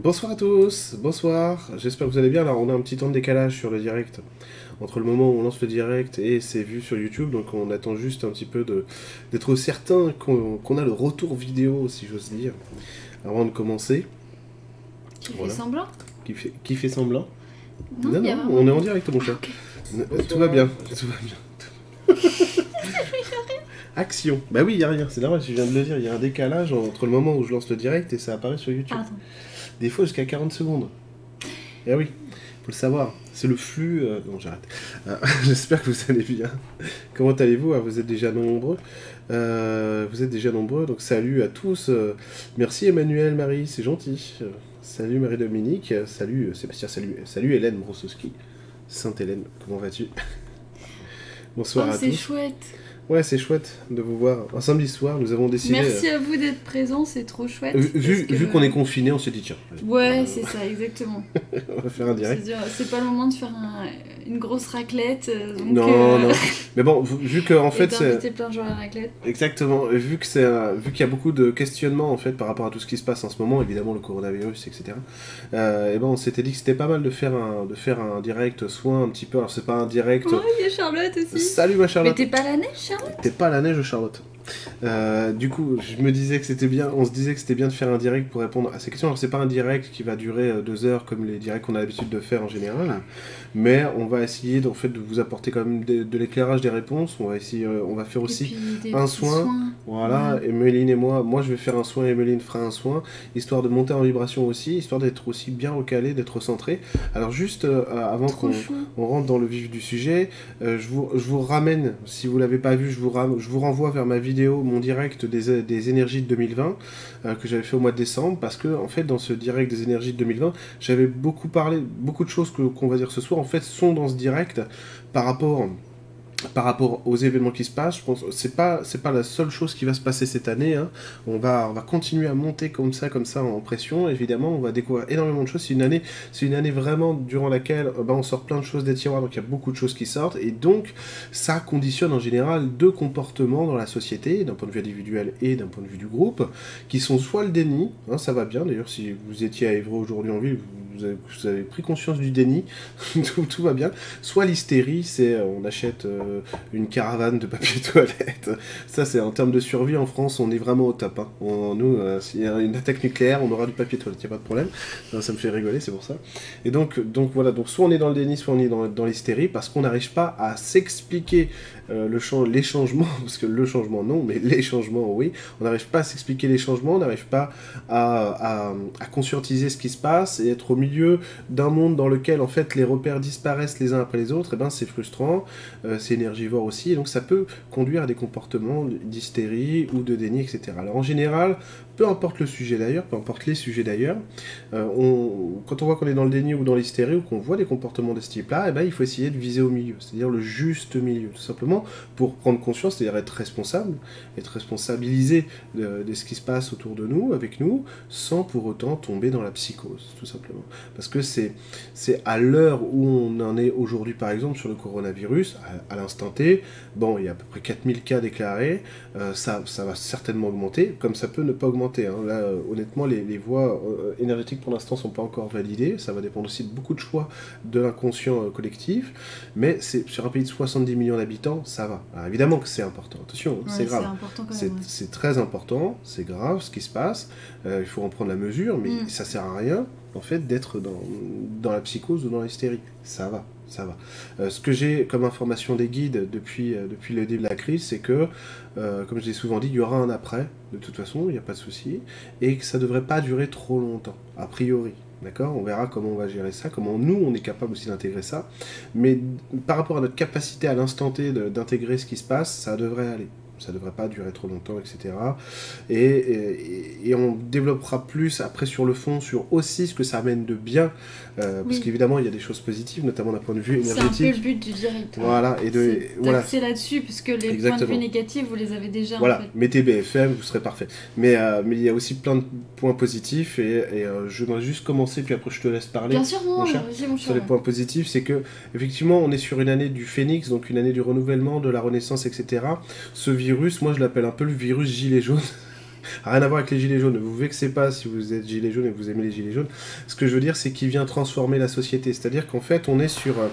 Bonsoir à tous, bonsoir, j'espère que vous allez bien. Alors on a un petit temps de décalage sur le direct, entre le moment où on lance le direct et c'est vu sur YouTube, donc on attend juste un petit peu d'être certain qu'on a le retour vidéo, si j'ose dire, avant de commencer. Qui fait semblant qui fait, qui fait semblant Non, non, on est en direct mon cher. Tout va bien, tout va bien. Action. Bah oui, il n'y a rien, c'est normal, je viens de le dire, il y a un décalage entre le moment où je lance le direct et ça apparaît sur YouTube. Des fois jusqu'à 40 secondes. Eh oui, faut le savoir. C'est le flux. Euh, non, j'arrête. Euh, j'espère que vous allez bien. Comment allez-vous? Ah, Vous êtes déjà nombreux. Euh, vous êtes déjà nombreux, donc salut à tous. merci Emmanuel, Marie, c'est gentil. salut Marie-Dominique. Salut Sébastien. Salut, salut Hélène Brosowski. Sainte-Hélène, comment vas-tu? Bonsoir oh, à tous. C'est chouette. Ouais, c'est chouette de vous voir. Un samedi soir, nous avons décidé. Merci à vous d'être présents, c'est trop chouette. vu, vu qu'on est confiné, on s'est dit tiens. Ouais, c'est ça, exactement. on va faire un direct. C'est pas le moment de faire une grosse raclette. Euh, non, euh, non. Mais bon, vu que en fait. c'est plein de gens à la raclette. Exactement. Vu que c'est vu qu'il y a beaucoup de questionnements en fait par rapport à tout ce qui se passe en ce moment, évidemment le coronavirus, etc. Euh, et ben on s'était dit que c'était pas mal de faire un de faire un direct, soit un petit peu. Alors c'est pas un direct. Ouais, il y a Charlotte aussi. Salut ma Charlotte. Mais t'es pas la neige, Charlotte T'es pas la neige, Charlotte. Euh, du coup, je me disais que c'était bien, on se disait que c'était bien de faire un direct pour répondre à ces questions. Alors, c'est pas un direct qui va durer euh, deux heures comme les directs qu'on a l'habitude de faire en général, mais on va essayer en fait, de vous apporter quand même de, l'éclairage des réponses. On va essayer, euh, on va faire aussi un soin. Voilà, Emeline et moi, moi je vais faire un soin, Emeline fera un soin, histoire de monter en vibration aussi, histoire d'être aussi bien recalé, d'être centré. Alors, juste avant qu'on rentre dans le vif du sujet, je, vous, je vous ramène, si vous l'avez pas vu, je vous, je vous renvoie vers ma vidéo mon direct des, énergies de 2020 euh, que j'avais fait au mois de décembre parce que en fait dans ce direct des énergies de 2020 j'avais beaucoup parlé beaucoup de choses que qu'on va dire ce soir en fait sont dans ce direct par rapport par rapport aux événements qui se passent, je pense c'est pas c'est pas la seule chose qui va se passer cette année. Hein. On va on va continuer à monter comme ça comme ça en pression. Évidemment, on va découvrir énormément de choses. C'est une année c'est une année vraiment durant laquelle euh, bah, on sort plein de choses des tiroirs, donc il y a beaucoup de choses qui sortent et donc ça conditionne en général deux comportements dans la société, d'un point de vue individuel et d'un point de vue du groupe, qui sont soit le déni, hein, ça va bien. D'ailleurs, si vous étiez à Évreux aujourd'hui en ville, vous avez, pris conscience du déni, tout, tout, va bien. Soit l'hystérie, c'est euh, on achète euh, une caravane de papier toilette. Ça, c'est en termes de survie en France, on est vraiment au top. Hein. nous, euh, s'il y a une attaque nucléaire, on aura du papier toilette, il n'y a pas de problème. Ça, me fait rigoler, c'est pour ça. Et donc, donc voilà, donc soit on est dans le déni, soit on est dans l'hystérie, parce qu'on n'arrive pas à s'expliquer euh, le les changements, parce que le changement non, mais les changements oui. On n'arrive pas à s'expliquer les changements, on n'arrive pas à, à, conscientiser ce qui se passe et être au milieu d'un monde dans lequel en fait les repères disparaissent les uns après les autres. Et eh ben c'est frustrant, c'est énergivore aussi, et donc ça peut conduire à des comportements d'hystérie ou de déni, etc. Alors en général, peu importe le sujet d'ailleurs, peu importe les sujets d'ailleurs, euh, quand on voit qu'on est dans le déni ou dans l'hystérie ou qu'on voit des comportements de ce type-là, eh ben, il faut essayer de viser au milieu, c'est-à-dire le juste milieu, tout simplement, pour prendre conscience, c'est-à-dire être responsable, être responsabilisé de, ce qui se passe autour de nous, avec nous, sans pour autant tomber dans la psychose, tout simplement. Parce que c'est, à l'heure où on en est aujourd'hui, par exemple, sur le coronavirus, à, l'instant T, bon, il y a à peu près 4000 cas déclarés, euh, ça, ça va certainement augmenter, comme ça peut ne pas augmenter Hein. Là, euh, honnêtement, les, voies euh, énergétiques pour l'instant sont pas encore validées. Ça va dépendre aussi de beaucoup de choix de l'inconscient euh, collectif. Mais c'est sur un pays de 70 millions d'habitants, ça va. Alors évidemment que c'est important. Attention, c'est grave. C'est très important. C'est grave ce qui se passe. il faut en prendre la mesure, mais mm. ça sert à rien en fait d'être dans, dans la psychose ou dans l'hystérie. Ça va ça va. Euh, ce que j'ai comme information des guides depuis, euh, le début de la crise, c'est que, euh, comme je l'ai souvent dit, il y aura un après, de toute façon, il n'y a pas de souci, et que ça ne devrait pas durer trop longtemps, a priori. D'accord? On verra comment on va gérer ça, comment nous, on est capable aussi d'intégrer ça. Mais par rapport à notre capacité à l'instant T d'intégrer ce qui se passe, ça devrait aller ça devrait pas durer trop longtemps, etc. Et, et, on développera plus après sur le fond, sur aussi ce que ça amène de bien, euh, parce qu'évidemment il y a des choses positives, notamment d'un point de vue énergétique. C'est un peu le but du direct. Voilà, et de voilà. C'est là-dessus, puisque les points de vue négatifs, vous les avez déjà. Voilà, mettez BFM, vous serez parfait. Mais, euh, mais il y a aussi plein de points positifs, et, et euh, je voudrais juste commencer, puis après je te laisse parler. Bien sûr, mon cher, mon Sur les points positifs, c'est que effectivement on est sur une année du phénix, donc une année du renouvellement, de la renaissance, etc. Ce moi je l'appelle un peu le virus gilet jaune. Rien à voir avec les gilets jaunes. Ne vous vexez pas si vous êtes gilet jaune et que vous aimez les gilets jaunes. Ce que je veux dire, c'est qu'il vient transformer la société. C'est-à-dire qu'en fait, on est sur, euh,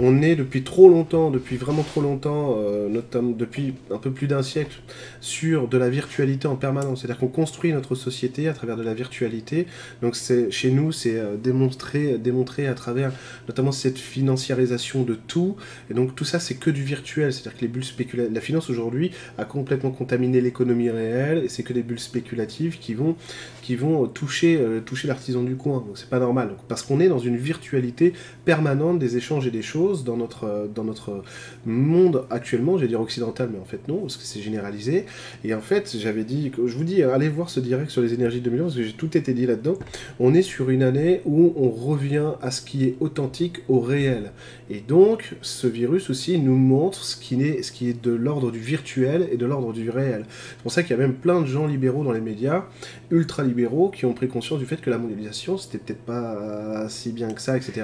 on est depuis trop longtemps, depuis vraiment trop longtemps, euh, notamment depuis un peu plus d'un siècle, sur de la virtualité en permanence. C'est-à-dire qu'on construit notre société à travers de la virtualité. Donc c'est chez nous, c'est euh, démontré, démontré à travers notamment cette financiarisation de tout. Et donc tout ça, c'est que du virtuel. C'est-à-dire que les bulles spéculatives, la finance aujourd'hui a complètement contaminé l'économie réelle et c'est que des bulles spéculatives qui vont, qui vont toucher, euh, toucher l'artisan du coin. Donc c'est pas normal. parce qu'on est dans une virtualité permanente des échanges et des choses dans notre, euh, dans notre monde actuellement, j'allais dire occidental, mais en fait non, parce que c'est généralisé. Et en fait, j'avais dit, je vous dis, allez voir ce direct sur les énergies de 2011, parce que j'ai tout été dit là-dedans. On est sur une année où on revient à ce qui est authentique, au réel. Et donc, ce virus aussi nous montre ce qui est, de l'ordre du virtuel et de l'ordre du réel. C'est pour ça qu'il y a même plein de gens libéraux dans les médias, ultra-libéraux, qui ont pris conscience du fait que la mondialisation, c'était peut-être pas si bien que ça, etc.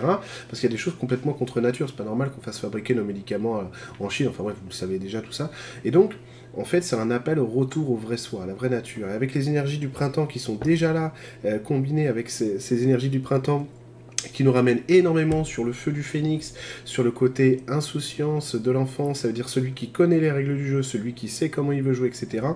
Parce qu'il y a des choses complètement contre nature. C'est pas normal qu'on fasse fabriquer nos médicaments euh, en Chine. Enfin bref, vous le savez déjà tout ça. Et donc, en fait, c'est un appel au retour au vrai soi, à la vraie nature. Et avec les énergies du printemps qui sont déjà là, euh, combinées avec ces énergies du printemps qui nous ramène énormément sur le feu du phénix, sur le côté insouciance de l'enfant, ça veut dire celui qui connaît les règles du jeu, celui qui sait comment il veut jouer, etc.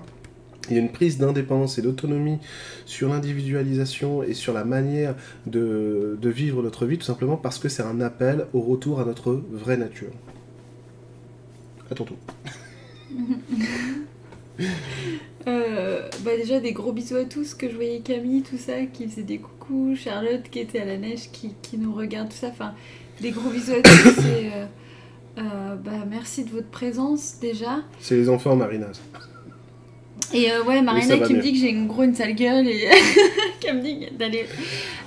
Il y a une prise d'indépendance et d'autonomie sur l'individualisation et sur la manière de, vivre notre vie, tout simplement parce que c'est un appel au retour à notre vraie nature. À ton tour. Euh, bah déjà des gros bisous à tous, que je voyais Camille, tout ça, qui faisait des coucou, Charlotte qui était à la neige, qui, qui nous regarde, tout ça, enfin des gros bisous à tous et euh, euh, bah, merci de votre présence déjà. C'est les enfants Marina. Et ouais, Marina qui me dit que j'ai une gros une sale gueule et qui me dit d'aller.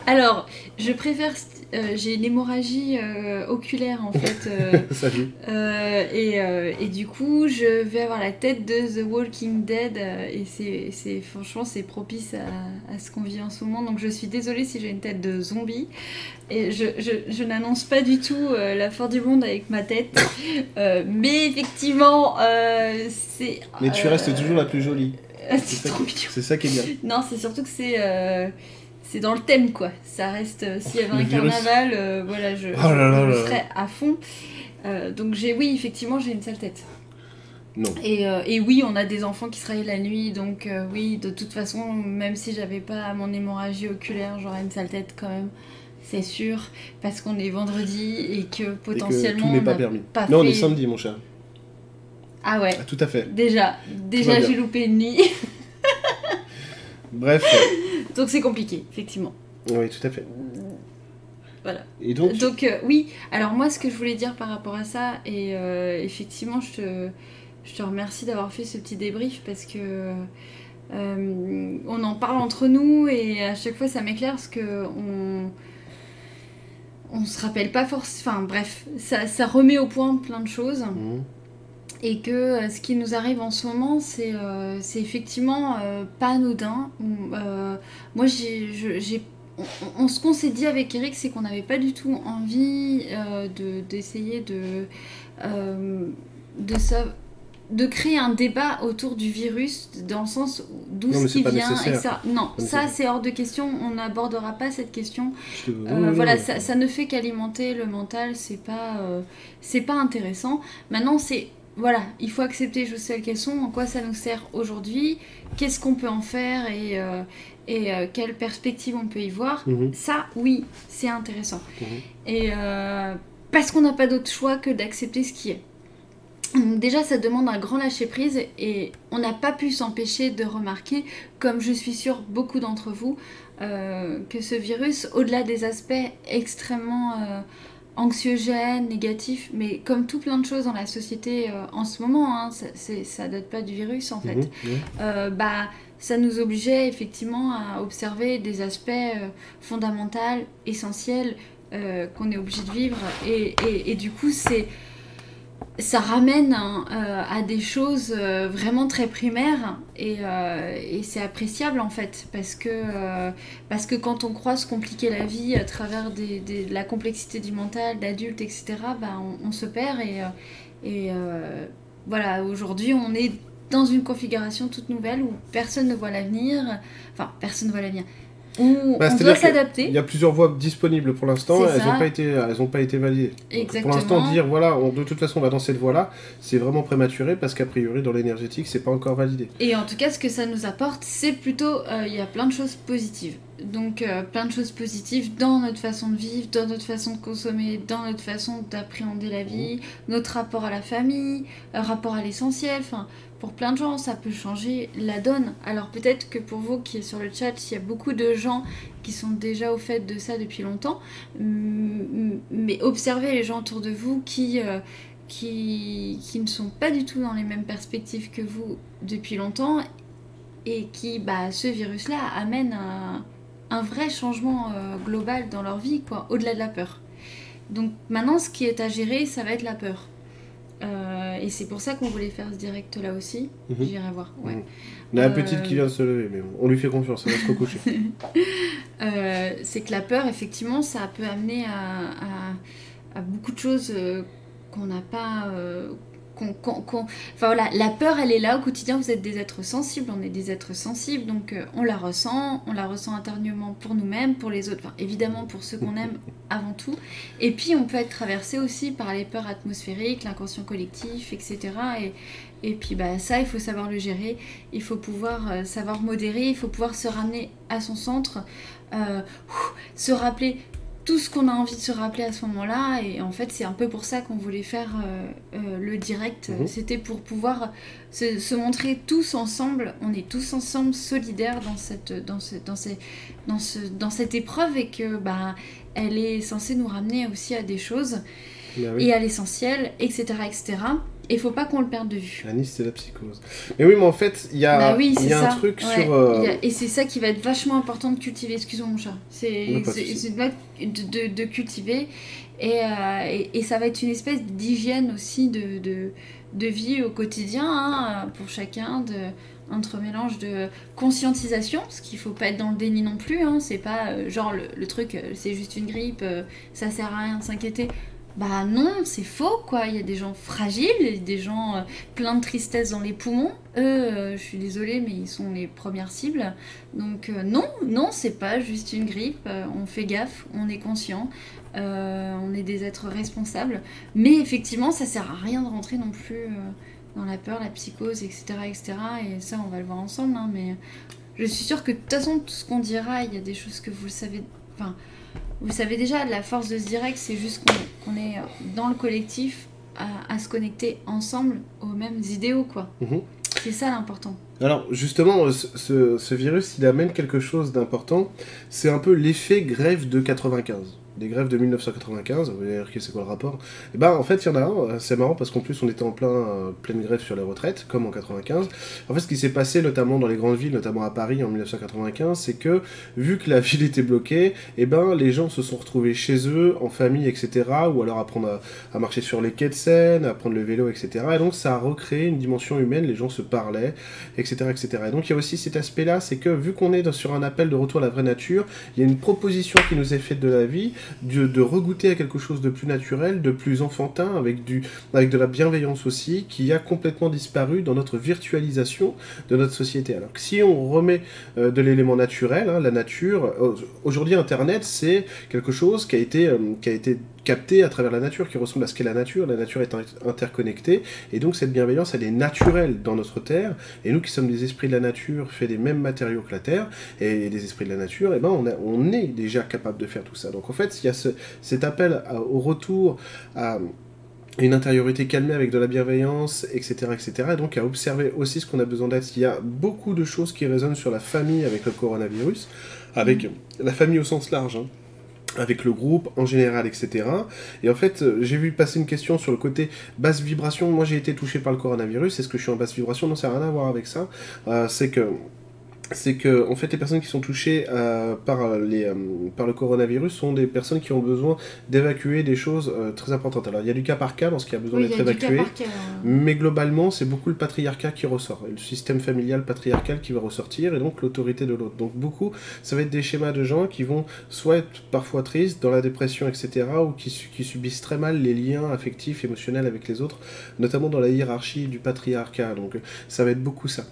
Alors, je préfère euh, j'ai une hémorragie euh, oculaire en fait. Euh, et, et, du coup, je vais avoir la tête de The Walking Dead et c'est franchement c'est propice à, à, ce qu'on vit en ce moment. Donc je suis désolée si j'ai une tête de zombie. Et je, je, je n'annonce pas du tout la fin du monde avec ma tête. mais effectivement, c'est. Mais tu restes toujours la plus jolie. c'est trop mignon. C'est ça qui est bien. Non, c'est surtout que c'est c'est dans le thème quoi. Ça reste euh, s'il y avait un carnaval, euh, voilà, je, oh serais à fond. Euh, donc j'ai oui effectivement j'ai une sale tête. Non. Et, et, oui, on a des enfants qui se réveillent la nuit, donc oui, de toute façon, même si j'avais pas mon hémorragie oculaire, j'aurais une sale tête quand même, c'est sûr, parce qu'on est vendredi et que potentiellement. tout n'est pas permis. non, on est samedi, mon cher. Ah ouais. Ah, tout à fait. Déjà, déjà j'ai loupé une nuit. Bref. Donc c'est compliqué, effectivement. Oui, tout à fait. Voilà. Et donc, donc euh, oui, alors moi ce que je voulais dire par rapport à ça, et euh, effectivement je te, je te remercie d'avoir fait ce petit débrief parce que euh, on en parle entre nous et à chaque fois ça m'éclaire parce que on, on se rappelle pas forcément. Enfin bref, ça, ça, remet au point plein de choses. Mmh et que euh, ce qui nous arrive en ce moment, c'est euh, effectivement euh, pas anodin. moi, j'ai on, ce qu'on s'est dit avec Eric, c'est qu'on n'avait pas du tout envie d'essayer de, de, de, créer un débat autour du virus, dans le sens d'où ce qui vient. Et ça, non, ça c'est hors de question, on n'abordera pas cette question. voilà, ça, ça, ne fait qu'alimenter le mental, c'est pas, c'est pas intéressant. Maintenant, c'est voilà, il faut accepter les choses telles qu'elles sont, en quoi ça nous sert aujourd'hui, qu'est-ce qu'on peut en faire et, euh, et euh, quelle perspective on peut y voir. Mhm. Ça, oui, c'est intéressant. Mhm. Et euh, parce qu'on n'a pas d'autre choix que d'accepter ce qui est. Donc déjà, ça demande un grand lâcher-prise et on n'a pas pu s'empêcher de remarquer, comme je suis sûre beaucoup d'entre vous, que ce virus, au-delà des aspects extrêmement anxiogène, négatif, mais comme tout plein de choses dans la société euh, en ce moment, hein, ça, ça date pas du virus en fait, mhm, euh, bah, ça nous obligeait effectivement à observer des aspects euh, fondamentaux, essentiels qu'on est obligé de vivre. Et, et du coup, c'est ça ramène hein, euh, à des choses euh, vraiment très primaires euh, et, c'est appréciable en fait parce que, parce que quand on croit se compliquer la vie à travers la complexité du mental d'adultes etc bah, on, se perd et, et voilà aujourd'hui on est dans une configuration toute nouvelle où personne ne voit l'avenir. Enfin, personne ne voit l'avenir. On, Bah, on doit s'adapter. Il y a plusieurs voies disponibles pour l'instant, elles n'ont pas, été- elles ont pas été validées. Donc, Exactement. Pour l'instant, dire voilà, on- de toute façon on va dans cette voie-là, c'est vraiment prématuré parce qu'a priori dans l'énergétique, c'est pas encore validé. Et en tout cas, ce que ça nous apporte, c'est plutôt, euh, il y a plein de choses positives. Donc, euh, plein de choses positives dans notre façon de vivre, dans notre façon de consommer, dans notre façon d'appréhender la vie, notre rapport à la famille, euh, rapport à l'essentiel. Enfin, pour plein de gens, ça peut changer la donne. Alors, peut-être que pour vous qui êtes sur le chat, il y a beaucoup de gens qui sont déjà au fait de ça depuis longtemps, mais observez les gens autour de vous qui. euh, qui, qui ne sont pas du tout dans les mêmes perspectives que vous depuis longtemps et qui, bah, ce virus-là amène un, un vrai changement euh, global dans leur vie, quoi, au-delà de la peur. Donc maintenant, ce qui est à gérer, ça va être la peur. Euh, et c'est pour ça qu'on voulait faire ce direct-là aussi. Mhm. J'irai voir. Ouais. Mhm. On a la Euh, petite qui vient de se lever, mais on, on lui fait confiance, elle va se recoucher. Euh, c'est que la peur, effectivement, ça peut amener à, à- à beaucoup de choses qu'on n'a pas. Enfin voilà, la peur, elle est là au quotidien. Vous êtes des êtres sensibles, on est des êtres sensibles, donc euh, on la ressent, on la ressent intérieurement pour nous-mêmes, pour les autres, évidemment pour ceux qu'on aime avant tout. Et puis on peut être traversé aussi par les peurs atmosphériques, l'inconscient collectif, etc. Et, puis bah, ça, il faut savoir le gérer, il faut pouvoir euh, savoir modérer, il faut pouvoir se ramener à son centre, euh, se rappeler tout ce qu'on a envie de se rappeler à ce moment-là. Et en fait, c'est un peu pour ça qu'on voulait faire euh, euh, le direct. Mhm. C'était pour pouvoir se, se montrer tous ensemble. On est tous ensemble solidaires dans cette, dans ce, dans ces, dans ce, dans cette épreuve et que bah, elle est censée nous ramener aussi à des choses Bah oui. et à l'essentiel, etc., etc. Et il faut pas qu'on le perde de vue. Anis, c'est la psychose. Mais oui, mais en fait, il y a, Bah oui, y a un truc Ouais, sur. euh, a- Et c'est ça qui va être vachement important de cultiver. Excuse-moi mon chat. C'est de cultiver. Et, euh, et, et ça va être une espèce d'hygiène aussi de, de, de vie au quotidien hein, pour chacun. De, entre mélange de conscientisation, parce qu'il faut pas être dans le déni non plus, hein, c'est pas euh, genre le, le truc, euh, c'est juste une grippe, euh, ça sert à rien de s'inquiéter. Bah non, c'est faux quoi, il y a des gens fragiles, des gens euh, plein de tristesse dans les poumons. Eux, euh, je suis désolée, mais ils sont les premières cibles. Donc euh, non, non, c'est pas juste une grippe. on fait gaffe, on est conscient, on est des êtres responsables. Mais effectivement, ça sert à rien de rentrer non plus dans la peur, la psychose, etc., etc. Et ça, on va le voir ensemble. hein, mais je suis sûre que de toute façon, tout ce qu'on dira, il y a des choses que vous savez. Enfin, vous savez déjà, la force de ce direct, c'est juste qu'on est dans le collectif à, à se connecter ensemble aux mêmes idéaux, quoi. Mhm. C'est ça l'important. Alors justement, ce- ce virus, il amène quelque chose d'important. C'est un peu l'effet grève de 95. Des grèves de 1995, vous allez dire c'est quoi le rapport Et ben en fait, il y en a un, euh, c'est marrant parce qu'en plus on était en plein, euh, pleine grève sur les retraites, comme en 95. En fait, ce qui s'est passé notamment dans les grandes villes, notamment à Paris en 1995, c'est que vu que la ville était bloquée, et ben les gens se sont retrouvés chez eux, en famille, etc. Ou alors apprendre à, à marcher sur les quais de Seine, à prendre le vélo, etc. Et donc ça a recréé une dimension humaine, les gens se parlaient, etc. etc. Et donc il y a aussi cet aspect-là, c'est que vu qu'on est sur un appel de retour à la vraie nature, il y a une proposition qui nous est faite de la vie, de, de regoûter à quelque chose de plus naturel, de plus enfantin, avec, du, avec de la bienveillance aussi, qui a complètement disparu dans notre virtualisation de notre société. Alors que si on remet euh, de l'élément naturel, hein, la nature, aujourd'hui Internet c'est quelque chose qui a été, euh, qui a été capté à travers la nature, qui ressemble à ce qu'est la nature. La nature est in- interconnectée, et donc cette bienveillance, elle est naturelle dans notre Terre, et nous qui sommes des esprits de la nature, faits des mêmes matériaux que la Terre, et des esprits de la nature, et ben on, on est déjà capable de faire tout ça. Donc en fait, il y a ce- cet appel au retour à une intériorité calmée avec de la bienveillance, etc., etc. Et donc à observer aussi ce qu'on a besoin d'être. Il y a beaucoup de choses qui résonnent sur la famille avec le coronavirus, avec la famille au sens large. hein avec le groupe en général, etc. Et en fait, euh, j'ai vu passer une question sur le côté basse vibration. Moi, j'ai été touché par le coronavirus. Est-ce que je suis en basse vibration? Non, ça n'a rien à voir avec ça. Euh, c'est que c'est que en fait les personnes qui sont touchées euh, par, les, euh, par le coronavirus sont des personnes qui ont besoin d'évacuer des choses euh, très importantes. Alors il y a du cas par cas dans ce qui a besoin d'être évacué, mais globalement c'est beaucoup le patriarcat qui ressort, le système familial patriarcal qui va ressortir et donc l'autorité de l'autre. Donc beaucoup, ça va être des schémas de gens qui vont soit être parfois tristes, dans la dépression, etc., ou qui, qui subissent très mal les liens affectifs, émotionnels avec les autres, notamment dans la hiérarchie du patriarcat. Donc ça va être beaucoup ça.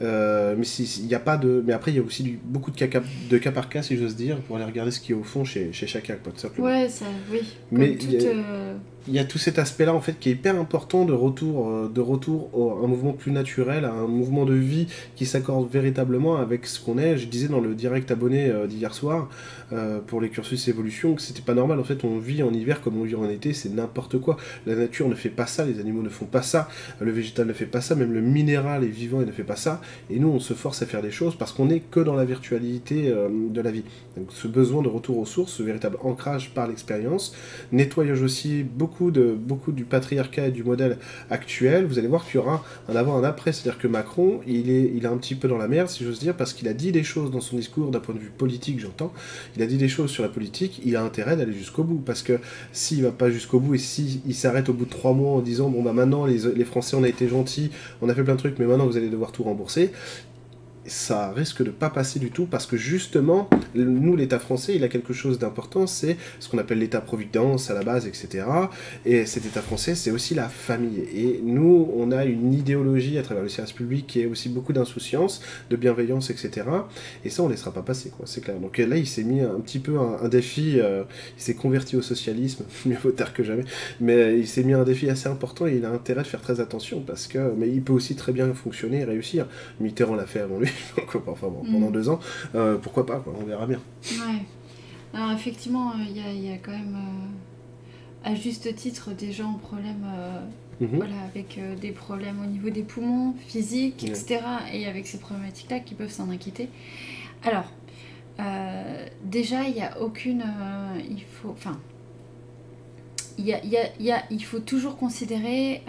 mais s'il n'y a pas de mais après, il y a aussi beaucoup de cas, de cas par cas, si j'ose dire, pour aller regarder ce qui est au fond chez, chez chacun, tout simplement. Ouais, ça, oui. Mais euh, y a tout cet aspect-là en fait qui est hyper important de retour, euh, de retour à un mouvement plus naturel, à un mouvement de vie qui s'accorde véritablement avec ce qu'on est. Je disais dans le direct abonné euh, d'hier soir euh, pour les cursus évolution que c'était pas normal. En fait, on vit en hiver comme on vit en été, c'est n'importe quoi. La nature ne fait pas ça, les animaux ne font pas ça, le végétal ne fait pas ça, même le minéral est vivant et ne fait pas ça. Et nous, on se force à faire des choses parce qu'on n'est que dans la virtualité de la vie. Donc, ce besoin de retour aux sources, ce véritable ancrage par l'expérience, nettoyage aussi beaucoup de, beaucoup du patriarcat et du modèle actuel, vous allez voir qu'il y aura un avant, un après. C'est-à-dire que Macron, il est, il est un petit peu dans la merde, si j'ose dire, parce qu'il a dit des choses dans son discours, d'un point de vue politique, j'entends, il a dit des choses sur la politique, il a intérêt d'aller jusqu'au bout. Parce que s'il va pas jusqu'au bout et s'il il s'arrête au bout de trois mois en disant, bon bah maintenant les, les Français, on a été gentils, on a fait plein de trucs, mais maintenant vous allez devoir tout rembourser, ça risque de pas passer du tout parce que justement, nous, l'État français, il a quelque chose d'important, c'est ce qu'on appelle l'État-providence à la base, etc. Et cet État français, c'est aussi la famille. Et nous, on a une idéologie à travers le service public qui est aussi beaucoup d'insouciance, de bienveillance, etc. Et ça, on laissera pas passer, quoi, c'est clair. Donc là, il s'est mis un petit peu un, défi, euh, il s'est converti au socialisme, mieux vaut tard que jamais, mais il s'est mis un défi assez important et il a intérêt de faire très attention parce que, mais il peut aussi très bien fonctionner et réussir. Mitterrand l'a fait avant lui. enfin bon, pendant mm. deux ans, euh, pourquoi pas, on verra bien. Ouais. Alors effectivement, il y, a, quand même, euh, à juste titre, des gens en problème, euh, mhm. voilà, avec des problèmes au niveau des poumons, physiques, etc. Et avec ces problématiques-là qui peuvent s'en inquiéter. Alors, déjà, il n'y a aucune... il faut... Enfin... Il, y a, y a, il faut toujours considérer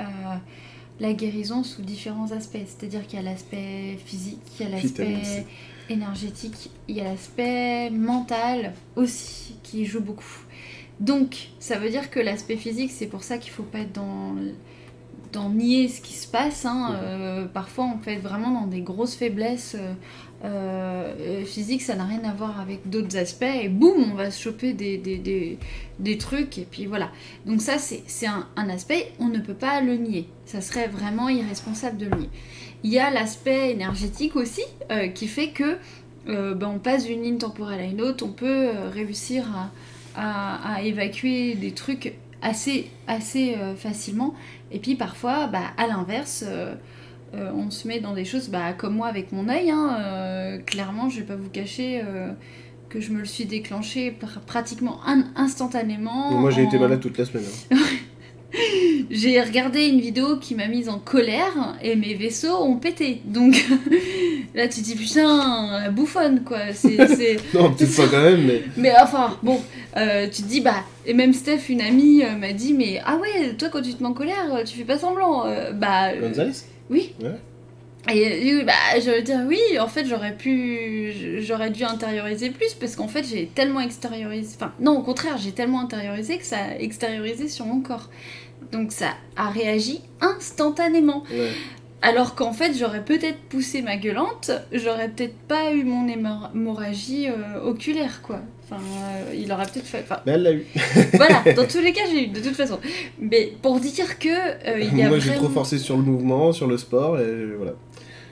la guérison sous différents aspects. C'est-à-dire qu'il y a l'aspect physique, il y a l'aspect énergétique, il y a l'aspect mental aussi qui joue beaucoup. Donc, ça veut dire que l'aspect physique, c'est pour ça qu'il ne faut pas être dans, dans nier ce qui se passe. Hein. Euh, parfois, on peut être vraiment dans des grosses faiblesses euh, euh, physiques, ça n'a rien à voir avec d'autres aspects, et boum, on va se choper des, trucs, et puis voilà. Donc ça, c'est un, aspect, on ne peut pas le nier. Ça serait vraiment irresponsable de le nier. Il y a l'aspect énergétique aussi, qui fait que ben, on passe d'une ligne temporelle à une autre, on peut réussir à évacuer des trucs assez, assez facilement. Et puis parfois, bah, à l'inverse, euh, euh, on se met dans des choses bah, comme moi avec mon œil. Hein, euh, clairement, je vais pas vous cacher que je me le suis déclenché pratiquement instantanément. moi, j'ai été malade toute la semaine. Hein. j'ai regardé une vidéo qui m'a mise en colère et mes vaisseaux ont pété. Donc là, tu te dis putain, la bouffonne quoi. C'est, non, peut-être pas quand même, mais. Mais enfin, bon, euh, tu te dis bah. Et même Steph, une amie, euh, m'a dit mais ah ouais, toi quand tu te mets en colère, tu fais pas semblant. Euh, bah. Oui. Ouais. Et bah, je veux dire, oui, en fait, j'aurais pu. J'aurais dû intérioriser plus parce qu'en fait, j'ai tellement extériorisé. Enfin, non, au contraire, j'ai tellement intériorisé que ça a extériorisé sur mon corps. Donc ça a réagi instantanément. Alors qu'en fait, j'aurais peut-être poussé ma gueulante, j'aurais peut-être pas eu mon hémorragie euh, oculaire, quoi. Enfin, euh, il aurait peut-être fait. Mais elle l'a eu. voilà, dans tous les cas, j'ai eu, de toute façon. Mais pour dire que. Euh, il y a Moi, j'ai trop forcé sur le mouvement, sur le sport, et voilà.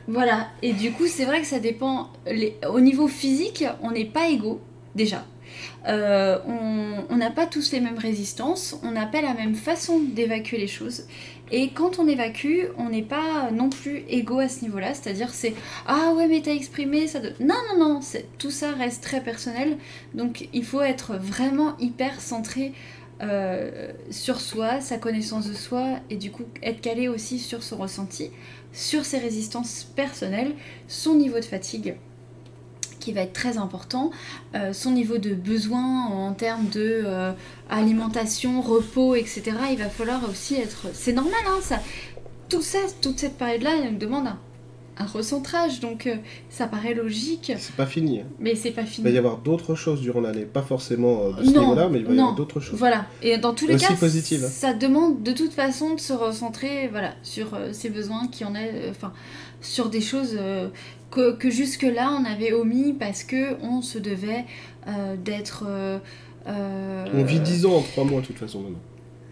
Voilà, et du coup, c'est vrai que ça dépend. Les... Au niveau physique, on n'est pas égaux, déjà. Euh, on n'a pas tous les mêmes résistances, on n'a pas la même façon d'évacuer les choses. Et quand on évacue, on n'est pas non plus égaux à ce niveau-là, c'est-à-dire c'est ah ouais mais t'as exprimé ça de non non non, tout ça reste très personnel, donc il faut être vraiment hyper centré euh, sur soi, sa connaissance de soi et du coup être calé aussi sur son ressenti, sur ses résistances personnelles, son niveau de fatigue qui va être très important, euh, son niveau de besoin en termes de euh, alimentation, repos, etc. Il va falloir aussi être... C'est normal, hein, ça. Tout ça, toute cette période-là, elle nous demande un recentrage, donc euh, ça paraît logique. C'est pas fini. hein. Mais c'est pas Il fini. va y avoir d'autres choses durant l'année, pas forcément euh, de ce niveau-là, mais il va y avoir d'autres choses. Voilà, et dans tous les Aussi cas, hein. ça demande de toute façon de se recentrer voilà, sur euh, ses besoins qui en est, euh, enfin, sur des choses que, que jusque-là on avait omis parce que on se devait d'être. On vit 10 ans en 3 mois de toute façon maintenant.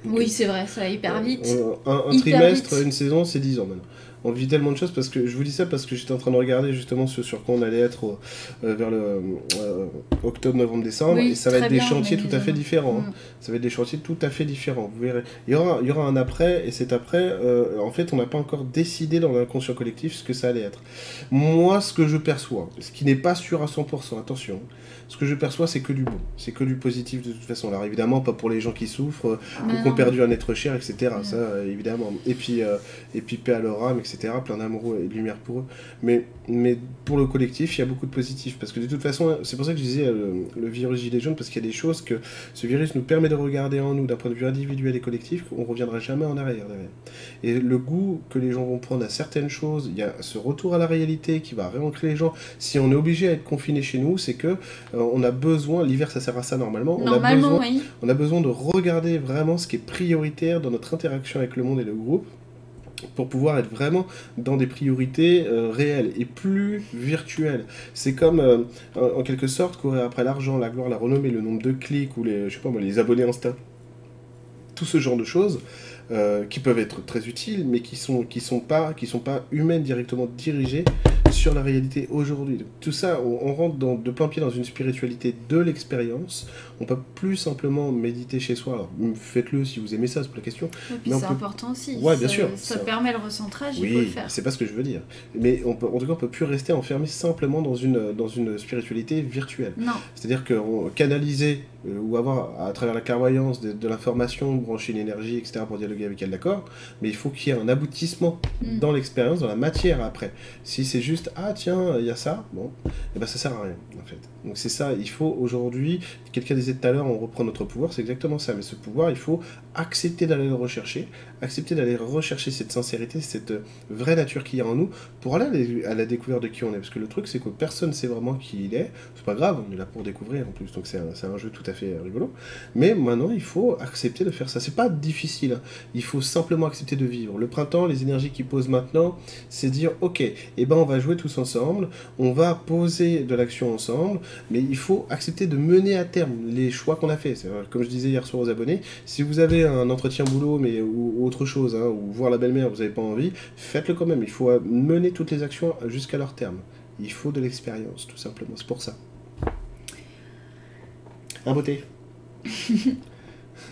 Donc, Oui, c'est vrai, ça va hyper vite. Un, un Hyper trimestre, vite. une saison, c'est 10 ans maintenant. On vit tellement de choses parce que je vous dis ça parce que j'étais en train de regarder justement ce sur quoi on allait être au- euh, vers le euh, octobre, novembre, décembre Oui, et ça va être des bien, chantiers tout à fait différents. hein. Mm. Ça va être des chantiers tout à fait différents. Vous verrez. Il y aura, il y aura un après et cet après, euh, en fait, on n'a pas encore décidé dans l'inconscient collectif ce que ça allait être. Moi, ce que je perçois, ce qui n'est pas sûr à 100%, attention, ce que je perçois, c'est que du bon, c'est que du positif de toute façon. Alors évidemment, pas pour les gens qui souffrent, euh, ou qui ont perdu un être cher, etc. Ça, euh, évidemment. Et puis, euh, et puis paix à leur âme, etc. Plein d'amour et de lumière pour eux. Mais, mais pour le collectif, il y a beaucoup de positifs. Parce que de toute façon, c'est pour ça que je disais le, le virus gilet jaune, parce qu'il y a des choses que ce virus nous permet de regarder en nous d'un point de vue individuel et collectif, qu'on reviendra jamais en arrière derrière. Et le goût que les gens vont prendre à certaines choses, il y a ce retour à la réalité qui va réancrer les gens. Si on est obligé à être confiné chez nous, c'est que euh, on a besoin, l'hiver ça sert à ça normalement, on a besoin oui. on a besoin de regarder vraiment ce qui est prioritaire dans notre interaction avec le monde et le groupe pour pouvoir être vraiment dans des priorités euh, réelles et plus virtuelles. C'est comme, euh, en, en quelque sorte, courir après l'argent, la gloire, la renommée, le nombre de clics ou les, je sais pas moi, les abonnés Insta. Tout ce genre de choses euh, qui peuvent être très utiles, mais qui sont, qui sont, pas, qui sont pas humaines directement dirigées sur la réalité aujourd'hui. Donc, Tout ça, on, on rentre dans, de plein pied dans une spiritualité de l'expérience. On peut plus simplement méditer chez soi. Alors, faites-le si vous aimez ça, c'est pas la question. Mais c'est peut- important aussi. Ouais, bien Ça- sûr, Ça, ça- permet le recentrage, il faut le Oui, faire. c'est pas ce que je veux dire. Mais on peut, en tout cas, on peut plus rester enfermé simplement dans une, dans une spiritualité virtuelle. Non, C'est-à-dire que on- canaliser euh, ou avoir à travers la clairvoyance de, de l'information, brancher une énergie, etc. pour dialoguer avec elle, d'accord? Mais il faut qu'il y ait un aboutissement Mm. dans l'expérience, dans la matière après. Si c'est juste ah tiens il y a ça, bon, et ben ça sert à rien en fait. Donc c'est ça, il faut aujourd'hui. Quelqu'un disait tout à l'heure, on reprend notre pouvoir, c'est exactement ça. Mais ce pouvoir, il faut accepter d'aller le rechercher, accepter d'aller rechercher cette sincérité, cette vraie nature qu'il y a en nous, pour aller à la- découverte de qui on est. Parce que le truc, c'est que personne ne sait vraiment qui il est. C'est pas grave, on est là pour découvrir en plus, donc c'est un, un jeu tout à fait rigolo. Mais maintenant, il faut accepter de faire ça. C'est pas difficile, hein. il faut simplement accepter de vivre. Le printemps, les énergies qui posent maintenant, c'est dire ok, eh ben on va jouer tous ensemble, on va poser de l'action ensemble, mais il faut accepter de mener à terme les choix qu'on a fait. C'est, euh, Comme je disais hier soir aux abonnés, si vous avez un entretien boulot mais ou, ou autre chose, hein, ou voir la belle-mère, vous n'avez pas envie, faites-le quand même. Il faut euh, mener toutes les actions jusqu'à leur terme. Il faut de l'expérience, tout simplement. C'est pour ça. Un beauté.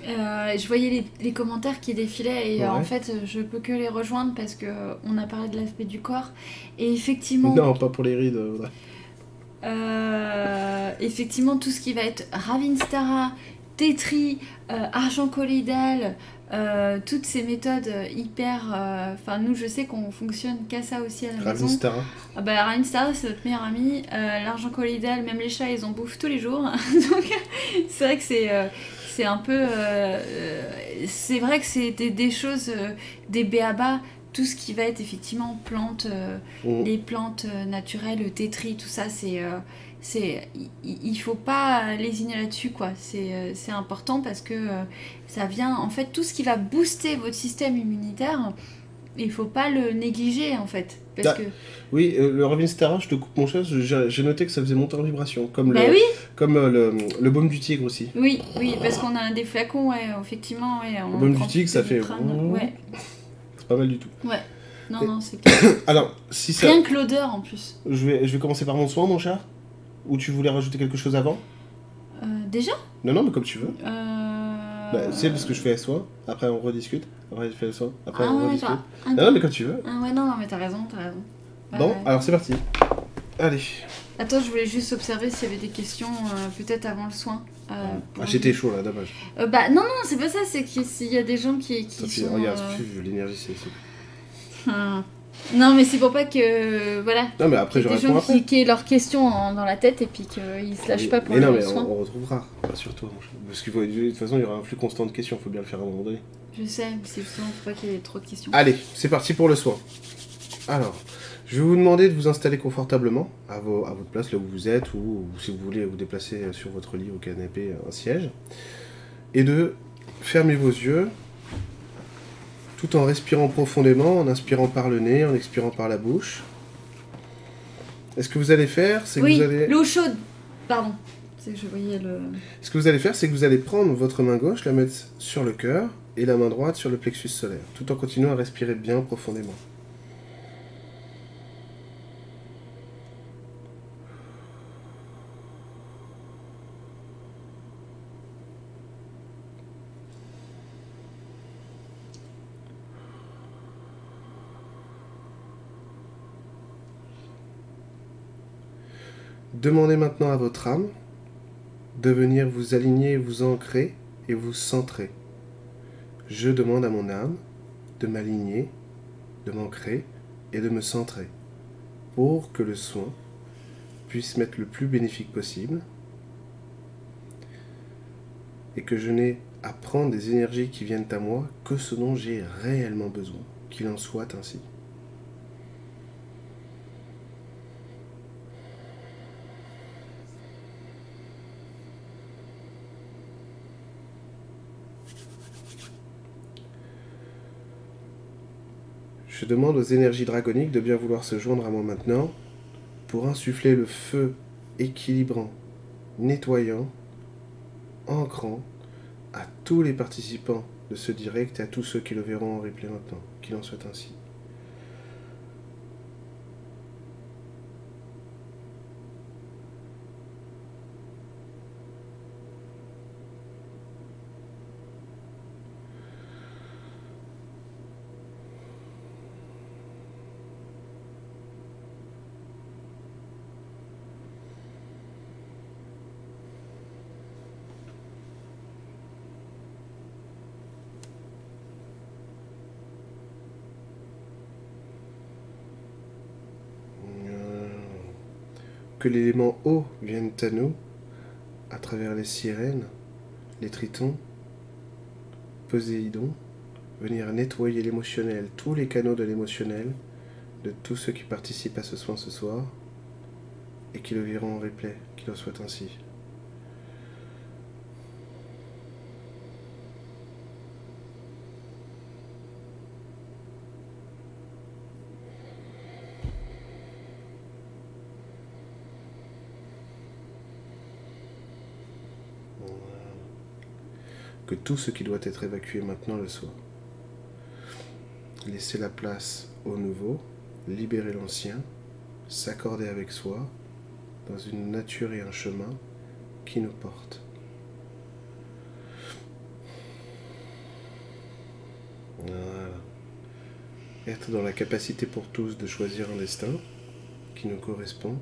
Euh, je voyais les, les commentaires qui défilaient et euh, en fait je peux que les rejoindre parce que on a parlé de l'aspect du corps et effectivement Non, pas pour les rides. Euh, effectivement, tout ce qui va être Ravinstara, Tetri, euh, argent colloïdal, euh, toutes ces méthodes hyper. Enfin, nous, je sais qu'on fonctionne qu'à ça aussi à la Ravin maison. Ah bah, Ravinstara, c'est notre meilleur ami. L'argent colloïdal, même les chats, ils en bouffent tous les jours. Donc, c'est vrai que c'est. c'est un peu. euh, c'est vrai que c'est des, des choses, euh, des béabas, tout ce qui va être effectivement plantes. euh, Mm. les plantes euh, naturelles, le tétri, tout ça, c'est. euh, c'est il, faut pas lésiner là-dessus, quoi. C'est euh, c'est important parce que euh, ça vient. En fait, tout ce qui va booster votre système immunitaire, il faut pas le négliger, en fait. Parce Ah, que. Oui, le Ravin Stara, je te coupe mon chat, j'ai noté que ça faisait monter en vibration. Comme, Bah le, oui, comme le, le baume du tigre aussi. oui, oui, parce qu'on a des flacons, ouais, effectivement, ouais. on Le baume du tigre, ça fait Ouais, pas mal du tout. ouais. Non, Et- non, c'est clair. Alors, si ça. Rien que l'odeur en plus. Je vais, je vais commencer par mon soin, mon chat Ou tu voulais rajouter quelque chose avant Euh, déjà? Non, non, mais comme tu veux. euh... Bah, c'est parce que je fais soin, après on rediscute, après je fais soin, après Ah on ouais, rediscute. Ah, Non, non, mais comme tu veux. Ah ouais, non, non, mais t'as raison, t'as raison. Bon, ouais. alors c'est parti. Allez. Attends, je voulais juste observer s'il y avait des questions, euh, peut-être avant le soin. Euh, pour- Ah, J'étais chaud là, dommage. Euh, bah non, non, c'est pas ça, c'est qu'il y a des gens qui, qui sont... regarde, euh, l'énergie c'est. hum. Non, mais c'est pour pas que... Voilà. Non, mais après a des gens après. qui, qui aient leurs questions en- dans la tête et puis qu'ils se lâchent pas pour mais non, mais soin. on, on retrouvera, rassure-toi. mon chat. Parce faut, de toute façon, il y aura un flux constant de questions, faut bien le faire à un moment donné. Je sais, mais c'est justement pour pas qu'il y ait trop de questions. Allez, c'est parti pour le soin. Alors, Je vais vous demander de vous installer confortablement à, vos, à votre place, là où vous êtes, ou, si vous voulez vous déplacer sur votre lit, au canapé, un siège, et de fermer vos yeux tout en respirant profondément, en inspirant par le nez, en expirant par la bouche. est ce que vous allez faire, c'est que vous allez. l'eau chaude. Pardon. C'est que je voyais le. Ce que vous allez faire, c'est que vous allez prendre votre main gauche, la mettre sur le cœur, et la main droite sur le plexus solaire, tout en continuant à respirer bien profondément. Demandez maintenant à votre âme de venir vous aligner, vous ancrer et vous centrer. Je demande à mon âme de m'aligner, de m'ancrer et de me centrer pour que le soin puisse m'être le plus bénéfique possible et que je n'ai à prendre des énergies qui viennent à moi que ce dont j'ai réellement besoin, qu'il en soit ainsi. Je demande aux énergies dragoniques de bien vouloir se joindre à moi maintenant pour insuffler le feu équilibrant, nettoyant, ancrant à tous les participants de ce direct et à tous ceux qui le verront en replay maintenant, qu'il en soit ainsi. Que l'élément eau vienne à nous à travers les sirènes, les tritons, Poséidon, venir nettoyer l'émotionnel, tous les canaux de l'émotionnel, de tous ceux qui participent à ce soin ce soir, et qui le verront en replay, qu'il en soit ainsi. Que tout ce qui doit être évacué maintenant le soit. Laisser la place au nouveau, libérer l'ancien, s'accorder avec soi dans une nature et un chemin qui nous portent. Être dans la capacité pour tous de choisir un destin qui nous correspond,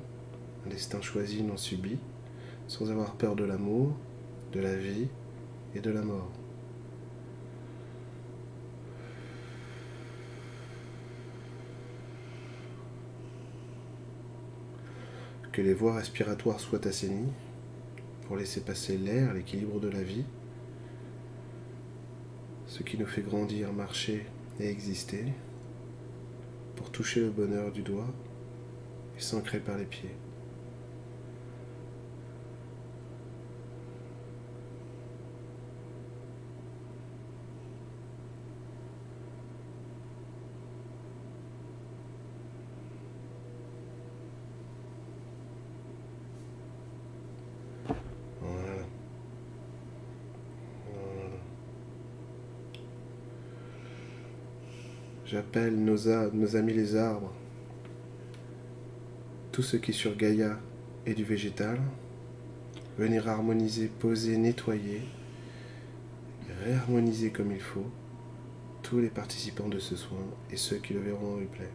un destin choisi, non subi, sans avoir peur de l'amour, de la vie, et de la mort. Que les voies respiratoires soient assainies pour laisser passer l'air, l'équilibre de la vie, ce qui nous fait grandir, marcher et exister, pour toucher le bonheur du doigt et s'ancrer par les pieds. J'appelle nos, nos amis les arbres, tout ce qui est sur Gaïa et du végétal, venir harmoniser, poser, nettoyer, réharmoniser comme il faut tous les participants de ce soin et ceux qui le verront en replay.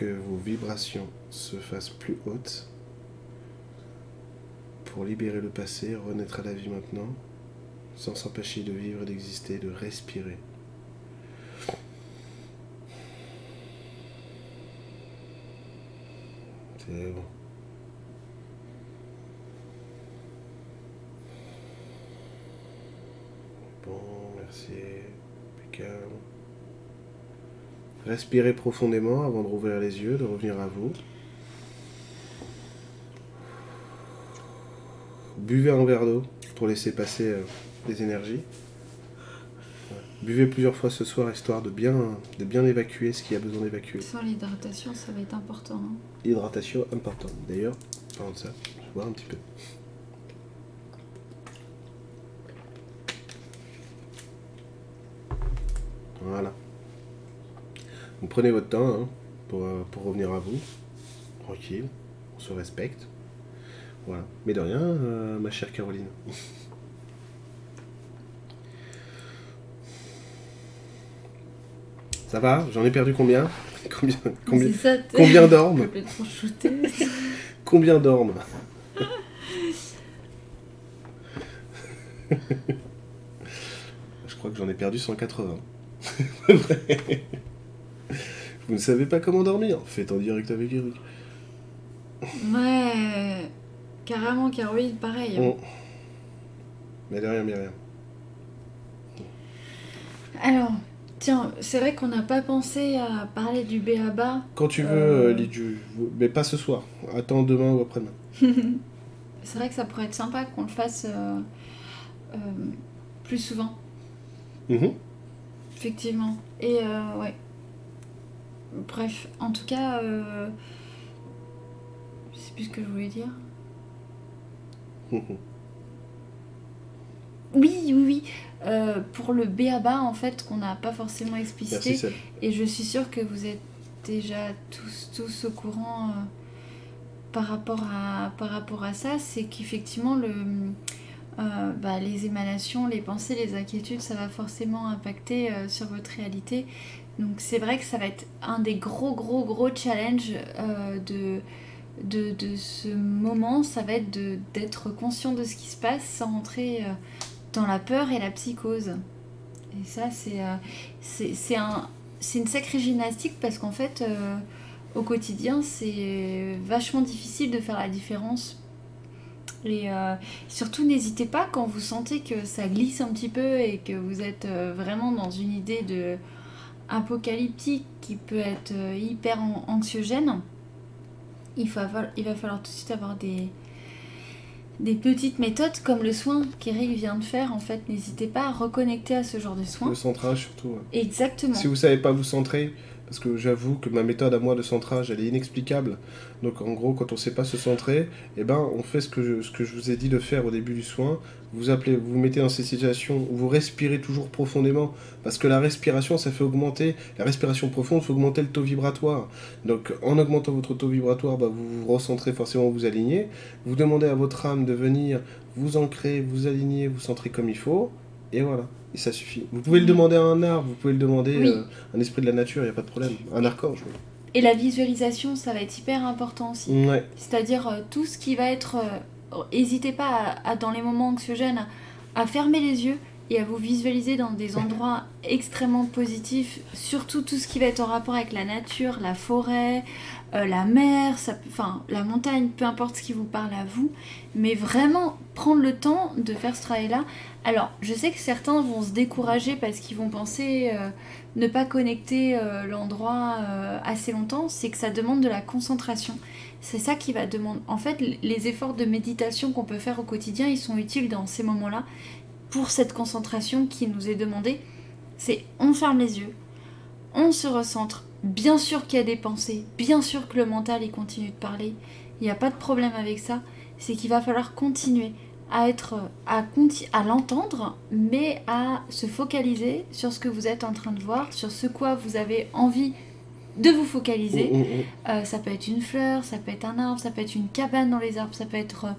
que vos vibrations se fassent plus hautes pour libérer le passé, renaître à la vie maintenant, sans s'empêcher de vivre, d'exister, de respirer. C'est bon. Bon, merci. Impeccable. Respirez profondément avant de rouvrir les yeux, de revenir à vous. Buvez un verre d'eau pour laisser passer euh, les énergies. Buvez plusieurs fois ce soir histoire de bien, de bien évacuer ce qu'il y a besoin d'évacuer. Sans l'hydratation, ça va être important. hein. Hydratation importante. D'ailleurs, parlant de ça, je vais boire un petit peu. Voilà. Vous prenez votre temps hein, pour, euh, pour revenir à vous. Tranquille. On se respecte. Voilà. Mais de rien, euh, ma chère Caroline. Ça va? J'en ai perdu combien? Combien, combien, ça, combien dorment. Combien dorment Je crois que j'en ai perdu 180. Vous ne savez pas comment dormir Faites en direct avec Eric. Ouais, carrément, Caroline, pareil. Bon. Mais de rien, mais rien. Alors, tiens, c'est vrai qu'on n'a pas pensé à parler du BABA. Quand tu veux, Euh. euh, Lidu, mais pas ce soir. Attends demain ou après-demain. C'est vrai que ça pourrait être sympa qu'on le fasse euh, euh, plus souvent, Mhm. effectivement. Et ouais. Bref, en tout cas, euh, je sais plus ce que je voulais dire. Oui, oui, oui. Euh, pour le BABA, en fait, qu'on n'a pas forcément explicité. Merci. Et je suis sûre que vous êtes déjà tous, tous au courant euh, par, rapport à, par rapport à ça. C'est qu'effectivement, le, euh, bah, les émanations, les pensées, les inquiétudes, ça va forcément impacter sur votre réalité. Donc c'est vrai que ça va être un des gros, gros, gros challenges euh, de, de, de ce moment. Ça va être d'être conscient de ce qui se passe sans rentrer euh, dans la peur et la psychose. Et ça, c'est euh, un, une sacrée gymnastique parce qu'en fait, au quotidien, c'est vachement difficile de faire la différence. Et surtout, n'hésitez pas quand vous sentez que ça glisse un petit peu et que vous êtes vraiment dans une idée de apocalyptique qui peut être euh, hyper an- anxiogène. Il, faut avoir- il va falloir tout de suite avoir des, des petites méthodes comme le soin qu'Eric vient de faire. En fait, n'hésitez pas à reconnecter à ce genre de soin. Le centrage surtout. ouais. Exactement. Si vous savez pas vous centrer, parce que j'avoue que ma méthode à moi de centrage, elle est inexplicable. Donc en gros, quand on sait pas se centrer, eh ben on fait ce que je, ce que je vous ai dit de faire au début du soin. Vous appelez, vous vous mettez dans ces situations où vous respirez toujours profondément, parce que la respiration, ça fait augmenter, la respiration profonde fait augmenter le taux vibratoire. Donc en augmentant votre taux vibratoire, bah, vous vous recentrez forcément, vous alignez. Vous demandez à votre âme de venir vous ancrer, vous aligner, vous centrer comme il faut, et voilà. Et ça suffit. Vous pouvez le demander à un arbre, vous pouvez le demander Oui. euh, à un esprit de la nature, il n'y a pas de problème. Un archange. oui. Et la visualisation, ça va être hyper important aussi. Ouais. C'est-à-dire euh, tout ce qui va être... N'hésitez pas à, dans les moments anxiogènes, à fermer les yeux et à vous visualiser dans des endroits extrêmement positifs, surtout tout ce qui va être en rapport avec la nature, la forêt, euh, la mer, la montagne, peu importe ce qui vous parle à vous, mais vraiment prendre le temps de faire ce travail-là. Alors, je sais que certains vont se décourager parce qu'ils vont penser euh, ne pas connecter euh, l'endroit assez longtemps, c'est que ça demande de la concentration. C'est ça qui va demander. En fait, les efforts de méditation qu'on peut faire au quotidien, ils sont utiles dans ces moments-là pour cette concentration qui nous est demandée. C'est on ferme les yeux, on se recentre. Bien sûr qu'il y a des pensées, bien sûr que le mental il continue de parler. Il n'y a pas de problème avec ça. C'est qu'il va falloir continuer à être à, à l'entendre, mais à se focaliser sur ce que vous êtes en train de voir, sur ce quoi vous avez envie de vous focaliser. Mm, mm, mm. Euh, ça peut être une fleur, ça peut être un arbre, ça peut être une cabane dans les arbres, ça peut être euh,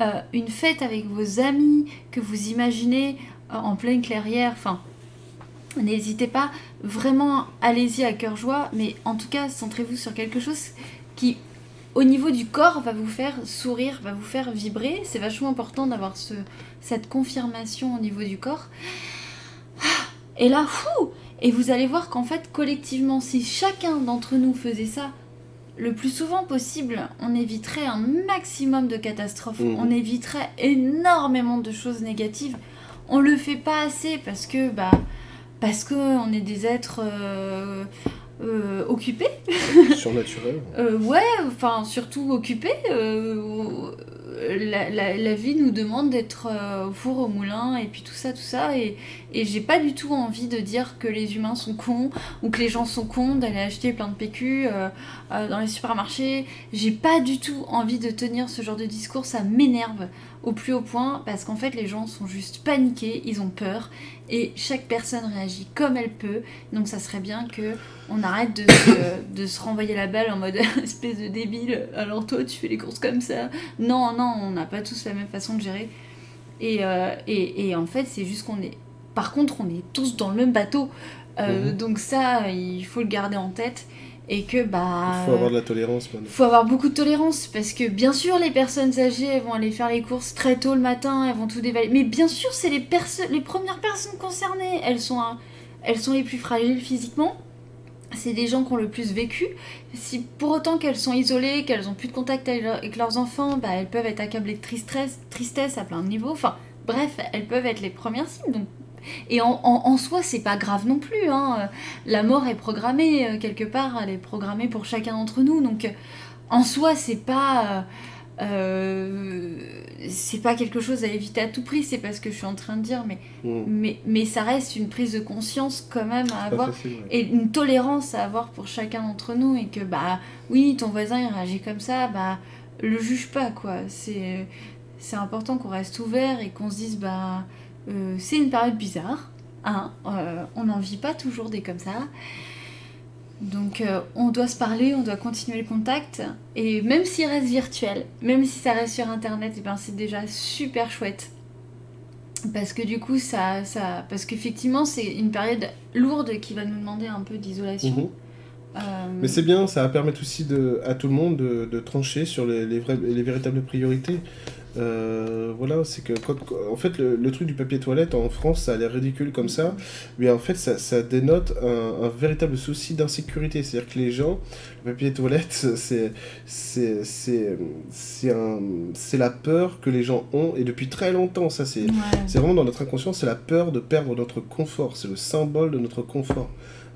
euh, une fête avec vos amis que vous imaginez euh, en pleine clairière. Enfin, n'hésitez pas, vraiment, allez-y à cœur joie, mais en tout cas, centrez-vous sur quelque chose qui, au niveau du corps, va vous faire sourire, va vous faire vibrer. C'est vachement important d'avoir ce, cette confirmation au niveau du corps. Et là, fou Et vous allez voir qu'en fait, collectivement, si chacun d'entre nous faisait ça, le plus souvent possible, on éviterait un maximum de catastrophes, Mhm. on éviterait énormément de choses négatives. On le fait pas assez parce que bah parce que on est des êtres euh, euh, occupés. Surnaturel. Euh, ouais, enfin surtout occupés. La, vie nous demande d'être euh, au four au moulin et puis tout ça, tout ça. Et, et j'ai pas du tout envie de dire que les humains sont cons ou que les gens sont cons d'aller acheter plein de PQ euh, euh, dans les supermarchés. J'ai pas du tout envie de tenir ce genre de discours, ça m'énerve au plus haut point parce qu'en fait les gens sont juste paniqués, ils ont peur et chaque personne réagit comme elle peut. Donc ça serait bien que on arrête de se, de se renvoyer la balle en mode espèce de débile. Alors toi tu fais les courses comme ça. Non non, on n'a pas tous la même façon de gérer. Et, euh, et, et en fait c'est juste qu'on est. Par contre on est tous dans le même bateau. Euh, Mhm. Donc ça il faut le garder en tête et que bah. Il faut avoir de la tolérance maintenant. faut avoir beaucoup de tolérance parce que bien sûr les personnes âgées elles vont aller faire les courses très tôt le matin, elles vont tout dévaler. Mais bien sûr c'est les perso- les premières personnes concernées, elles sont un- elles sont les plus fragiles physiquement. C'est des gens qui ont le plus vécu. Si pour autant qu'elles sont isolées, qu'elles ont plus de contact avec leurs enfants, bah, elles peuvent être accablées de tristesse, tristesse à plein de niveaux. Enfin bref, elles peuvent être les premières cibles. Donc et en, en- en soi, c'est pas grave non plus. hein. La mort est programmée euh, quelque part, elle est programmée pour chacun d'entre nous. Donc, en soi, c'est pas. euh, c'est pas quelque chose à éviter à tout prix, c'est pas ce que je suis en train de dire, mais, Mm. mais, mais ça reste une prise de conscience quand même à avoir facile, ouais. et une tolérance à avoir pour chacun d'entre nous et que bah oui ton voisin il réagit comme ça bah le juge pas quoi c'est c'est important qu'on reste ouvert et qu'on se dise bah euh, c'est une période bizarre hein euh, on n'en vit pas toujours des comme ça donc euh, on doit se parler, on doit continuer le contact et même s'il reste virtuel, même si ça reste sur internet, et ben c'est déjà super chouette parce que du coup ça, ça parce qu'effectivement c'est une période lourde qui va nous demander un peu d'isolation. Mhm. Euh, Mais c'est bien, ça va permettre aussi de, à tout le monde de, de trancher sur les, les, vrais- les véritables priorités. Euh, voilà, c'est que quand- en fait le, le truc du papier toilette en France ça a l'air ridicule comme ça, mais en fait ça, ça dénote un, un véritable souci d'insécurité. C'est-à-dire que les gens, le papier toilette, c'est c'est c'est c'est un- c'est la peur que les gens ont et depuis très longtemps. Ça c'est ouais. c'est vraiment dans notre inconscient, c'est la peur de perdre notre confort, c'est le symbole de notre confort.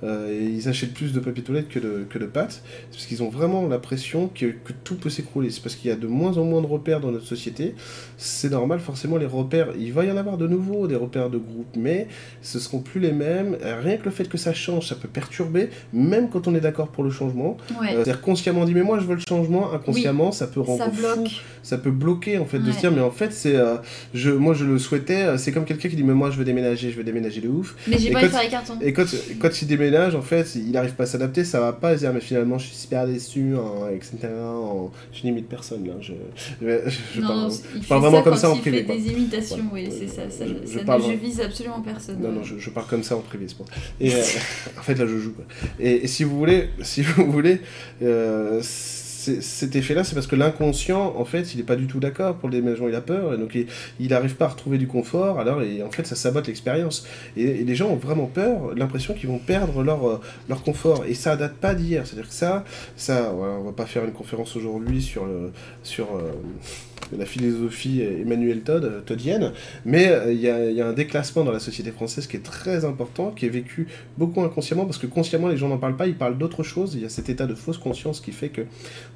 Euh, et ils achètent plus de papier toilette que de, que de pâtes, c'est parce qu'ils ont vraiment l'impression que, que tout peut s'écrouler. C'est parce qu'il y a de moins en moins de repères dans notre société. C'est normal, forcément, les repères, il va y en avoir de nouveaux, des repères de groupe, mais ce seront plus les mêmes. Rien que le fait que ça change, ça peut perturber, même quand on est d'accord pour le changement. Ouais, Euh, C'est-à-dire consciemment on dit mais moi je veux le changement, inconsciemment ça peut rendre ça fou, bloque. ça peut bloquer en fait de se dire mais en fait c'est euh, je moi je le souhaitais c'est comme quelqu'un qui dit mais moi je veux déménager je veux déménager de ouf Mais j'ai pas quand- faire les cartons. et quand quand il déménage en fait il arrive pas à s'adapter ça va pas dire mais finalement je suis super déçu hein, etc en- je n'imite personne là je je, je non, parle- il parle vraiment ça comme ça en privé, fait des imitations, Voilà. oui, c'est ça. ça, Je- ça parle- ne- vise absolument personne. non, non, je, parle comme ça en privé, c'est pour. Et euh, en fait, là, je joue. quoi. Et, et si vous voulez, si vous voulez, euh, cet effet-là, c'est parce que l'inconscient, en fait, il n'est pas du tout d'accord pour le déménagement, il a peur, et donc il- n'arrive pas à retrouver du confort, alors, et en fait, ça sabote l'expérience. Et, les gens ont vraiment peur, l'impression qu'ils vont perdre leur, euh, leur confort. Et ça date pas d'hier, c'est-à-dire que ça, ça on va pas faire une conférence aujourd'hui sur, sur euh, la philosophie Emmanuel Todd, euh, Toddienne, mais euh, il y, a, il y a un déclassement dans la société française qui est très important, qui est vécu beaucoup inconsciemment, parce que consciemment les gens n'en parlent pas, ils parlent d'autre chose, il y a cet état de fausse conscience qui fait que,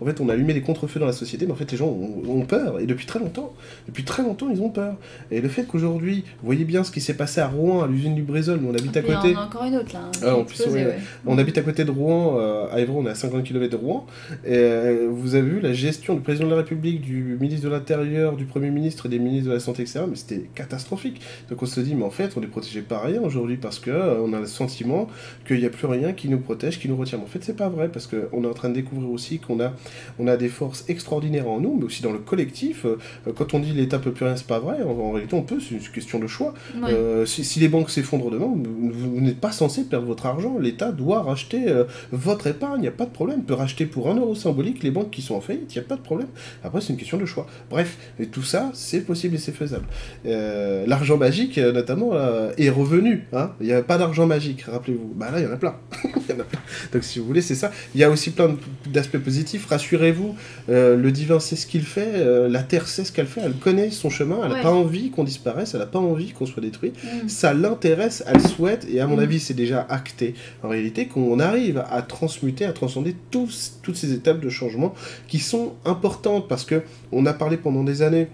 en fait, on a allumé des contre-feux dans la société, mais en fait les gens ont, ont peur, et depuis très longtemps, depuis très longtemps ils ont peur. Et le fait qu'aujourd'hui, vous voyez bien ce qui s'est passé à Rouen, à l'usine du Brésil, où on habite à Et puis, côté, On a encore une autre là. hein, Ah, en a plus, explosé, ouais. ouais. on habite à côté de Rouen, euh, à Évron, on est à 50 km de Rouen. Et euh, vous avez vu la gestion du président de la République, du ministre de l'Intérieur, du Premier ministre et des ministres de la Santé, etc. Mais c'était catastrophique. Donc on se dit, mais en fait, on n'est protégé par rien aujourd'hui parce que euh, on a le sentiment qu'il n'y a plus rien qui nous protège, qui nous retient. Mais en fait, c'est pas vrai parce qu'on est en train de découvrir aussi qu'on a, on a des forces extraordinaires en nous, mais aussi dans le collectif. Euh, quand on dit l'État peut plus rien, c'est pas vrai. En, en réalité, on peut, c'est une question de choix. Ouais. Euh, si, si les banques s'effondrent demain, vous, vous n'êtes pas censé perdre votre argent. L'État doit racheter euh, votre épargne, il n'y a pas de problème. Il peut racheter pour un euro symbolique les banques qui sont en faillite, il n'y a pas de problème. Après, c'est une question de choix. Bref, et tout ça, c'est possible et c'est faisable. Euh, L'argent magique, euh, notamment, euh, est revenu. hein. Il n'y avait pas d'argent magique, rappelez-vous. Bah là, il y en a plein. Donc si vous voulez, c'est ça. Il y a aussi plein d'aspects positifs. Rassurez-vous, euh, le divin sait ce qu'il fait, euh, la terre sait ce qu'elle fait, elle connaît son chemin, elle n'a pas envie qu'on disparaisse, elle n'a pas envie qu'on soit détruit. Mm. Ça l'intéresse, elle souhaite, et à mon mm. avis c'est déjà acté en réalité, qu'on arrive à transmuter, à transcender tous, toutes ces étapes de changement qui sont importantes parce que on a parlé pendant des années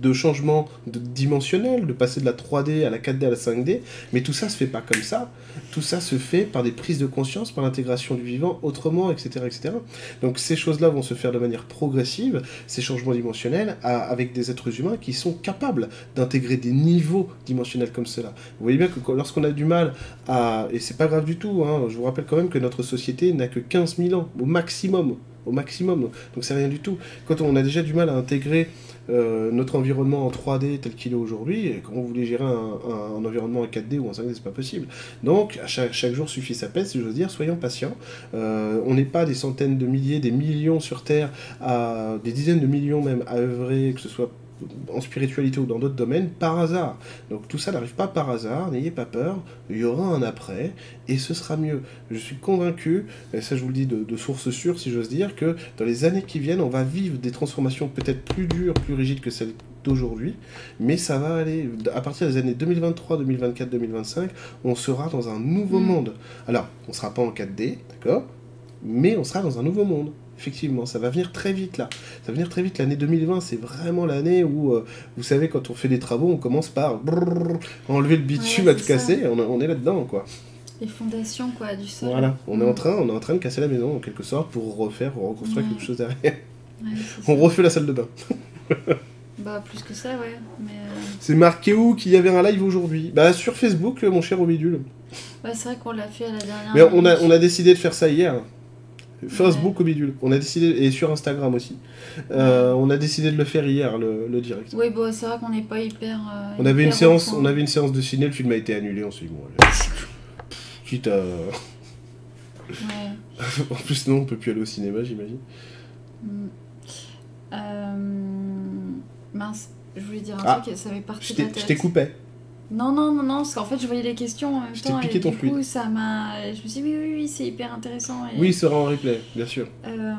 de changement de dimensionnel, de passer de la 3D à la 4D à la 5D, mais tout ça se fait pas comme ça. Tout ça se fait par des prises de conscience, par l'intégration du vivant autrement, etc., etc. Donc ces choses-là vont se faire de manière progressive, ces changements dimensionnels, avec des êtres humains qui sont capables d'intégrer des niveaux dimensionnels comme cela. Vous voyez bien que lorsqu'on a du mal à... Et c'est pas grave du tout, hein, je vous rappelle quand même que notre société n'a que 15 000 ans, au maximum. Au maximum. Donc c'est rien du tout. Quand on a déjà du mal à intégrer euh, notre environnement en 3D tel qu'il est aujourd'hui, comment vous voulez gérer un, environnement en 4D ou en 5D, c'est pas possible. Donc, chaque, chaque, jour suffit sa peine, si j'ose dire, soyons patients. Euh, on n'est pas des centaines de milliers, des millions sur Terre, à, des dizaines de millions même à œuvrer, que ce soit en spiritualité ou dans d'autres domaines par hasard. Donc tout ça n'arrive pas par hasard, n'ayez pas peur, il y aura un après et ce sera mieux. Je suis convaincu, et ça je vous le dis de, de source sûre si j'ose dire, que dans les années qui viennent, on va vivre des transformations peut-être plus dures, plus rigides que celles d'aujourd'hui, mais ça va aller, à partir des années 2023, 2024, 2025, on sera dans un nouveau mm. monde. Alors, on ne sera pas en 4D, d'accord mais on sera dans un nouveau monde effectivement, ça va venir très vite là. Ça va venir très vite. L'année 2020, c'est vraiment l'année où, euh, vous savez, quand on fait des travaux, on commence par enlever le bitume à tout casser. On, est là-dedans, quoi. Les fondations, quoi, du sol. Voilà, on, est en mm. train, on est en train de casser la maison, en quelque sorte, pour refaire, pour reconstruire quelque chose derrière. on refait la salle de bain. bah, plus que ça, ouais. Mais... Euh, c'est marqué où qu'il y avait un live aujourd'hui? Bah, sur Facebook, mon cher Obidule. Ouais, c'est vrai qu'on l'a fait à la dernière. Mais on a, on a décidé de faire ça hier. Facebook au bidule. On a décidé, et sur Instagram aussi. Euh, on a décidé de le faire hier, le, le direct. Oui, bon, c'est vrai qu'on n'est pas hyper. Euh, on, avait une séance, on avait une séance de ciné, le film a été annulé, on s'est dit, bon, quitte à. Ouais. en plus, non, on peut plus aller au cinéma, j'imagine. Mm. Euh... Mince, je voulais dire un ah, truc, ça avait parti de Je t'ai coupé. Non, non, non, non, parce qu'en fait, je voyais les questions en même temps. et du coup, ça m'a. Je me suis dit, oui, oui, oui, c'est hyper intéressant. Oui, il sera en replay, bien sûr. Euh...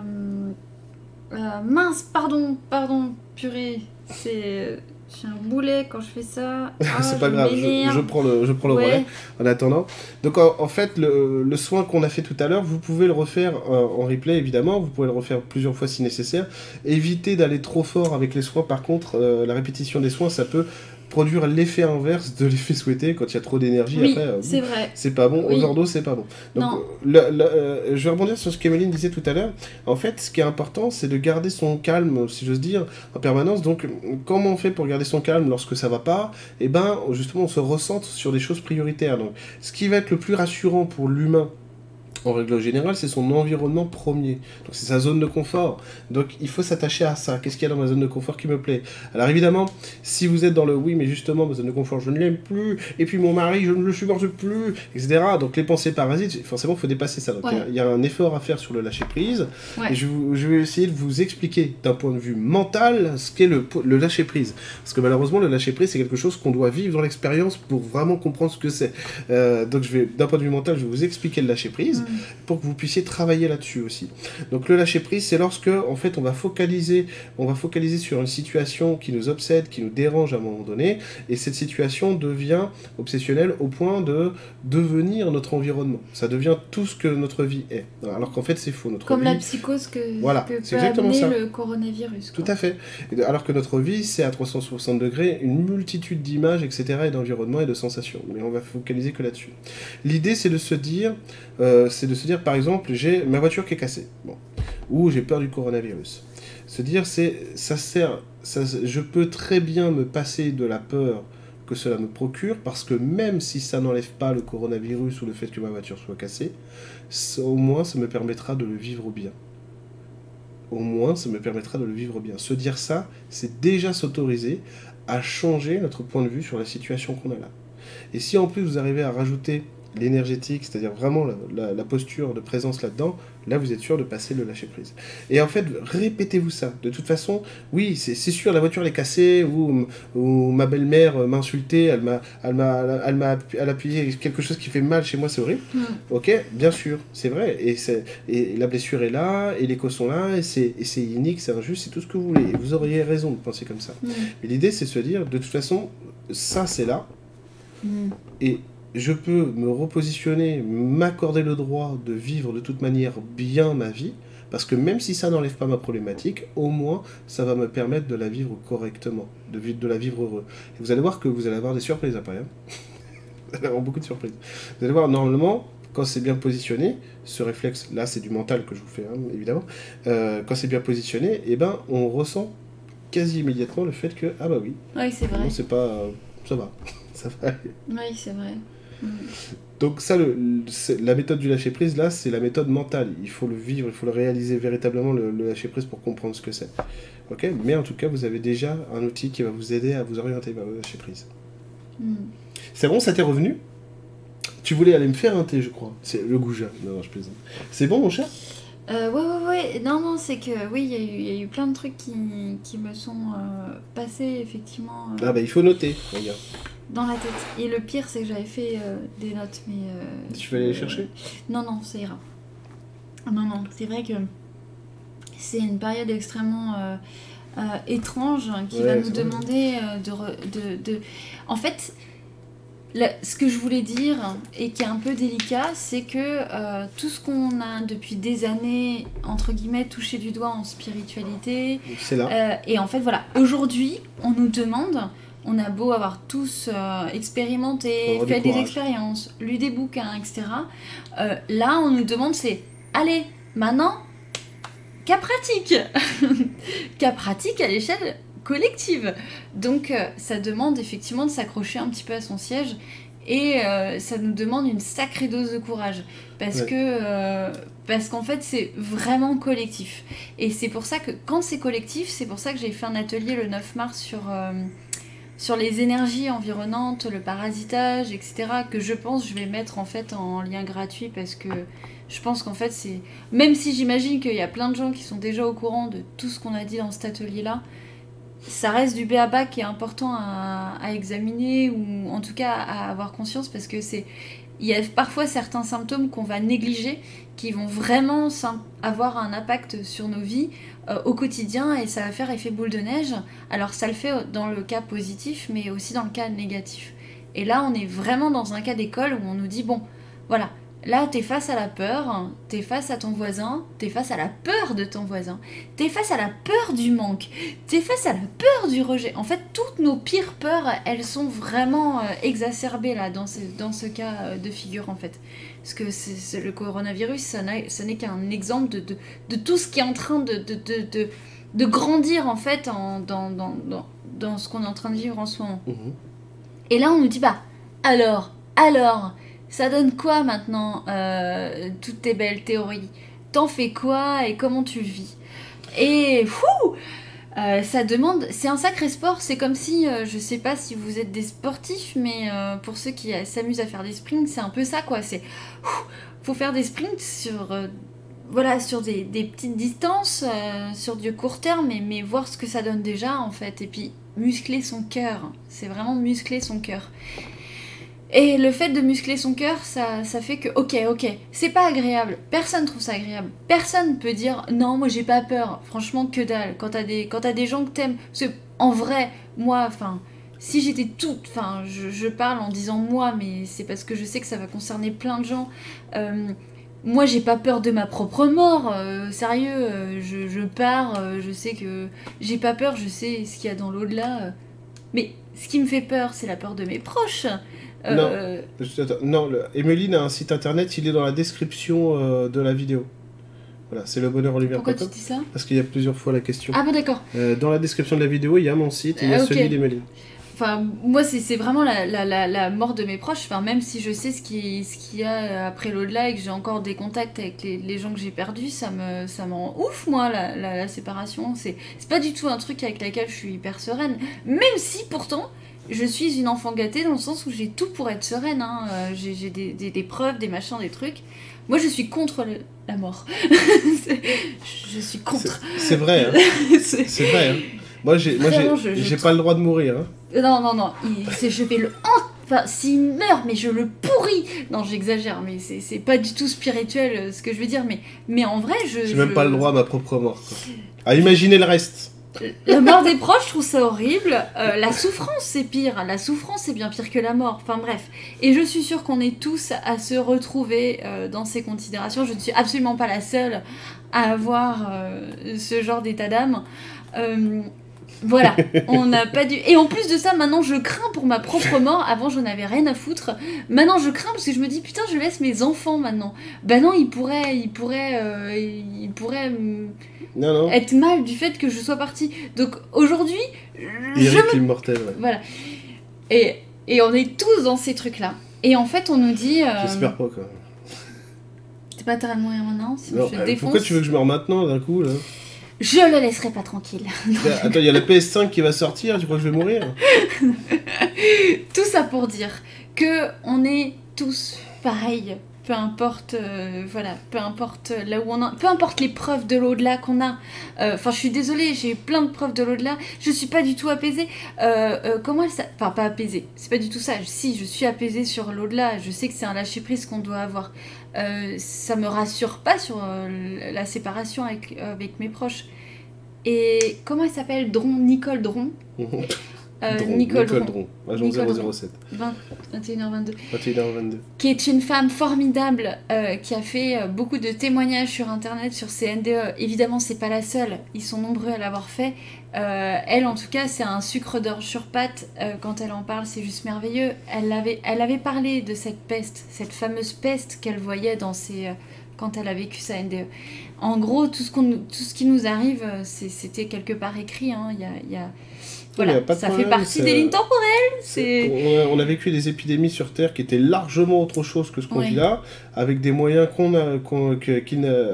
Euh, mince, pardon, pardon, purée. C'est. J'ai un boulet quand je fais ça. Ah, c'est pas grave, je, prends le, je prends le relais en attendant. Donc en, fait, le, le soin qu'on a fait tout à l'heure, vous pouvez le refaire euh, en replay évidemment, vous pouvez le refaire plusieurs fois si nécessaire. Évitez d'aller trop fort avec les soins, par contre, euh, la répétition des soins, ça peut produire l'effet inverse de l'effet souhaité quand il y a trop d'énergie oui, après euh, c'est vrai. c'est pas bon aux ordos c'est pas bon. Donc euh, je vais rebondir sur ce qu'Emeline disait tout à l'heure. En fait ce qui est important c'est de garder son calme si j'ose dire en permanence. Donc comment on fait pour garder son calme lorsque ça va pas? Et eh ben justement on se recentre sur des choses prioritaires. Donc ce qui va être le plus rassurant pour l'humain en règle générale, c'est son environnement premier. Donc c'est sa zone de confort. Donc il faut s'attacher à ça. Qu'est-ce qu'il y a dans ma zone de confort qui me plaît? Alors évidemment, si vous êtes dans le oui, mais justement, ma zone de confort, je ne l'aime plus, et puis mon mari, je ne le supporte plus, etc. Donc les pensées parasites, forcément, il faut dépasser ça. Donc il y, a un effort à faire sur le lâcher prise. Et je, vais essayer de vous expliquer d'un point de vue mental ce qu'est le, le lâcher prise. Parce que malheureusement, le lâcher prise, c'est quelque chose qu'on doit vivre dans l'expérience pour vraiment comprendre ce que c'est. Euh, donc je vais, d'un point de vue mental, je vais vous expliquer le lâcher prise pour que vous puissiez travailler là-dessus aussi. Donc le lâcher prise, c'est lorsque en fait on va focaliser, on va focaliser sur une situation qui nous obsède, qui nous dérange à un moment donné, et cette situation devient obsessionnelle au point de devenir notre environnement. Ça devient tout ce que notre vie est. Alors qu'en fait c'est faux. Notre Comme la psychose que, voilà, que peut amener le coronavirus. Tout à fait. Alors que notre vie c'est à 360 degrés une multitude d'images, etc. et d'environnements et de sensations. Mais on va focaliser que là-dessus. L'idée c'est de se dire, euh, c'est de se dire par exemple, j'ai ma voiture qui est cassée, bon, ou j'ai peur du coronavirus. Se dire, c'est, ça sert, ça, je peux très bien me passer de la peur que cela me procure, parce que même si ça n'enlève pas le coronavirus ou le fait que ma voiture soit cassée, au moins ça me permettra de le vivre bien. Au moins ça me permettra de le vivre bien. Se dire ça, c'est déjà s'autoriser à changer notre point de vue sur la situation qu'on a là. Et si en plus vous arrivez à rajouter l'énergétique, c'est-à-dire vraiment la, la, posture de présence là-dedans, là vous êtes sûr de passer le lâcher prise. Et en fait, répétez-vous ça. De toute façon, oui, c'est sûr, la voiture elle est cassée, ou, ou ma belle-mère m'a insulté, elle m'a elle m'a elle m'a elle a appuyé quelque chose qui fait mal chez moi, c'est horrible. Mm. Ok, bien sûr, c'est vrai. Et, et la blessure est là, et les causes sont là, et c'est unique, c'est injuste, c'est tout ce que vous voulez. Et vous auriez raison de penser comme ça. Mm. Mais l'idée, c'est de se dire, de toute façon, ça c'est là. Mm. Et je peux me repositionner, m'accorder le droit de vivre de toute manière bien ma vie, parce que même si ça n'enlève pas ma problématique, au moins ça va me permettre de la vivre correctement, de, de la vivre heureux. Et vous allez voir que vous allez avoir des surprises après. Hein. vous allez avoir beaucoup de surprises. Vous allez voir, normalement, quand c'est bien positionné, ce réflexe, là c'est du mental que je vous fais, hein, évidemment, euh, quand c'est bien positionné, et eh ben, on ressent quasi immédiatement le fait que, ah bah oui, oui c'est vrai. c'est pas, ça va, ça va Oui, c'est vrai. Donc ça, le, la méthode du lâcher prise, là, c'est la méthode mentale. Il faut le vivre, il faut le réaliser véritablement, le, lâcher prise, pour comprendre ce que c'est. Ok? Mais en tout cas, vous avez déjà un outil qui va vous aider à vous orienter vers le lâcher prise. Hmm. C'est bon, ça t'est revenu? Tu voulais aller me faire un thé, je crois. C'est le goujat. Non, non, je plaisante. C'est bon, mon cher? Euh, ouais, ouais, ouais. Non, non, c'est que oui, il y, a eu plein de trucs qui, qui me sont euh, passés, effectivement. Euh. Ah, bah il faut noter, regarde dans la tête. Et le pire, c'est que j'avais fait euh, des notes, mais. Euh, tu vas aller les chercher? Non, non, ça ira. Non, non, c'est vrai que c'est une période extrêmement euh, étrange qui va nous demander de, de, En fait, ce que je voulais dire et qui est un peu délicat, c'est que tout ce qu'on a depuis des années, entre guillemets, touché du doigt en spiritualité. C'est là. et en fait, voilà, aujourd'hui, on nous demande on a beau avoir tous euh, expérimenté, fait des expériences, lu des bouquins, etc. Euh, là, on nous demande c'est allez, maintenant, cas pratique Cas pratique à l'échelle collective. Donc, euh, ça demande effectivement de s'accrocher un petit peu à son siège et ça nous demande une sacrée dose de courage parce que parce qu'en fait c'est vraiment collectif et c'est pour ça que quand c'est collectif c'est pour ça que j'ai fait un atelier le 9 mars sur sur les énergies environnantes, le parasitage, etc., que je pense je vais mettre en fait en lien gratuit parce que je pense qu'en fait c'est... Même si j'imagine qu'il y a plein de gens qui sont déjà au courant de tout ce qu'on a dit dans cet atelier-là, ça reste du béaba qui est important à, à, examiner ou en tout cas à avoir conscience parce que c'est... Il y a parfois certains symptômes qu'on va négliger qui vont vraiment avoir un impact sur nos vies euh, au quotidien et ça va faire effet boule de neige. Alors ça le fait dans le cas positif mais aussi dans le cas négatif. Et là on est vraiment dans un cas d'école où on nous dit bon voilà Là, t'es face à la peur, t'es face à ton voisin, t'es face à la peur de ton voisin, t'es face à la peur du manque, t'es face à la peur du rejet. En fait, toutes nos pires peurs, elles sont vraiment euh, exacerbées là, dans ce, dans ce cas euh, de figure en fait. Parce que le coronavirus, ça, n'est qu'un exemple de, de, tout ce qui est en train de, de, de grandir en fait en, dans, dans, dans, dans, ce qu'on est en train de vivre en ce moment. Mmh. Et là, on nous dit, bah, alors, alors, ça donne quoi maintenant, euh, toutes tes belles théories? T'en fais quoi et comment tu le vis? Et fou euh, ça demande, c'est un sacré sport. C'est comme si, euh, je sais pas si vous êtes des sportifs, mais pour ceux qui s'amusent à faire des sprints, c'est un peu ça quoi. C'est, faut faire des sprints sur, voilà, sur des, petites distances, sur du court terme, mais voir ce que ça donne déjà en fait. Et puis muscler son cœur. C'est vraiment muscler son cœur. Et le fait de muscler son cœur, ça, ça fait que, ok, ok, c'est pas agréable. Personne trouve ça agréable. Personne peut dire, non, moi j'ai pas peur. Franchement, que dalle. Quand t'as des, quand as des gens que t'aimes. Parce que, en vrai, moi, enfin, si j'étais toute. Enfin, je, parle en disant moi, mais c'est parce que je sais que ça va concerner plein de gens. Euh, moi, j'ai pas peur de ma propre mort. Euh, sérieux, euh, je, je, pars, je sais que. J'ai pas peur, je sais ce qu'il y a dans l'au-delà. mais ce qui me fait peur, c'est la peur de mes proches. Euh, non, Emeline a un site internet, il est dans la description euh, de la vidéo. Voilà, c'est le bonheur Pourquoi tu dis ça Parce qu'il y a plusieurs fois la question. Ah bon, d'accord. Euh, dans la description de la vidéo, il y a mon site et il y a celui d'Emeline. Enfin, moi, c'est vraiment la, la, la, mort de mes proches. Enfin, même si je sais ce qu'il ce qu'il y a après l'au-delà et que j'ai encore des contacts avec les, les gens que j'ai perdus, ça me, ça me rend ouf, moi, la, la, séparation. C'est pas du tout un truc avec lequel je suis hyper sereine. Même si, pourtant, je suis une enfant gâtée dans le sens où j'ai tout pour être sereine. hein. Euh, j'ai des, des- des preuves, des machins, des trucs. Moi, je suis contre le- la mort. Je suis contre. C'est vrai, hein. C'est- vrai. hein. Moi, j'ai, moi, j'ai, pas le droit de mourir. Hein. Non, non, non. il- je vais le. Enfin, s'il meurt, mais je le pourris. Non, j'exagère, mais c'est pas du tout spirituel euh, ce que je veux dire. Mais, mais en vrai, je. J'ai même pas le droit à ma propre mort. Quoi. À imaginer le reste. La mort des proches, je trouve ça horrible. Euh, la souffrance, c'est pire. La souffrance, c'est bien pire que la mort. Enfin bref. Et je suis sûre qu'on est tous à se retrouver euh, dans ces considérations. Je ne suis absolument pas la seule à avoir euh, ce genre d'état d'âme. Voilà, on n'a pas dû. Et en plus de ça, maintenant je crains pour ma propre mort. Avant, j'en avais rien à foutre. Maintenant, je crains parce que je me dis putain, je laisse mes enfants maintenant. Ben non, ils pourraient, ils pourraient, euh, ils pourraient mm, Non, non. être mal du fait que je sois partie. Donc aujourd'hui, je Eric l'immortel, ouais. voilà. Et, et on est tous dans ces trucs-là. Et en fait, on nous dit. euh, J'espère pas, quoi. T'es pas intérêt de mourir maintenant, sinon Non, je euh, défonce. pourquoi tu veux que je meure maintenant, d'un coup, là? Je le laisserai pas tranquille. Attends, il y a la PS5 qui va sortir, tu crois que je vais mourir Tout ça pour dire que on est tous pareils. Peu importe, euh, voilà, peu importe là où on en... peu importe les preuves de l'au-delà qu'on a. Euh, Enfin, je suis désolée, j'ai plein de preuves de l'au-delà. Je suis pas du tout apaisée. Euh, comment elle Enfin, pas apaisée. C'est pas du tout ça. Si, je suis apaisée sur l'au-delà. Je sais que c'est un lâcher prise qu'on doit avoir. Euh, ça me rassure pas sur euh, la séparation avec, mes proches. Et comment elle s'appelle? Dron, Nicole Dron. Euh, Dron, Nicole, Dron. Dron, agent Nicole Dron. 007. 20 21h22. 21h22. qui est une femme formidable, euh, qui a fait euh, beaucoup de témoignages sur internet sur ces NDE. Évidemment, c'est pas la seule, ils sont nombreux à l'avoir fait. Elle, en tout cas, c'est un sucre d'or sur. Euh, quand elle en parle, c'est juste merveilleux. Elle avait, elle avait parlé de cette peste, cette fameuse peste qu'elle voyait dans ses, quand elle a vécu sa NDE. En gros, tout ce, qu'on, tout ce qui nous arrive, c'était quelque part écrit. hein. Il y a, y Voilà, a pas de ça fait partie des lignes temporelles. On a, on a vécu des épidémies sur Terre qui étaient largement autre chose que ce qu'on Ouais. vit là, avec des moyens qu'on a, qu'on-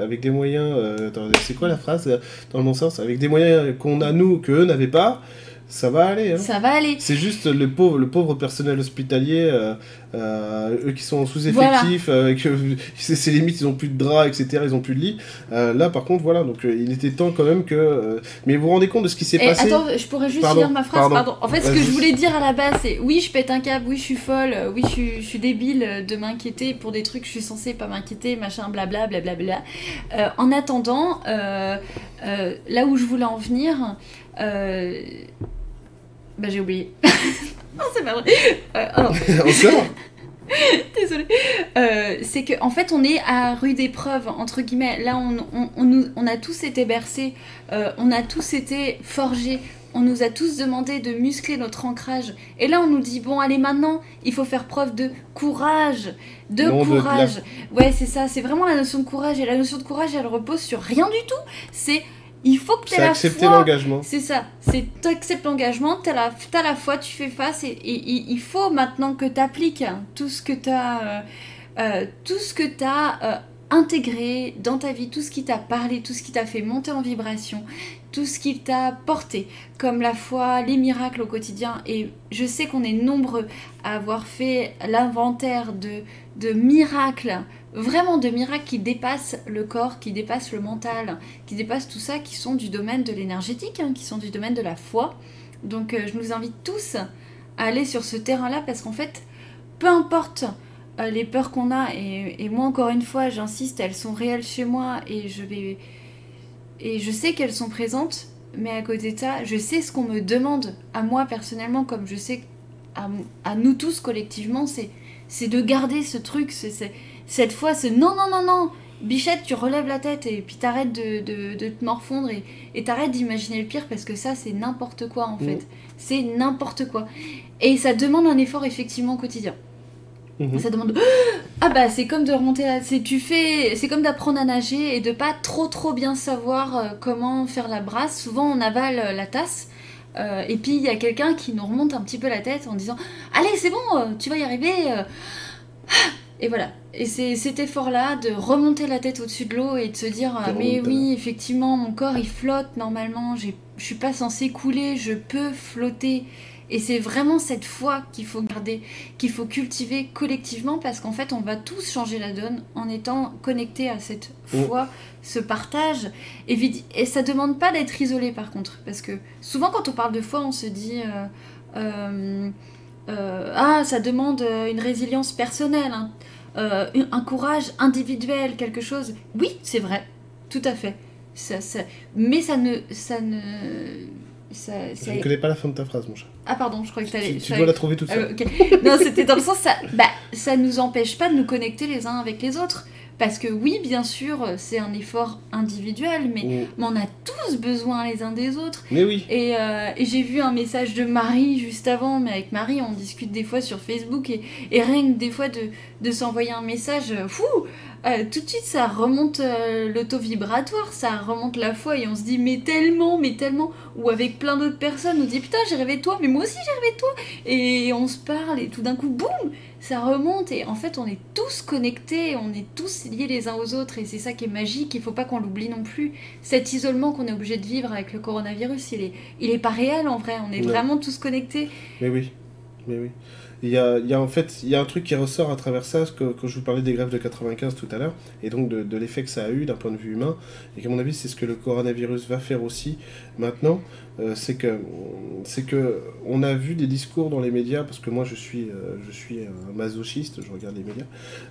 avec des moyens. euh, c'est quoi la phrase dans le bon sens Avec des moyens qu'on a nous que eux n'avaient pas, ça va aller. hein. Ça va aller. C'est juste le pauvre, le pauvre personnel hospitalier, euh, euh, eux qui sont sous-effectifs, euh, que c'est limite, ils ont plus de draps, etc., ils ont plus de lit. Euh, là, par contre, voilà, donc euh, il était temps quand même que. euh, mais vous vous rendez compte de ce qui s'est Et passé? attends, je pourrais juste Pardon, lire ma phrase, pardon. pardon. En fait, ce que je voulais dire à la base, c'est oui, je pète un câble, oui, je suis folle, euh, oui, je suis, je suis débile euh, de m'inquiéter pour des trucs, je suis censée pas m'inquiéter, machin, blabla, blablabla. Euh, en attendant, euh, euh, là où je voulais en venir, euh, bah j'ai oublié. non, c'est pas vrai. Euh, oh. Encore Désolée. Euh, c'est que en fait on est à rude épreuve entre guillemets. Là on, on, on on a tous été bercés, euh, on a tous été forgés. On nous a tous demandé de muscler notre ancrage. Et là, on nous dit, bon, allez, maintenant, il faut faire preuve de courage. De Non, courage. Ouais, c'est ça. C'est vraiment la notion de courage. Et la notion de courage, elle repose sur rien du tout. C'est, il faut que tu aies la accepter l'engagement. C'est ça, c'est t'acceptes l'engagement, t'as la, t'as la foi, tu fais face et, et- et il faut maintenant que t'appliques tout ce que t'as, euh, euh, tout ce que euh, intégré dans ta vie, tout ce qui t'a parlé, tout ce qui t'a fait monter en vibration, tout ce qui t'a porté, comme la foi, les miracles au quotidien. Et je sais qu'on est nombreux à avoir fait l'inventaire de, de miracles, vraiment de miracles qui dépassent le corps, qui dépassent le mental, qui dépassent tout ça, qui sont du domaine de l'énergétique, hein, qui sont du domaine de la foi. Donc euh, je nous invite tous à aller sur ce terrain-là parce qu'en fait, peu importe euh, les peurs qu'on a, et, moi encore une fois, j'insiste, elles sont réelles chez moi et je vais et je sais qu'elles sont présentes, mais à côté de ça, je sais ce qu'on me demande à moi personnellement, comme je sais à, nous tous collectivement, c'est de garder ce truc, c'est- cette fois, c'est non non non non, Bichette, tu relèves la tête et puis t'arrêtes de, de, de te morfondre et et t'arrêtes d'imaginer le pire parce que ça c'est n'importe quoi en fait. Mhm. C'est n'importe quoi. Et ça demande un effort effectivement au quotidien. Mhm. Ça demande ah bah c'est comme de remonter la... c'est tu fais c'est comme d'apprendre à nager et de pas trop trop bien savoir euh, comment faire la brasse. Souvent on avale euh, la tasse euh, et puis il y a quelqu'un qui nous remonte un petit peu la tête en disant allez c'est bon tu vas y arriver. Et voilà. Et c'est cet effort-là de remonter la tête au-dessus de l'eau et de se dire ah, mais oui effectivement mon corps il flotte normalement je suis pas censée couler je peux flotter Et c'est vraiment cette foi qu'il faut garder, qu'il faut cultiver collectivement parce qu'en fait, on va tous changer la donne en étant connectés à cette Mm. foi, ce partage. Et, et ça demande pas d'être isolé par contre. Parce que souvent, quand on parle de foi, on se dit euh, euh, Ah, ça demande euh, une résilience personnelle, hein, euh, un- courage individuel, quelque chose. Oui, c'est vrai, tout à fait. Ça, ça- Mais ça ne. Ça ne ça, Je ça- ne connais pas la fin de ta phrase, mon chat. Ah pardon, je croyais que. Tu, je tu savais- dois la trouver toute seule. euh, ok. Non, c'était dans le sens, ça, bah, ça nous empêche pas de nous connecter les uns avec les autres. Parce que oui, bien sûr, c'est un effort individuel, mais, Mm. mais on a tous besoin les uns des autres. Mais oui. Et, euh, et j'ai vu un message de Marie juste avant, mais avec Marie, on discute des fois sur Facebook, et, et rien que des fois de, de s'envoyer un message, fou, euh, tout de suite ça remonte euh, l'auto-vibratoire, ça remonte la foi, et on se dit, mais tellement, mais tellement, ou avec plein d'autres personnes, on dit, putain, j'ai rêvé de toi, mais moi aussi j'ai rêvé de toi, et on se parle, et tout d'un coup, boum, ça remonte, et en fait, on est tous connectés, on est tous liés les uns aux autres, et c'est ça qui est magique, il faut pas qu'on l'oublie non plus. Cet isolement qu'on est obligé de vivre avec le coronavirus, il est, il est pas réel en vrai, on est Non. vraiment tous connectés. Mais oui, mais oui. Il y a, il y a en fait il y a un truc qui ressort à travers ça, que, quand je vous parlais des grèves de 95 tout à l'heure, et donc de, de l'effet que ça a eu d'un point de vue humain, et qu'à mon avis c'est ce que le coronavirus va faire aussi maintenant, euh, c'est que c'est que on a vu des discours dans les médias, parce que moi je suis euh, je suis un masochiste, je regarde les médias.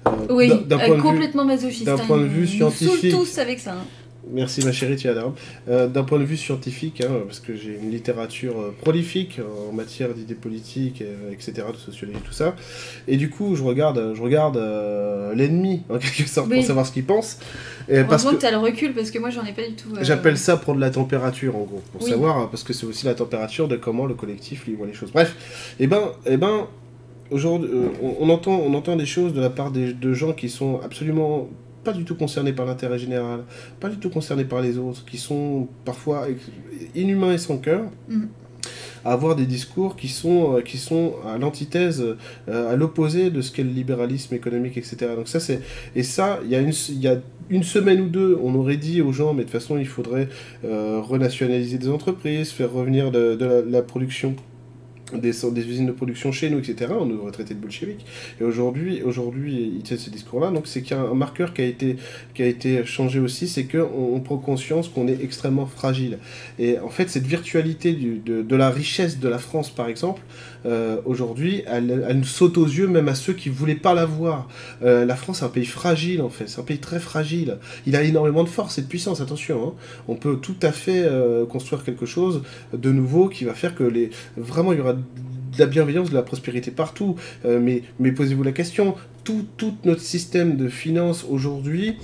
euh, Oui, d'un- point de vue- complètement masochiste. d'un hein, point de vue saoulent scientifique. tous avec ça. hein. Merci ma chérie Tiana. Euh, D'un point de vue scientifique, hein, parce que j'ai une littérature euh, prolifique en matière d'idées politiques, euh, etc., de sociologie, tout ça. Et du coup, je regarde, je regarde l'ennemi, en quelque sorte, Oui. pour savoir ce qu'il pense. Et parce Heureusement que tu as le recul parce que moi j'en ai pas du tout. j'appelle ça prendre la température, en gros, pour Oui. savoir, hein, parce que c'est aussi la température de comment le collectif lui voit les choses. Bref, et ben, et ben, aujourd'hui, on, on entend, on entend des choses de la part des, de gens qui sont absolument pas du tout concernés par l'intérêt général, pas du tout concernés par les autres, qui sont parfois inhumains et sans cœur, à avoir des discours qui sont, euh, qui sont à l'antithèse, euh, à l'opposé de ce qu'est le libéralisme économique, etc. Donc ça, c'est... Et ça, il y, a une, il y a une semaine ou deux, on aurait dit aux gens, mais de toute façon, il faudrait euh, renationaliser des entreprises, faire revenir de, de la, la production des, usines de production chez nous, etc. On nous aurait traité de bolcheviques. Et aujourd'hui, aujourd'hui, il tient ce discours-là. Donc c'est qu'il y a un marqueur qui a été, qui a été changé aussi, c'est qu'on on prend conscience qu'on est extrêmement fragile. Et en fait, cette virtualité de, de la richesse de la France, par exemple, euh, aujourd'hui, elle, nous saute aux yeux, même à ceux qui voulaient pas la voir. Euh, la France est un pays fragile, en fait. C'est un pays très fragile. Il a énormément de force et de puissance, attention. hein. On peut tout à fait euh, construire quelque chose de nouveau qui va faire que les... vraiment, il y aura de la bienveillance, de la prospérité partout. Mais posez-vous la question, tout, tout notre système de finances aujourd'hui,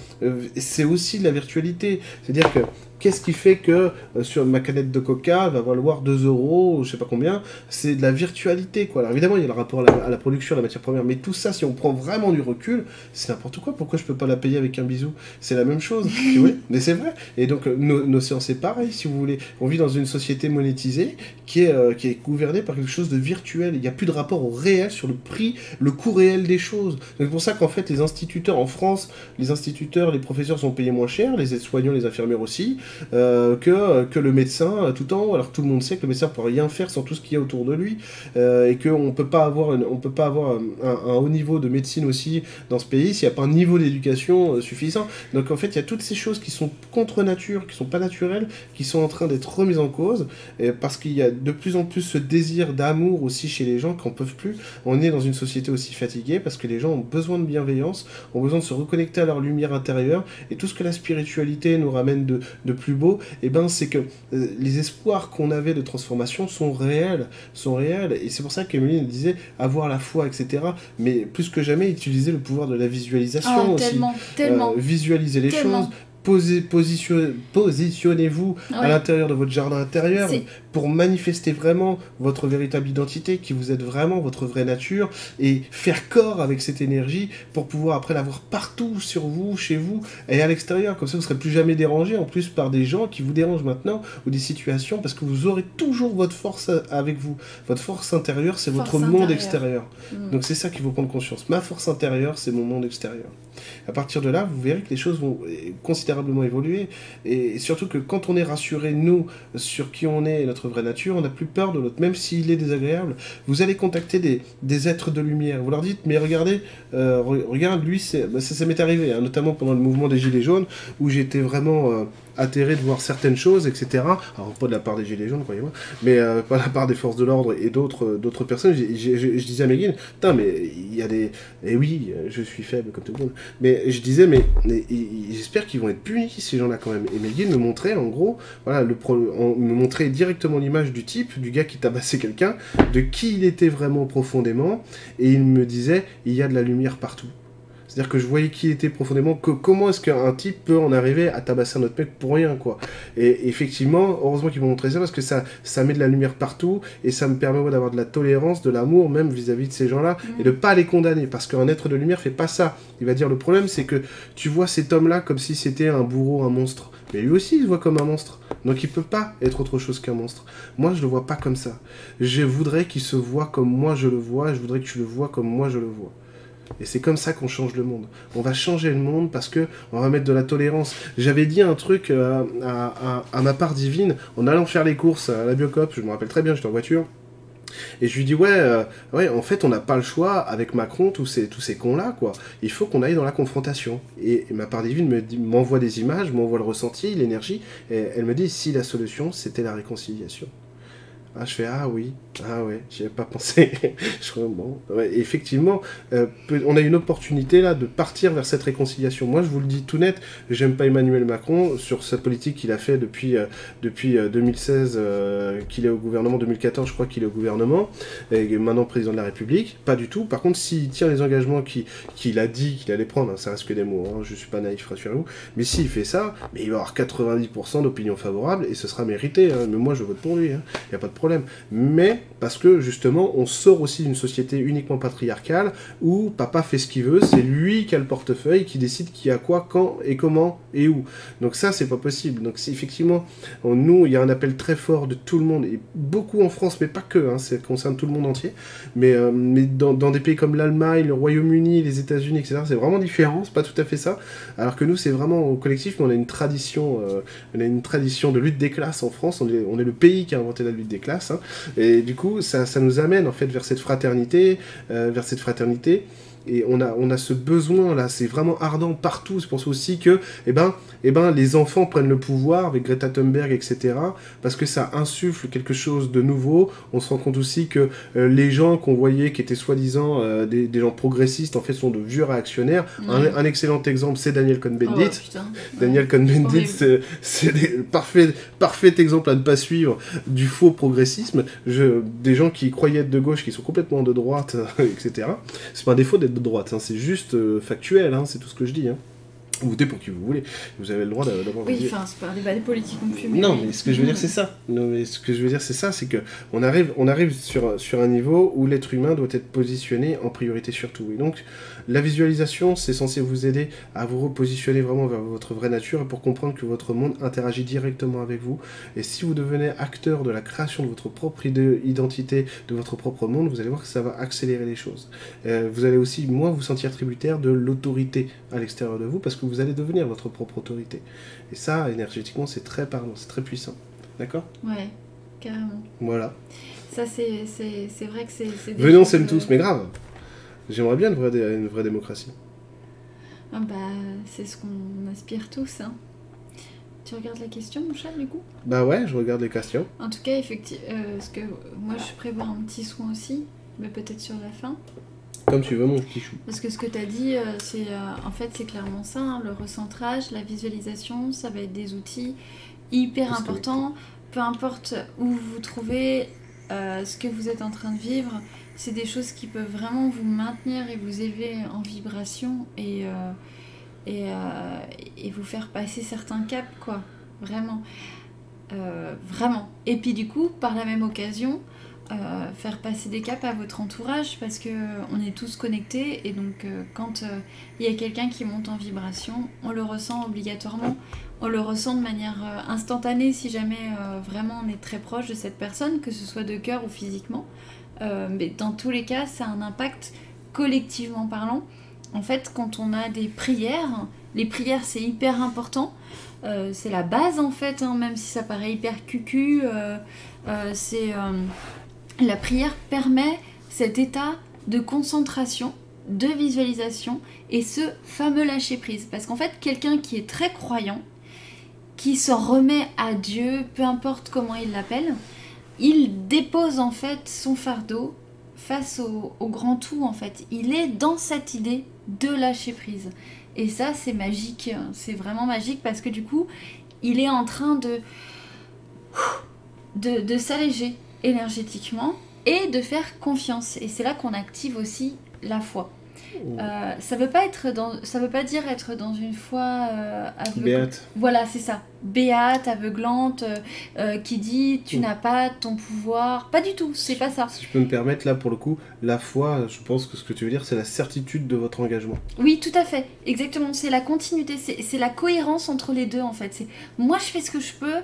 c'est aussi de la virtualité. C'est-à-dire que qu'est-ce qui fait que euh, sur ma canette de coca va valoir 2 euros, ou je sais pas combien, c'est de la virtualité. Quoi. Alors évidemment, il y a le rapport à la, à la production, à la matière première, mais tout ça, si on prend vraiment du recul, c'est n'importe quoi. Pourquoi je peux pas la payer avec un bisou? C'est la même chose. Vois mais c'est vrai. Et donc, euh, nos, nos séances, c'est pareil, si vous voulez. On vit dans une société monétisée qui est, euh, qui est gouvernée par quelque chose de virtuel. Il n'y a plus de rapport au réel sur le prix, le coût réel des choses. C'est pour ça qu'en fait, les instituteurs en France, les instituteurs, les professeurs sont payés moins cher, les aides-soignants, les infirmières aussi, euh, que, que le médecin euh, tout en haut. Alors tout le monde sait que le médecin ne peut rien faire sans tout ce qu'il y a autour de lui euh, et qu'on ne peut pas avoir, on peut pas avoir un, haut niveau de médecine aussi dans ce pays s'il n'y a pas un niveau d'éducation euh, suffisant. Donc en fait, il y a toutes ces choses qui sont contre nature, qui sont pas naturelles, qui sont en train d'être remises en cause parce qu'il y a de plus en plus ce désir d'amour aussi chez les gens qu'on peuvent plus. On est dans une société aussi fatiguée parce que les gens ont besoin de bienveillance, ont besoin de se reconnecter à leur lumière intérieure et tout ce que la spiritualité nous ramène de, de plus beau, et ben c'est que euh, les espoirs qu'on avait de transformation sont réels, sont réels et c'est pour ça qu'Emeline disait avoir la foi, etc. Mais plus que jamais utiliser le pouvoir de la visualisation Oh, aussi. tellement, tellement. Euh, visualiser les Tellement. choses. Positionnez-vous à Ouais. l'intérieur de votre jardin intérieur pour manifester vraiment votre véritable identité, qui vous êtes vraiment, votre vraie nature, et faire corps avec cette énergie pour pouvoir après l'avoir partout sur vous, chez vous et à l'extérieur. Comme ça, vous ne serez plus jamais dérangé, en plus par des gens qui vous dérangent maintenant ou des situations, parce que vous aurez toujours votre force avec vous. Votre force intérieure, c'est votre monde extérieur. Mm. Donc c'est ça qu'il faut prendre conscience. Ma force intérieure, c'est mon monde extérieur. À partir de là, vous verrez que les choses vont évolué. Et surtout que quand on est rassuré, nous, sur qui on est notre vraie nature, on n'a plus peur de l'autre, même s'il est désagréable. Vous allez contacter des, des êtres de lumière. Vous leur dites, mais regardez, euh, regarde, lui, bah, ça, ça m'est arrivé, hein, notamment pendant le mouvement des Gilets jaunes, où j'étais vraiment... Euh, atterré de voir certaines choses, etc. Alors pas de la part des Gilets jaunes, croyez-moi, mais euh, pas de la part des forces de l'ordre et d'autres euh, d'autres personnes. je disais à Megan, putain, mais il y a des... Et oui, je suis faible comme tout le monde. Mais je disais, mais, j'espère qu'ils vont être punis, ces gens-là, quand même. Et Megan me montrait, en gros, voilà, le me montrait directement l'image du type, du gars qui tabassait quelqu'un, de qui il était vraiment profondément, et il me disait, il y a de la lumière partout. C'est-à-dire que je voyais qui était profondément, que, comment est-ce qu'un type peut en arriver à tabasser un autre mec pour rien, quoi. Et effectivement, heureusement qu'ils m'ont montré ça parce que ça, ça met de la lumière partout et ça me permet d'avoir de la tolérance, de l'amour même vis-à-vis de ces gens-là mm. et de pas les condamner parce qu'un être de lumière fait pas ça. Il va dire le problème c'est que tu vois cet homme-là comme si c'était un bourreau, un monstre. Mais lui aussi il se voit comme un monstre. Donc il peut pas être autre chose qu'un monstre. Moi je le vois pas comme ça. Je voudrais qu'il se voit comme moi je le vois, je voudrais que tu le vois comme moi je le vois. Et c'est comme ça qu'on change le monde. On va changer le monde parce que on va mettre de la tolérance. J'avais dit un truc euh, à, ma part divine en allant faire les courses à la Biocop. Je me rappelle très bien, j'étais en voiture. Et je lui dis ouais, euh, ouais, en fait, on n'a pas le choix avec Macron, tous ces, tous ces cons-là, quoi. Il faut qu'on aille dans la confrontation. Et, ma part divine m'envoie des images, m'envoie le ressenti, l'énergie, et elle me dit si la solution, c'était la réconciliation. Ah, je fais ah oui, ah ouais, j'y avais pas pensé. je bon, effectivement, euh, on a une opportunité là de partir vers cette réconciliation. Moi, je vous le dis tout net, j'aime pas Emmanuel Macron sur sa politique qu'il a fait depuis euh, depuis 2016 euh, qu'il est au gouvernement, 2014 je crois qu'il est au gouvernement et maintenant président de la République. Pas du tout. Par contre, s'il tient les engagements qu'il a dit qu'il allait prendre, hein, ça reste que des mots. Hein, je suis pas naïf, rassurez-vous. Mais s'il fait ça, mais il va avoir 90% d'opinion favorable et ce sera mérité. Hein. Mais moi, je vote pour lui. Il n'y a pas de Mais parce que justement, on sort aussi d'une société uniquement patriarcale où papa fait ce qu'il veut, c'est lui qui a le portefeuille, qui décide qui a quoi, quand et comment et où. Donc ça, c'est pas possible. Donc effectivement, nous, il y a un appel très fort de tout le monde et beaucoup en France, mais pas que. Hein, ça concerne tout le monde entier. Mais, euh, mais dans, des pays comme l'Allemagne, le Royaume-Uni, les États-Unis, etc., c'est vraiment différent. C'est pas tout à fait ça. Alors que nous, c'est vraiment au collectif, mais on a une tradition, euh, on a une tradition de lutte des classes en France. On est, on est le pays qui a inventé la lutte des classes. Hein. Et du coup, ça, nous amène en fait vers cette fraternité, euh, vers cette fraternité et on a, on a ce besoin là, c'est vraiment ardent partout. C'est pour ça aussi que eh ben, eh ben, les enfants prennent le pouvoir avec Greta Thunberg, etc. Parce que ça insuffle quelque chose de nouveau. On se rend compte aussi que euh, les gens qu'on voyait qui étaient soi-disant euh, des, des, gens progressistes, en fait, sont de vieux réactionnaires. Un, excellent exemple, c'est Daniel Cohn-Bendit. Oh, Daniel Cohn-Bendit, c'est parfait, parfait exemple à ne pas suivre du faux progressisme. Je, des gens qui croyaient être de gauche, qui sont complètement de droite, etc. C'est pas un défaut d'être de droite, hein. c'est juste euh, factuel, hein. c'est tout ce que je dis. Hein. Vous votez pour qui vous voulez, vous avez le droit d'avoir. Oui, enfin, c'est pas un débat politique non plus. non, mais ce que je veux dire, c'est ça. Non, mais ce que je veux dire, c'est ça, c'est que on arrive, on arrive sur, sur un niveau où l'être humain doit être positionné en priorité sur tout. Et donc, la visualisation, c'est censé vous aider à vous repositionner vraiment vers votre vraie nature et pour comprendre que votre monde interagit directement avec vous. Et si vous devenez acteur de la création de votre propre identité, de votre propre monde, vous allez voir que ça va accélérer les choses. Euh, vous allez aussi moins vous sentir tributaire de l'autorité à l'extérieur de vous parce que vous allez devenir votre propre autorité. Et ça, énergétiquement, c'est très parlant, c'est très puissant. D'accord? Ouais, carrément. Voilà. Ça, c'est vrai que c'est. Venez, on s'aime tous, mais grave. J'aimerais bien une vraie, une vraie démocratie. Ah bah, c'est ce qu'on aspire tous. Hein. Tu regardes la question, mon chat, du coup? Bah ouais, je regarde les questions. En tout cas, effectivement, euh, parce que moi, je prévois un petit soin aussi, mais peut-être sur la fin. Comme tu veux, mon petit chou. Parce que ce que tu as dit, euh, c'est euh, en fait, c'est clairement ça. Hein, le recentrage, la visualisation, ça va être des outils hyper importants. Peu importe où vous vous trouvez, ce que vous êtes en train de vivre, c'est des choses qui peuvent vraiment vous maintenir et vous élever en vibration et, euh, euh, et, vous faire passer certains caps, quoi. Vraiment. Euh, vraiment. Et puis du coup, par la même occasion, faire passer des caps à votre entourage parce que on est tous connectés et donc quand il y a quelqu'un qui monte en vibration, on le ressent obligatoirement. On le ressent de manière instantanée si jamais vraiment on est très proche de cette personne, que ce soit de cœur ou physiquement. Euh, mais dans tous les cas, ça a un impact collectivement parlant en fait, quand on a des prières, les prières c'est hyper important. Euh, c'est la base en fait, hein, même si ça paraît hyper cucu. Euh, euh, c'est la prière permet cet état de concentration, de visualisation et ce fameux lâcher prise. Parce qu'en fait, quelqu'un qui est très croyant, qui se remet à Dieu, peu importe comment il l'appelle, il dépose en fait son fardeau face au, grand tout en fait. Il est dans cette idée de lâcher prise. Et ça, c'est magique. C'est vraiment magique parce que du coup, il est en train de, de s'alléger énergétiquement et de faire confiance. Et c'est là qu'on active aussi la foi. Euh, ça veut pas être dans, ça veut pas dire être dans une foi euh, Béate. Voilà, c'est ça. Béate, aveuglante, euh, qui dit tu n'as pas ton pouvoir. Pas du tout, c'est pas ça. Si je peux me permettre, là pour le coup, la foi, je pense que ce que tu veux dire, c'est la certitude de votre engagement. Oui, tout à fait. Exactement. C'est la continuité, c'est la cohérence entre les deux en fait. C'est moi je fais ce que je peux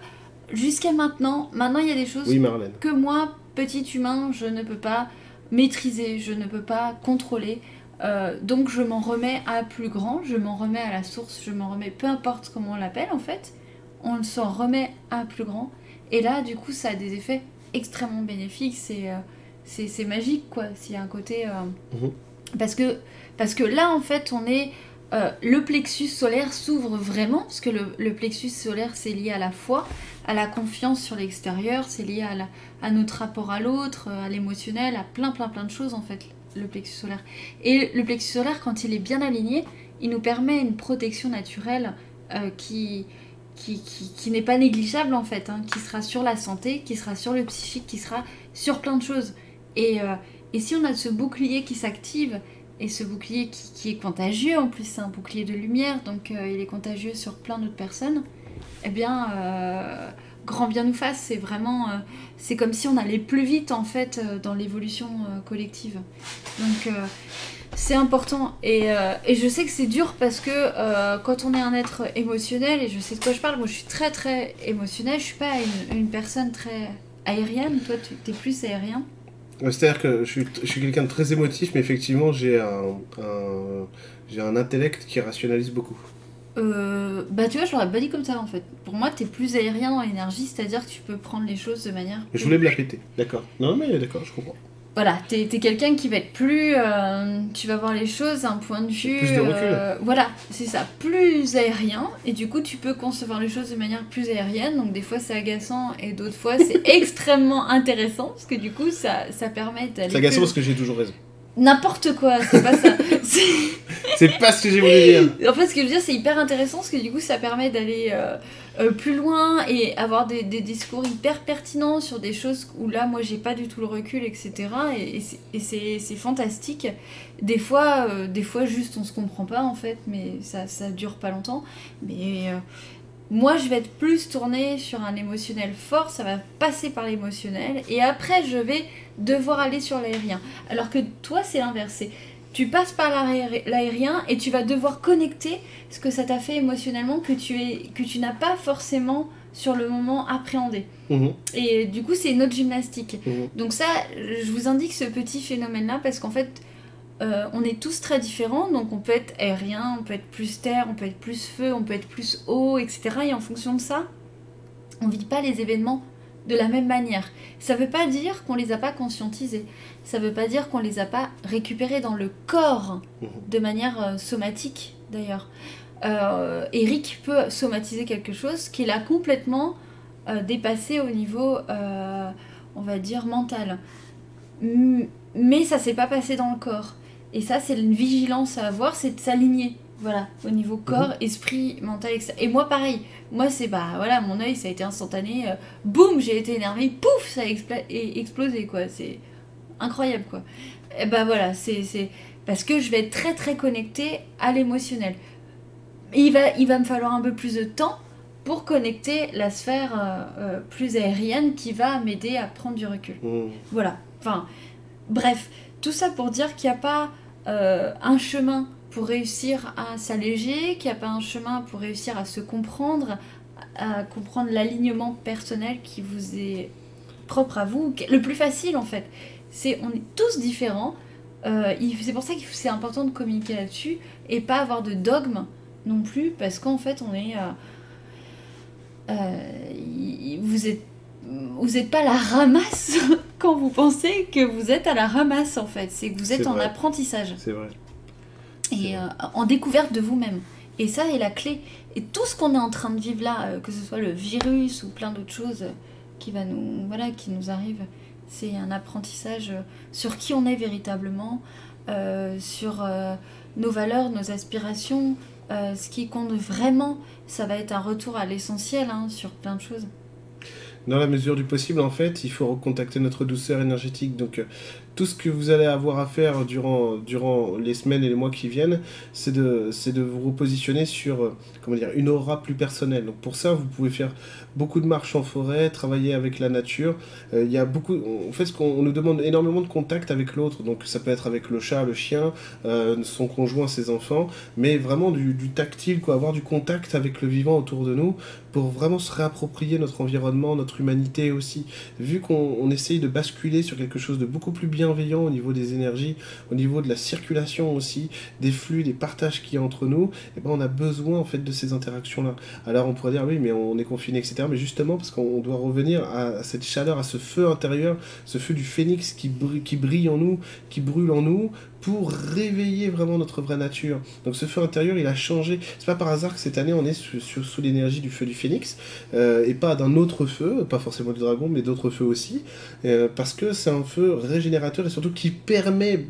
jusqu'à maintenant. Maintenant il y a des choses oui, que moi, petit humain, je ne peux pas maîtriser, je ne peux pas contrôler. Euh, donc je m'en remets à plus grand, je m'en remets à la source, je m'en remets, peu importe comment on l'appelle en fait, on s'en remet à plus grand. Et là, du coup, ça a des effets extrêmement bénéfiques. C'est euh, magique, quoi. S'il y a un côté. Euh, mhm. parce, que, parce que là, en fait, on est. le plexus solaire s'ouvre vraiment, parce que le, le plexus solaire, c'est lié à la foi, à la confiance sur l'extérieur, c'est lié à, notre rapport à l'autre, à l'émotionnel, à plein, plein, plein de choses, en fait le plexus solaire. Et le plexus solaire, quand il est bien aligné, il nous permet une protection naturelle euh, qui, qui, qui, n'est pas négligeable en fait, hein, qui sera sur la santé, qui sera sur le psychique, qui sera sur plein de choses. Et, euh, et si on a ce bouclier qui s'active, et ce bouclier qui, qui, est contagieux, en plus c'est un bouclier de lumière, donc euh, il est contagieux sur plein d'autres personnes, eh bien grand bien nous fasse. C'est vraiment, euh, c'est comme si on allait plus vite en fait euh, dans l'évolution euh, collective. Donc c'est important et, et, je sais que c'est dur parce que quand on est un être émotionnel et je sais de quoi je parle, moi je suis très très émotionnelle, je suis pas une, personne très aérienne, toi tu es plus aérien. C'est-à-dire que je suis, je suis quelqu'un de très émotif, mais effectivement j'ai un j'ai un intellect qui rationalise beaucoup. Euh, bah tu vois, je l'aurais pas dit comme ça en fait. Pour moi, t'es plus aérien dans l'énergie, c'est-à-dire que tu peux prendre les choses de manière. Je voulais me la péter, d'accord. Non mais d'accord, je comprends. Voilà, t'es es, quelqu'un qui va être plus. Euh, tu vas voir les choses d'un point de vue. Plus de recul. Euh, voilà, c'est ça, plus aérien. Et du coup, tu peux concevoir les choses de manière plus aérienne. Donc, des fois, c'est agaçant et d'autres fois, c'est extrêmement intéressant. Parce que du coup, ça, ça permet d'aller. C'est agaçant parce que j'ai toujours raison. N'importe quoi, c'est pas ça. c'est pas ce que j'ai voulu dire. En fait, ce que je veux dire, c'est hyper intéressant parce que du coup, ça permet d'aller euh, euh, plus loin et avoir des, des, discours hyper pertinents sur des choses où là, moi, j'ai pas du tout le recul, etc. Et, et c'est fantastique. Des fois, euh, des fois, juste, on se comprend pas en fait, mais ça, ça dure pas longtemps. Mais moi je vais être plus tournée sur un émotionnel fort, ça va passer par l'émotionnel, et après je vais devoir aller sur l'aérien. Alors que toi c'est inversé. Tu passes par l'aérien et tu vas devoir connecter ce que ça t'a fait émotionnellement que tu, es, que tu n'as pas forcément sur le moment appréhendé. Mhm. Et du coup c'est une autre gymnastique. Mhm. Donc ça, je vous indique ce petit phénomène-là parce qu'en fait, euh, on est tous très différents, donc on peut être aérien, on peut être plus terre, on peut être plus feu, on peut être plus eau, etc. Et en fonction de ça, on vit pas les événements de la même manière. Ça veut pas dire qu'on les a pas conscientisés. Ça veut pas dire qu'on les a pas récupérés dans le corps mhm. de manière euh, somatique d'ailleurs. Euh, Eric peut somatiser quelque chose qu'il a complètement dépassé au niveau, on va dire, mental. Mais ça s'est pas passé dans le corps. Et ça, c'est une vigilance à avoir, c'est de s'aligner. Voilà, au niveau corps, mhm. esprit, mental, etc. Et moi, pareil. Moi, c'est bah voilà, mon œil, ça a été instantané. Euh, boum, j'ai été énervé, pouf, ça a explosé, quoi. C'est incroyable, quoi. Et bah voilà, c'est parce que je vais être très très connectée à l'émotionnel. Il va, il va me falloir un peu plus de temps pour connecter la sphère euh, euh, plus aérienne qui va m'aider à prendre du recul. Mhm. Voilà. Enfin, bref, tout ça pour dire qu'il n'y a pas euh, un chemin pour réussir à s'alléger, qu'il n'y a pas un chemin pour réussir à se comprendre, à comprendre l'alignement personnel qui vous est propre à vous, le plus facile en fait. C'est on est tous différents, euh, c'est pour ça que c'est important de communiquer là-dessus et pas avoir de dogme non plus, parce qu'en fait, on est. Euh, vous êtes. Vous n'êtes pas à la ramasse quand vous pensez que vous êtes à la ramasse en fait. C'est que vous êtes en apprentissage. C'est vrai. Et en découverte de vous-même. Et ça est la clé. Et tout ce qu'on est en train de vivre là, que ce soit le virus ou plein d'autres choses qui va nous voilà qui nous arrivent, c'est un apprentissage sur qui on est véritablement, euh, sur euh, nos valeurs, nos aspirations. Euh, ce qui compte vraiment, ça va être un retour à l'essentiel hein, sur plein de choses. Dans la mesure du possible, en fait, il faut recontacter notre douceur énergétique. Donc, tout ce que vous allez avoir à faire durant, durant les semaines et les mois qui viennent, c'est de, de vous repositionner sur euh, comment dire, une aura plus personnelle. Donc pour ça, vous pouvez faire beaucoup de marches en forêt, travailler avec la nature. Euh, y a beaucoup, en fait, ce qu'on nous demande énormément de contact avec l'autre. Donc ça peut être avec le chat, le chien, euh, son conjoint, ses enfants, mais vraiment du, du, tactile, quoi, avoir du contact avec le vivant autour de nous pour vraiment se réapproprier notre environnement, notre humanité aussi. Vu qu'on essaye de basculer sur quelque chose de beaucoup plus bien au niveau des énergies, au niveau de la circulation aussi, des flux, des partages qu'il y a entre nous, et eh ben on a besoin en fait de ces interactions-là. Alors on pourrait dire oui, mais on est confiné, etc. Mais justement parce qu'on doit revenir à cette chaleur, à ce feu intérieur, ce feu du phénix qui brille en nous, qui brûle en nous, pour réveiller vraiment notre vraie nature. Donc ce feu intérieur, il a changé. C'est pas par hasard que cette année on est sous, l'énergie du feu du phénix euh, et pas d'un autre feu, pas forcément du dragon, mais d'autres feux aussi, euh, parce que c'est un feu régénérateur et surtout qui permet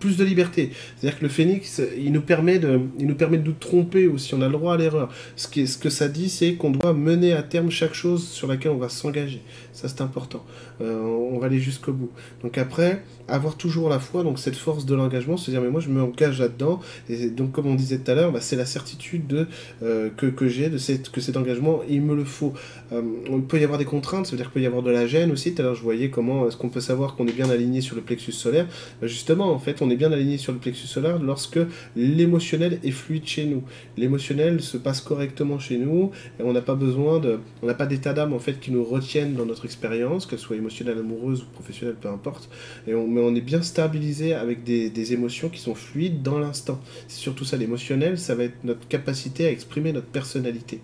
plus de liberté. C'est-à-dire que le phénix, il nous, permet de, nous permet de nous tromper aussi, on a le droit à l'erreur. Ce, ce que ça dit, c'est qu'on doit mener à terme chaque chose sur laquelle on va s'engager. Ça, c'est important. Euh, on va aller jusqu'au bout. Donc après, avoir toujours la foi, donc cette force de l'engagement, se dire, mais moi, je m'engage là-dedans. Et donc, comme on disait tout à l'heure, bah, c'est la certitude de, euh, que, que j'ai de cette, que cet engagement, il me le faut. Euh, on peut y avoir des contraintes, ça veut dire qu'il peut y avoir de la gêne aussi. Tout à l'heure, je voyais comment est-ce qu'on peut savoir qu'on est bien aligné sur le plexus solaire. Bah, justement, fait, on est bien aligné sur le plexus solaire lorsque l'émotionnel est fluide chez nous. L'émotionnel se passe correctement chez nous et on n'a pas besoin de, on n'a pas d'état d'âme en fait qui nous retiennent dans notre expérience, qu'elle soit émotionnelle, amoureuse ou professionnelle, peu importe. Mais on est bien stabilisé avec des, des émotions qui sont fluides dans l'instant. C'est surtout ça, l'émotionnel, ça va être notre capacité à exprimer notre personnalité.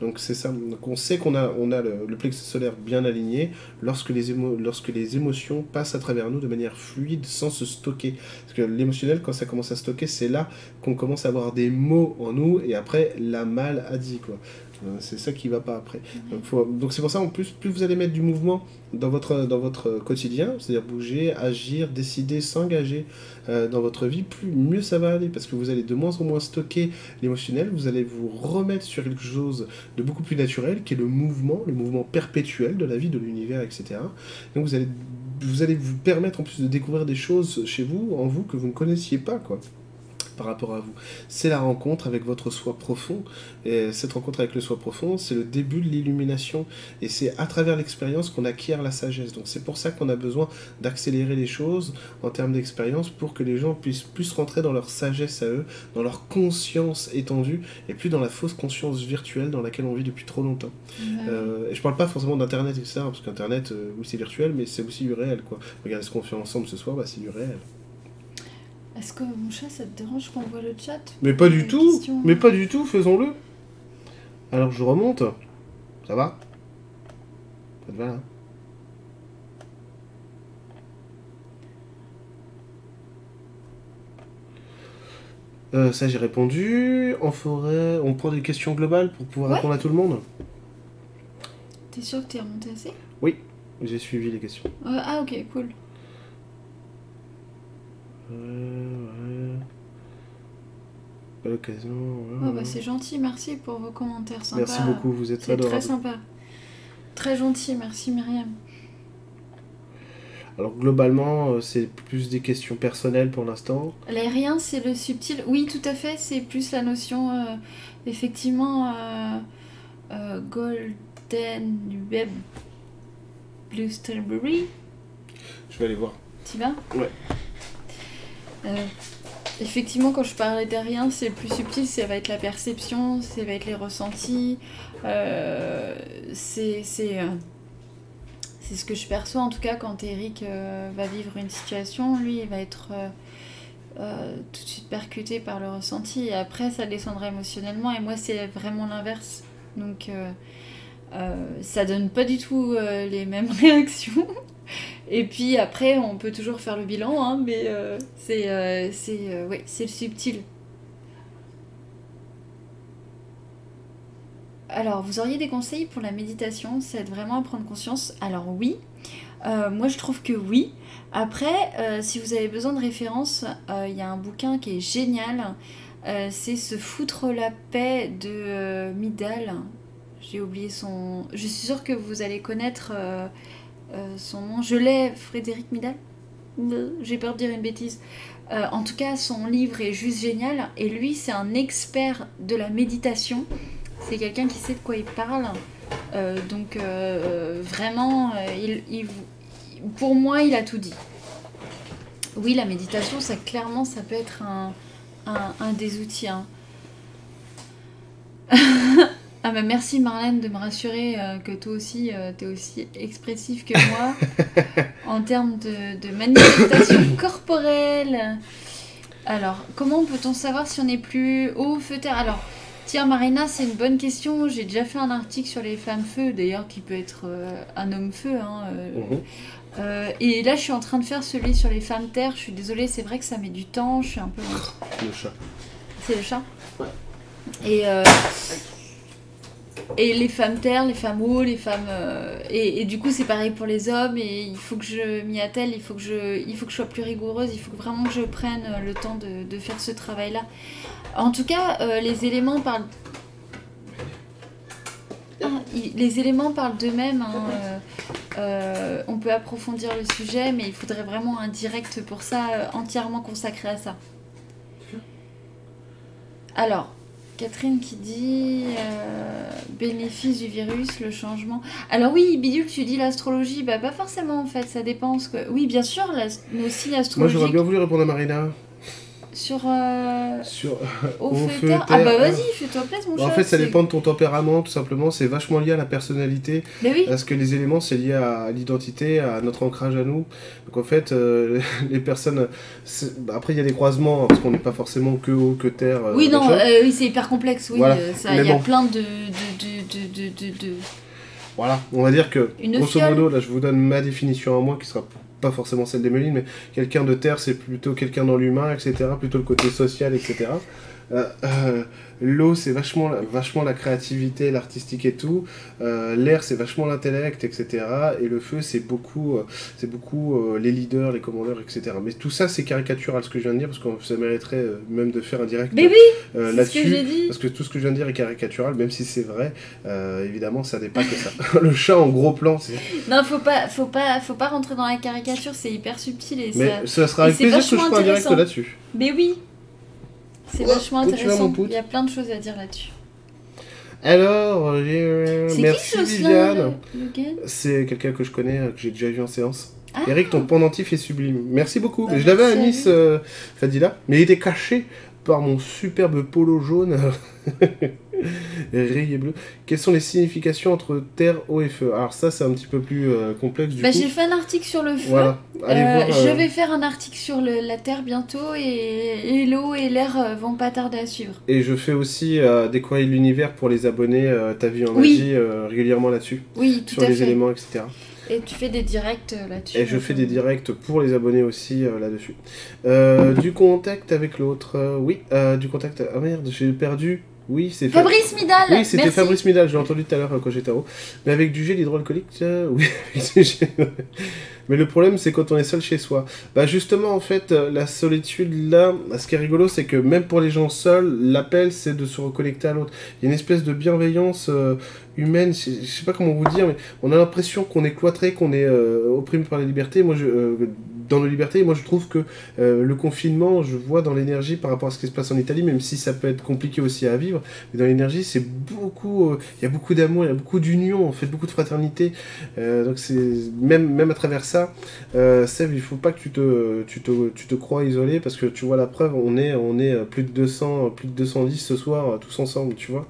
Donc c'est ça. Donc on sait qu'on a, on a le, plexus solaire bien aligné lorsque les, émotions passent à travers nous de manière fluide sans se stocker. Parce que l'émotionnel, quand ça commence à stocker, c'est là qu'on commence à avoir des mots en nous et après la maladie. Euh, c'est ça qui va pas après. Donc c'est pour ça en plus, plus vous allez mettre du mouvement dans votre, dans votre quotidien, c'est-à-dire bouger, agir, décider, s'engager euh, dans votre vie, plus mieux ça va aller parce que vous allez de moins en moins stocker l'émotionnel, vous allez vous remettre sur quelque chose de beaucoup plus naturel qui est le mouvement, le mouvement perpétuel de la vie, de l'univers, etc. Donc vous allez, vous allez vous permettre en plus de découvrir des choses chez vous, en vous, que vous ne connaissiez pas, quoi par rapport à vous. C'est la rencontre avec votre soi profond. Et cette rencontre avec le soi profond, c'est le début de l'illumination. Et c'est à travers l'expérience qu'on acquiert la sagesse. Donc c'est pour ça qu'on a besoin d'accélérer les choses en termes d'expérience pour que les gens puissent plus rentrer dans leur sagesse à eux, dans leur conscience étendue, et plus dans la fausse conscience virtuelle dans laquelle on vit depuis trop longtemps. Euh, et je parle pas forcément d'Internet, etc. Parce qu'Internet, euh, oui, c'est virtuel, mais c'est aussi du réel. Quoi. Regardez ce qu'on fait ensemble ce soir, bah, c'est du réel. Est-ce que mon chat, ça te dérange qu'on voit le chat Mais pas du tout Mais pas du tout, faisons-le Alors je remonte. Ça va? Ça te va là? Euh, ça j'ai répondu. En forêt, on prend des questions globales pour pouvoir répondre à tout le monde? T'es sûr que t'es remonté assez? Oui, j'ai suivi les questions. Euh, ah ok, cool. L'occasion. Oh, bah, c'est gentil, merci pour vos commentaires sympas. Merci beaucoup, vous êtes adorable. très sympa. Très gentil, merci Myriam. Alors globalement, euh, c'est plus des questions personnelles pour l'instant. L'aérien, c'est le subtil. Oui, tout à fait, c'est plus la notion, euh, effectivement, euh, golden web blue strawberry. Je vais aller voir. Tu vas? Ouais. Euh, effectivement, quand je parlais rien, c'est plus subtil, ça va être la perception, ça va être les ressentis, euh, c'est euh, c'est ce que je perçois en tout cas quand Eric va vivre une situation. Lui, il va être tout de suite percuté par le ressenti et après ça descendra émotionnellement et moi c'est vraiment l'inverse. Donc ça donne pas du tout les mêmes réactions. Et puis après, on peut toujours faire le bilan, hein, mais c'est c'est ouais, le subtil. Alors, vous auriez des conseils pour la méditation? Aide vraiment à prendre conscience? Alors oui, euh, moi je trouve que oui. Après, euh, si vous avez besoin de références, euh, il y a un bouquin qui est génial. c'est Se foutre la paix de Midal. J'ai oublié son... Je suis sûre que vous allez connaître son nom. Je l'ai, Frédéric Midal J'ai peur de dire une bêtise. en tout cas, son livre est juste génial. Et lui, c'est un expert de la méditation c'est quelqu'un qui sait de quoi il parle. Euh, donc euh, vraiment, euh, pour moi, il a tout dit. Oui, la méditation, ça clairement, ça peut être un, des outils. Hein. ah bah merci Marlène de me rassurer que toi aussi, tu es aussi expressif que moi en termes de, de manifestation corporelle. Alors, comment peut-on savoir si on est plus haut, feu, terre? Alors, Tiens, Marina, c'est une bonne question. J'ai déjà fait un article sur les femmes feu, d'ailleurs, qui peut être euh, un homme feu. Hein, euh. Mhm. Euh, et là, je suis en train de faire celui sur les femmes terre. Je suis désolée, c'est vrai que ça met du temps. Je suis un peu. Le chat. C'est le chat? Ouais. Et, et les femmes terre, les femmes eau, les femmes. Et, du coup, c'est pareil pour les hommes. Et il faut que je m'y attelle, il faut que je, il faut que je sois plus rigoureuse, il faut vraiment que je prenne le temps de, de faire ce travail-là. En tout cas, euh, les éléments parlent. Ah, les éléments parlent d'eux-mêmes. Hein, euh, euh, on peut approfondir le sujet, mais il faudrait vraiment un direct pour ça, entièrement consacré à ça. Alors, Catherine qui dit bénéfice du virus, le changement. Alors oui, Bidule, tu dis l'astrologie, bah pas forcément en fait, ça dépend. Que... Oui, bien sûr, mais aussi l'astrologie. Moi j'aurais bien voulu répondre à Marina. Sur. Euh, sur. Au, feu, Ah bah vas-y, fais-toi mon bah, En fait, ça dépend de ton tempérament, tout simplement. C'est vachement lié à la personnalité. Mais oui. Parce que les éléments, c'est lié à l'identité, à notre ancrage à nous. Donc en fait, euh, les personnes. Bah, après, il y a des croisements, hein, parce qu'on n'est pas forcément que haut, que terre. Euh, oui, non, oui, c'est hyper complexe. Oui, il y a plein de, de, de, de, Voilà, on va dire que, grosso modo, là, je vous donne ma définition à moi qui sera pas forcément celle des Mélines, mais quelqu'un de terre, c'est plutôt quelqu'un dans l'humain, etc. Plutôt le côté social, etc. Euh, euh, l'eau, c'est vachement, vachement la créativité, l'artistique et tout. Euh, l'air, c'est vachement l'intellect, etc. Et le feu, c'est beaucoup, c'est beaucoup les leaders, les commandeurs, etc. Mais tout ça, c'est caricatural ce que je viens de dire, parce que ça mériterait même de faire un direct là-dessus. Parce que tout ce que je viens de dire est caricatural, même si c'est vrai. évidemment, ça n'est pas que ça. le chat en gros plan, c'est. Non, faut pas, faut pas, faut pas rentrer dans la caricature. C'est hyper subtil et Mais ça, sera avec plaisir que je ferai un direct là-dessus. Mais oui, c'est vachement intéressant. Il y a plein de choses à dire là-dessus. Alors, euh, merci Viviane. C'est quelqu'un que je connais, euh, que j'ai déjà vu en séance. Ah. Eric, ton pendentif est sublime. Merci beaucoup. Bah, je l'avais à Nice, euh, Fadila, mais il était caché par mon superbe polo jaune. rayé bleu. Quelles sont les significations entre terre, eau et feu? Alors ça, c'est un petit peu plus euh, complexe du bah. J'ai fait un article sur le feu. Euh, je euh, vais faire un article sur la terre bientôt et, l'eau et l'air vont pas tarder à suivre. Et je fais aussi de l'univers pour les abonnés Ta vie en magie régulièrement là-dessus. Oui, tout sur les éléments, etc. Et tu fais des directs là-dessus. Et je fais des directs pour les abonnés aussi là-dessus. du contact avec l'autre. oui, du contact. Ah merde, j'ai perdu. Oui, c'est Fabrice Midal. Oui, c'était Fabrice Midal, j'ai entendu tout à l'heure quand j'étais haut. Mais avec du gel hydroalcoolique, oui. Mais le problème, c'est quand on est seul chez soi. Bah justement, en fait, euh, la solitude, là, ce qui est rigolo, c'est que même pour les gens seuls, l'appel, c'est de se reconnecter à l'autre. Il y a une espèce de bienveillance euh, humaine, je sais pas comment vous dire, mais on a l'impression qu'on est cloîtré, qu'on est euh, opprimé par la liberté. Moi, je, dans nos libertés. Moi, je trouve que euh, le confinement, je vois dans l'énergie par rapport à ce qui se passe en Italie, même si ça peut être compliqué aussi à vivre, mais dans l'énergie, c'est beaucoup. Euh, il y a beaucoup d'amour, il y a beaucoup d'union, en fait, beaucoup de fraternité. Euh, donc, c'est même, même à travers ça, euh, Sèvres, il faut pas que tu te, tu te, tu te crois isolé parce que tu vois la preuve, on est, on est plus de 200, plus de 210 ce soir, tous ensemble, tu vois.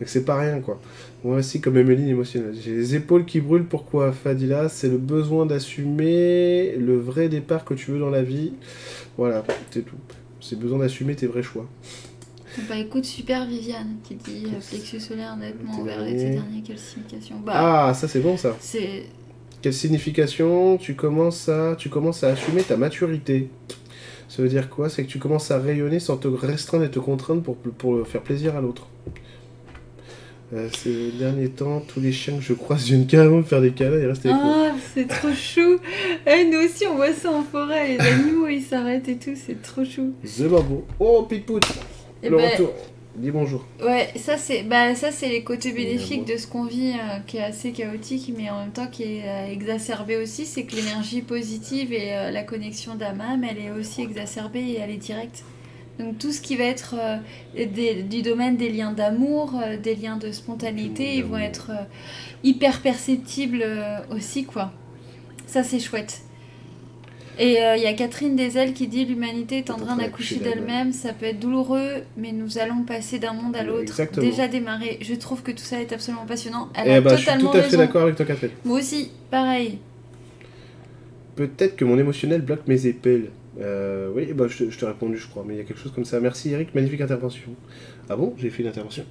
Donc c'est pas rien, quoi. Moi aussi, comme Emeline émotionnelle. J'ai les épaules qui brûlent. Pourquoi, Fadila? C'est le besoin d'assumer le vrai départ que tu veux dans la vie. Voilà, c'est tout. C'est besoin d'assumer tes vrais choix. Bah écoute, super Viviane qui dit euh, plexus solaire nettement ouvert et derniers. signification Bah, Ah, ça c'est bon ça. c'est. Quelle signification? Tu commences à tu commences à assumer ta maturité. Ça veut dire quoi? C'est que tu commences à rayonner sans te restreindre et te contraindre pour, pour faire plaisir à l'autre. Euh, ces derniers temps, tous les chiens que je croise viennent carrément me faire des câlins et restent avec. Ah, c'est trop chou Eh, Nous aussi, on voit ça en forêt, les animaux ils s'arrêtent et tout, c'est trop chou. The Babo. Oh, Pitpout Et Le ben, retour. Dis bonjour. Ouais, ça c'est bah, ça c'est les côtés bénéfiques de ce qu'on vit euh, qui est assez chaotique mais en même temps qui est euh, exacerbé aussi, c'est que l'énergie positive et la connexion d'âme-âme, elle est aussi exacerbée et elle est directe. Donc tout ce qui va être euh, des- du domaine des liens d'amour, euh, des liens de spontanéité, ils vont être euh, hyper perceptibles aussi quoi. Ça c'est chouette. Et il y a Catherine Desel qui dit l'humanité est en train d'accoucher d'elle-même, ça peut être douloureux, mais nous allons passer d'un monde à l'autre. Déjà démarré. Je trouve que tout ça est absolument passionnant. Elle Eh a bah, je suis totalement tout à fait d'accord avec toi, Catherine. Moi aussi, pareil. Peut-être que mon émotionnel bloque mes épaules. Euh, oui, bah, je, te- je t'ai répondu, je crois, mais il y a quelque chose comme ça. Merci Eric, magnifique intervention. Ah bon? J'ai fait une intervention?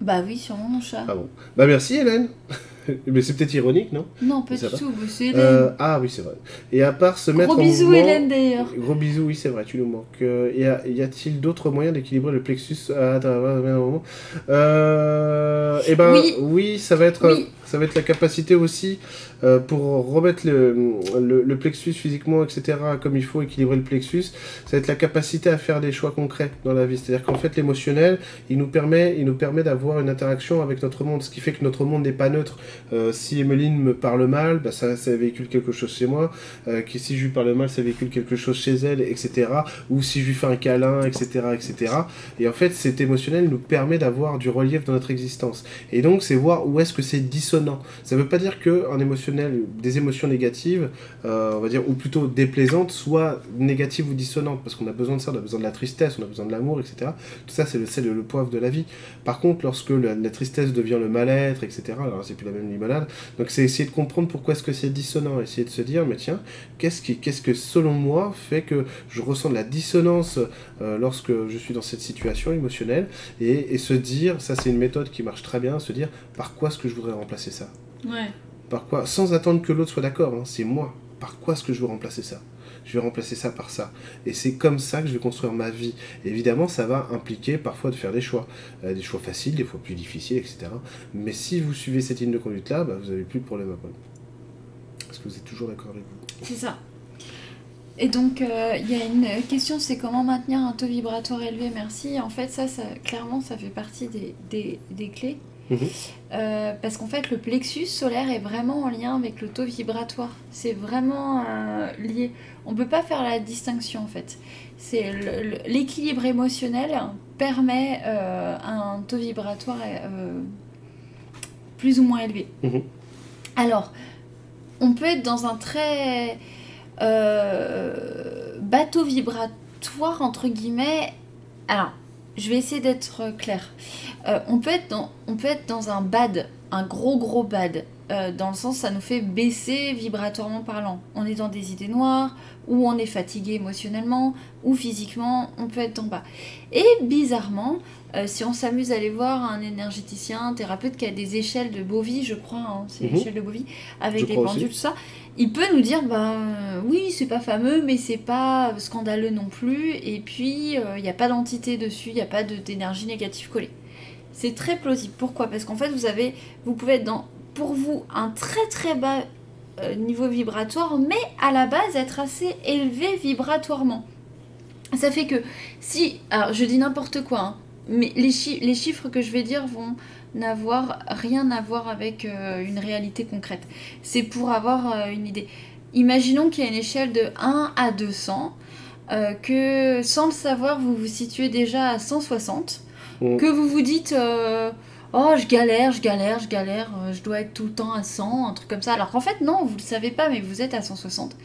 Bah oui, sûrement mon chat. Ah bon? Bah merci Hélène Mais c'est peut-être ironique, non? Non, pas du tout, c'est Hélène. Euh, Ah oui, c'est vrai. Et à part se mettre Gros en bisous mouvement... Hélène d'ailleurs. Gros bisous, oui, c'est vrai, tu nous manques. Euh, y a- y a-t-il d'autres moyens d'équilibrer le plexus Ah, Attends, attends, attends, un moment? Euh, eh ben, Oui. oui, ça va être, Oui. Ça va être la capacité aussi euh, pour remettre le, le, le plexus physiquement, etc., comme il faut, équilibrer le plexus. Ça va être la capacité à faire des choix concrets dans la vie. C'est-à-dire qu'en fait, l'émotionnel, il nous permet, permet d'avoir une interaction avec notre monde, ce qui fait que notre monde n'est pas neutre. Euh, si Emeline me parle mal, bah, ça, ça véhicule quelque chose chez moi. Euh, que si je lui parle mal, ça véhicule quelque chose chez elle, etc. Ou si je lui fais un câlin, etc., etc. Et en fait, cet émotionnel nous permet d'avoir du relief dans notre existence. Et donc, c'est voir où est-ce que c'est dissonant. Ça veut pas dire que émotionnel, des émotions négatives, euh, on va dire, ou plutôt déplaisantes, soient négatives ou dissonantes, parce qu'on a besoin de ça, on a besoin de la tristesse, on a besoin de l'amour, etc. Tout ça, c'est le sel le poivre de la vie. Par contre, lorsque la, tristesse devient le mal-être, etc., alors c'est plus la même limonade. Donc, c'est essayer de comprendre pourquoi est-ce que c'est dissonant, essayer de se dire, mais tiens, qu'est-ce qui, que selon moi fait que je ressens de la dissonance euh, lorsque je suis dans cette situation émotionnelle, et se dire, ça c'est une méthode qui marche très bien, se dire par quoi est-ce que je voudrais remplacer ça Ouais. Par quoi Sans attendre que l'autre soit d'accord, hein, c'est moi. Par quoi est-ce que je veux remplacer ça? Je vais remplacer ça par ça. Et c'est comme ça que je vais construire ma vie. Évidemment, ça va impliquer parfois de faire des choix. Euh, des choix faciles, des fois plus difficiles, etc. Mais si vous suivez cette ligne de conduite-là, bah, vous n'avez plus de problème à prendre. Est-ce que vous êtes toujours d'accord avec vous? C'est ça. Et donc, euh, il y a une question, c'est comment maintenir un taux vibratoire élevé? Merci. En fait, ça, ça clairement, ça fait partie des, des, des clés. Mhm. Euh, parce qu'en fait, le plexus solaire est vraiment en lien avec le taux vibratoire. C'est vraiment euh, lié. On ne peut pas faire la distinction, en fait. C'est l'équilibre émotionnel permet euh, un taux vibratoire plus ou moins élevé. Mhm. Alors, on peut être dans un très bateau vibratoire, entre guillemets. Alors, je vais essayer d'être claire. Euh, on, peut être dans, on peut être dans un bad, un gros gros bad. euh, dans le sens, ça nous fait baisser vibratoirement parlant. On est dans des idées noires, ou on est fatigué émotionnellement, ou physiquement, on peut être en bas. Et bizarrement, euh, si on s'amuse à aller voir un énergéticien, un thérapeute qui a des échelles de Bovie, je crois, hein, c'est Mhm. l'échelle de Bovie, avec Je les pendules, tout ça, il peut nous dire, bah euh, oui, c'est pas fameux, mais c'est pas scandaleux non plus, et puis il n'y a pas d'entité dessus, il n'y a pas d'énergie négative collée. C'est très plausible. Pourquoi? Parce qu'en fait, vous avez, vous pouvez être dans, pour vous, un très très bas euh, niveau vibratoire, mais à la base être assez élevé vibratoirement. Ça fait que si, alors je dis n'importe quoi, hein, mais les, chi- les chiffres que je vais dire vont n'avoir rien à voir avec euh, une réalité concrète. C'est pour avoir euh, une idée. Imaginons qu'il y a une échelle de 1 à 200, euh, que sans le savoir, vous vous situez déjà à 160, Mm. que vous vous dites Oh, je galère, je galère, je galère, je dois être tout le temps à 100, un truc comme ça. Alors qu'en fait, non, vous le savez pas, mais vous êtes à 160.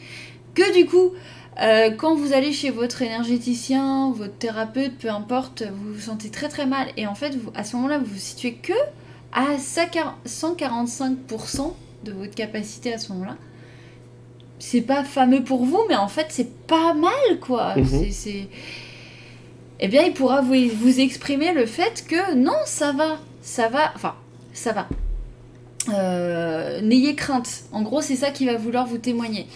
Que du coup, Euh, quand vous allez chez votre énergéticien, votre thérapeute, peu importe, vous vous sentez très très mal. Et en fait, vous, à ce moment-là, vous vous situez que à 145% de votre capacité à ce moment-là. C'est pas fameux pour vous, mais en fait, c'est pas mal, quoi. Mhm. C'est-. Eh bien, il pourra vous, vous exprimer le fait que non, ça va, ça va, enfin, ça va. Euh, N'ayez crainte. En gros, c'est ça qu'il va vouloir vous témoigner.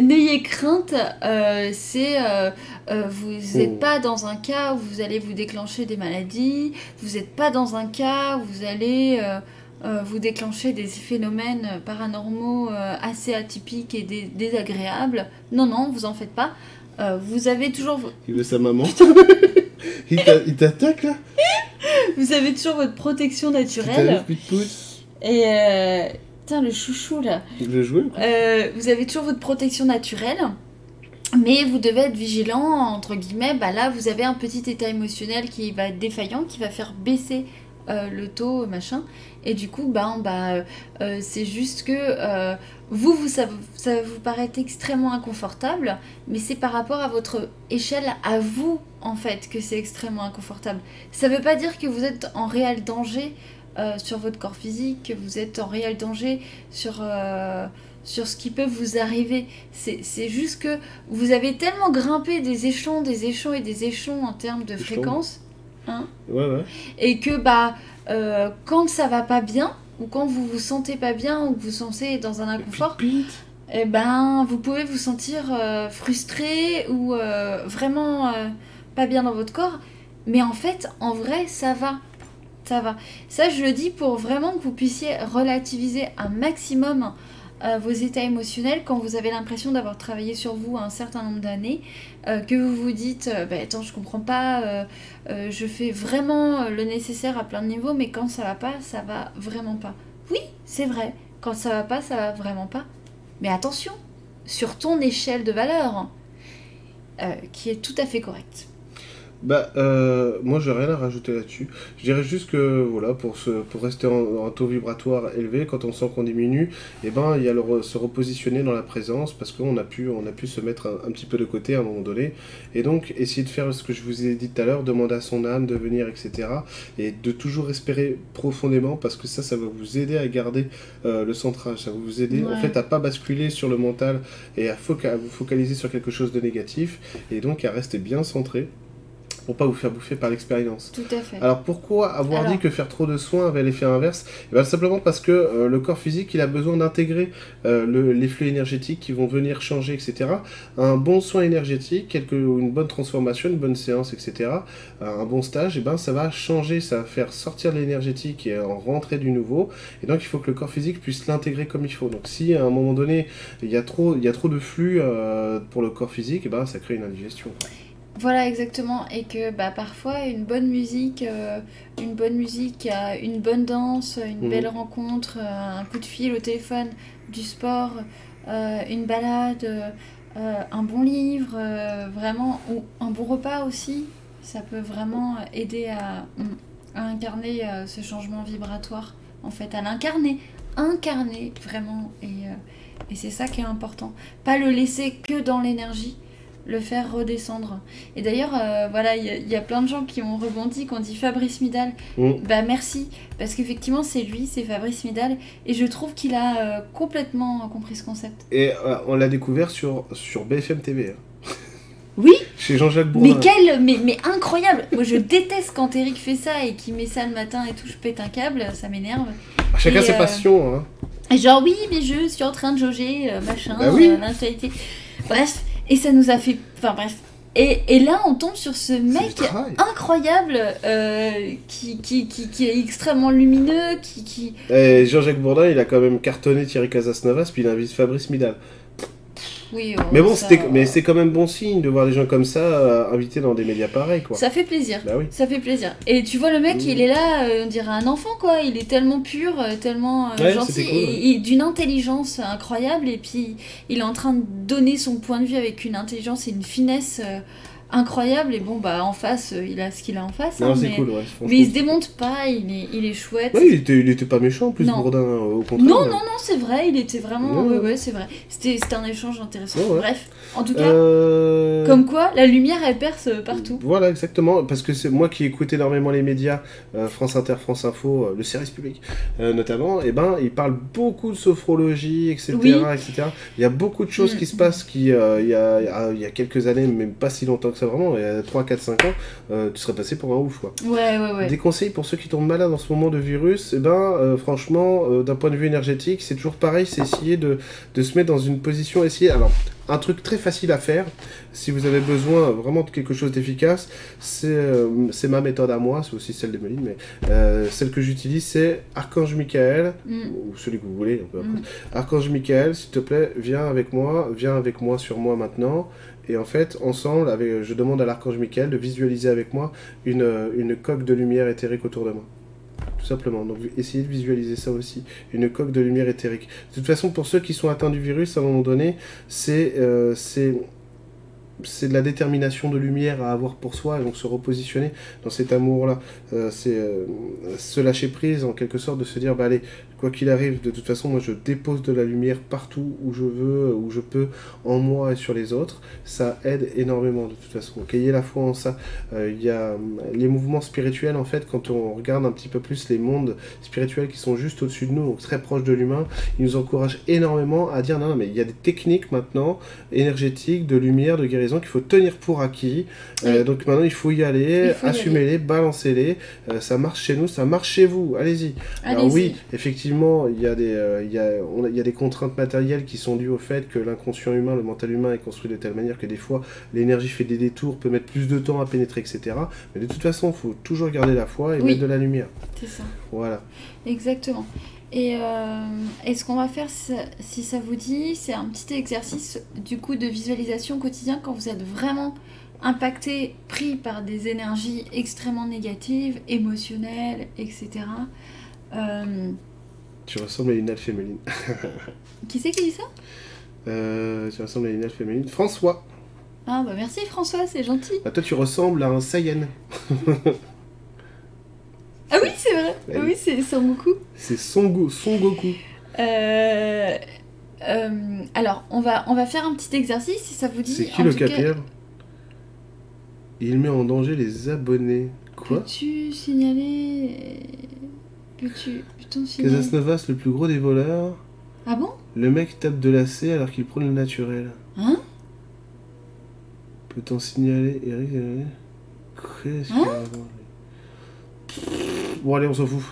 N'ayez crainte, euh, c'est euh, euh, vous n'êtes Oh. pas dans un cas où vous allez vous déclencher des maladies, vous n'êtes pas dans un cas où vous allez vous déclencher des phénomènes paranormaux assez atypiques et dé- désagréables. Non, non, vous en faites pas. Vous avez toujours Il veut sa maman. il t'a- il t'attaque là? Vous avez toujours votre protection Tu naturelle t'arrives, plus de pouce et putain le chouchou là. Ou quoi. Euh, vous avez toujours votre protection naturelle, mais vous devez être vigilant, entre guillemets, bah là vous avez un petit état émotionnel qui va être défaillant, qui va faire baisser euh, le taux, machin, et du coup, bah, bah, euh, c'est juste que euh, vous, vous ça, ça va vous paraître extrêmement inconfortable, mais c'est par rapport à votre échelle, à vous, en fait, que c'est extrêmement inconfortable. Ça veut pas dire que vous êtes en réel danger euh, sur votre corps physique, que vous êtes en réel danger sur, euh, sur ce qui peut vous arriver. C'est c'est juste que vous avez tellement grimpé des échelons, des échelons et des échelons en termes de fréquence, Ouais, ouais. et que bah euh, quand ça va pas bien, ou quand vous vous sentez pas bien, ou que vous sentez dans un inconfort, eh ben, vous pouvez vous sentir euh, frustré ou euh, vraiment euh, pas bien dans votre corps. Mais en fait, en vrai, ça va. Ça va. Ça, je le dis pour vraiment que vous puissiez relativiser un maximum euh, vos états émotionnels quand vous avez l'impression d'avoir travaillé sur vous un certain nombre d'années, euh, que vous vous dites, euh, bah, attends, je comprends pas, euh, je fais vraiment le nécessaire à plein de niveaux, mais quand ça va pas, ça va vraiment pas. Oui, c'est vrai. Quand ça va pas, ça va vraiment pas. Mais attention, sur ton échelle de valeur, hein, qui est tout à fait correcte. Bah, euh, moi, j'ai rien à rajouter là-dessus. Je dirais juste que, voilà, pour, se, pour rester en, en taux vibratoire élevé, quand on sent qu'on diminue, eh ben, il y a le se repositionner dans la présence, parce qu'on a pu, on a pu se mettre un, un petit peu de côté à un moment donné. Et donc, essayer de faire ce que je vous ai dit tout à l'heure, demander à son âme de venir, etc. Et de toujours respirer profondément, parce que ça, ça va vous aider à garder euh, le centrage. Ça va vous aider, en Ouais. fait, à pas basculer sur le mental et à, foca- à vous focaliser sur quelque chose de négatif, et donc à rester bien centré pour pas vous faire bouffer par l'expérience. Tout à fait. Alors pourquoi avoir Alors- dit que faire trop de soins avait l'effet inverse? Eh ben, Simplement parce que euh, le corps physique il a besoin d'intégrer euh, le- les flux énergétiques qui vont venir changer, etc. Un bon soin énergétique, quelque, une bonne transformation, une bonne séance, etc. euh, un bon stage, et ben, ça va changer, ça va faire sortir l'énergétique et en rentrer du nouveau. Et donc il faut que le corps physique puisse l'intégrer comme il faut. Donc si à un moment donné il y a trop, il y a trop de flux euh, pour le corps physique, et ben, ça crée une indigestion. Voilà exactement. Et que bah, parfois une bonne musique, euh, une bonne musique, une bonne danse, une Mhm. belle rencontre, euh, un coup de fil au téléphone, du sport, euh, une balade, euh, un bon livre, vraiment ou un bon repas aussi, ça peut vraiment aider à, à incarner ce changement vibratoire en fait, à l'incarner, incarner vraiment. Et, et c'est ça qui est important, pas le laisser que dans l'énergie le faire redescendre. Et d'ailleurs, euh, voilà, il y, a- il y a plein de gens qui ont rebondi, qui ont dit Fabrice Midal. Mm. Bah merci, parce qu'effectivement c'est lui, c'est Fabrice Midal, et je trouve qu'il a euh, complètement compris ce concept. Et euh, on l'a découvert sur, sur BFM TV. hein. Oui, Chez Jean-Jacques Bourdin. mais quel, mais, mais incroyable Moi je déteste quand Eric fait ça et qu'il met ça le matin et tout, je pète un câble, ça m'énerve. Chacun Et, ses passions. Hein. Genre oui, mais je suis en train de jauger, machin, Bah oui. Bref, et ça nous a fait... Enfin bref. Et, et là on tombe sur ce mec incroyable euh, qui, qui, qui, qui est extrêmement lumineux, qui... qui... Et Jean-Jacques Bourdin, il a quand même cartonné Thierry Casasnovas, puis il invite Fabrice Midal. Oui, euh, Mais bon, ça- c'était, mais c'est quand même bon signe de voir des gens comme ça euh, invités dans des médias pareils, quoi. Ça fait plaisir. Bah oui. Ça fait plaisir. Et tu vois, le mec, Mm. il est là, euh, on dirait un enfant, quoi. Il est tellement pur, euh, tellement euh, Ouais, gentil, et, et d'une intelligence incroyable. Et puis, il est en train de donner son point de vue avec une intelligence et une finesse euh, incroyable et bon bah en face euh, il a ce qu'il a en face Non, hein, c'est mais, cool, ouais. mais il se démonte pas il est, il est chouette Ouais, il était, il était pas méchant en plus, Non. Bourdin, euh, au contraire. non non non c'est vrai il était vraiment Ouais, ouais c'est vrai c'était c'était un échange intéressant bref en tout cas Euh, comme quoi la lumière elle perce partout Voilà, exactement. Parce que c'est moi qui écoute énormément les médias, euh, France Inter, France Info, euh, le service public notamment, et ben ils parlent beaucoup de sophrologie, etc. Oui. etc. Il y a beaucoup de choses Mm. qui se passent qui, il, y a, il y a- il y a quelques années, même pas si longtemps que ça vraiment, il y a 3, 4, 5 ans, euh, tu serais passé pour un ouf. Quoi. ouais ouais ouais Des conseils pour ceux qui tombent malades en ce moment de virus, eh ben, euh, franchement, euh, d'un point de vue énergétique, c'est toujours pareil, c'est essayer de, de se mettre dans une position, essayer, alors, un truc très facile à faire, si vous avez besoin vraiment de quelque chose d'efficace, c'est ma méthode à moi, c'est aussi celle de Méline, mais celle que j'utilise, c'est Archange Michael, Mm. ou celui que vous voulez, peu importe. Mm. Archange Michael, s'il te plaît, viens avec moi, viens avec moi sur moi maintenant. Et en fait, ensemble, je demande à l'Archange Michael de visualiser avec moi une, euh, une coque de lumière éthérique autour de moi. Tout simplement. Donc essayez de visualiser ça aussi. Une coque de lumière éthérique. De toute façon, pour ceux qui sont atteints du virus, à un moment donné, c'est euh, de la détermination de lumière à avoir pour soi, et donc se repositionner dans cet amour-là. Euh, c'est se lâcher prise, en quelque sorte, de se dire, bah allez, quoi qu'il arrive, de toute façon, moi je dépose de la lumière partout où je veux, où je peux, en moi et sur les autres. Ça aide énormément, de toute façon. Donc ayez la foi en ça. Euh, Il y a euh, les mouvements spirituels, en fait, quand on regarde un petit peu plus les mondes spirituels qui sont juste au-dessus de nous, donc très proches de l'humain, ils nous encouragent énormément à dire, non, non, mais il y a des techniques maintenant, énergétiques, de lumière, de guérison, qu'il faut tenir pour acquis. Euh, Oui. donc maintenant, il faut y aller, assumez-les, balancez-les. Euh, ça marche chez nous, ça marche chez vous. Allez-y. Alors Allez-y. oui, effectivement, il y, a des, euh, il, y a, on a- il y a des contraintes matérielles qui sont dues au fait que l'inconscient humain, le mental humain est construit de telle manière que des fois, l'énergie fait des détours, peut mettre plus de temps à pénétrer, etc. Mais de toute façon, il faut toujours garder la foi et Oui. mettre de la lumière. c'est ça Voilà. Exactement. Et, euh, et ce qu'on va faire, si ça- si ça vous dit, c'est un petit exercice du coup de visualisation quotidien quand vous êtes vraiment impacté, pris par des énergies extrêmement négatives, émotionnelles, etc. Euh, Tu ressembles à une elfe féminine. qui c'est qui dit ça? Euh, tu ressembles à une elfe féminine. François. Ah bah merci François, c'est gentil. Bah, toi, tu ressembles à un Saiyan. Ah oui, c'est vrai. Ouais. Oui, c'est Son Goku. C'est Son, Go- Son Goku. Euh, euh, alors, on va, on va faire un petit exercice si ça vous dit. C'est qui En le cas, capitaine Il met en danger les abonnés. Quoi? Peux-tu signaler? Peux-tu peut-on signaler Casasnovas, le plus gros des voleurs. Ah bon? Le mec tape de la C alors qu'il prône le naturel. Hein? Peut-on signaler Eric euh, Qu'est-ce Hein? qu'il Bon, allez, on s'en fout.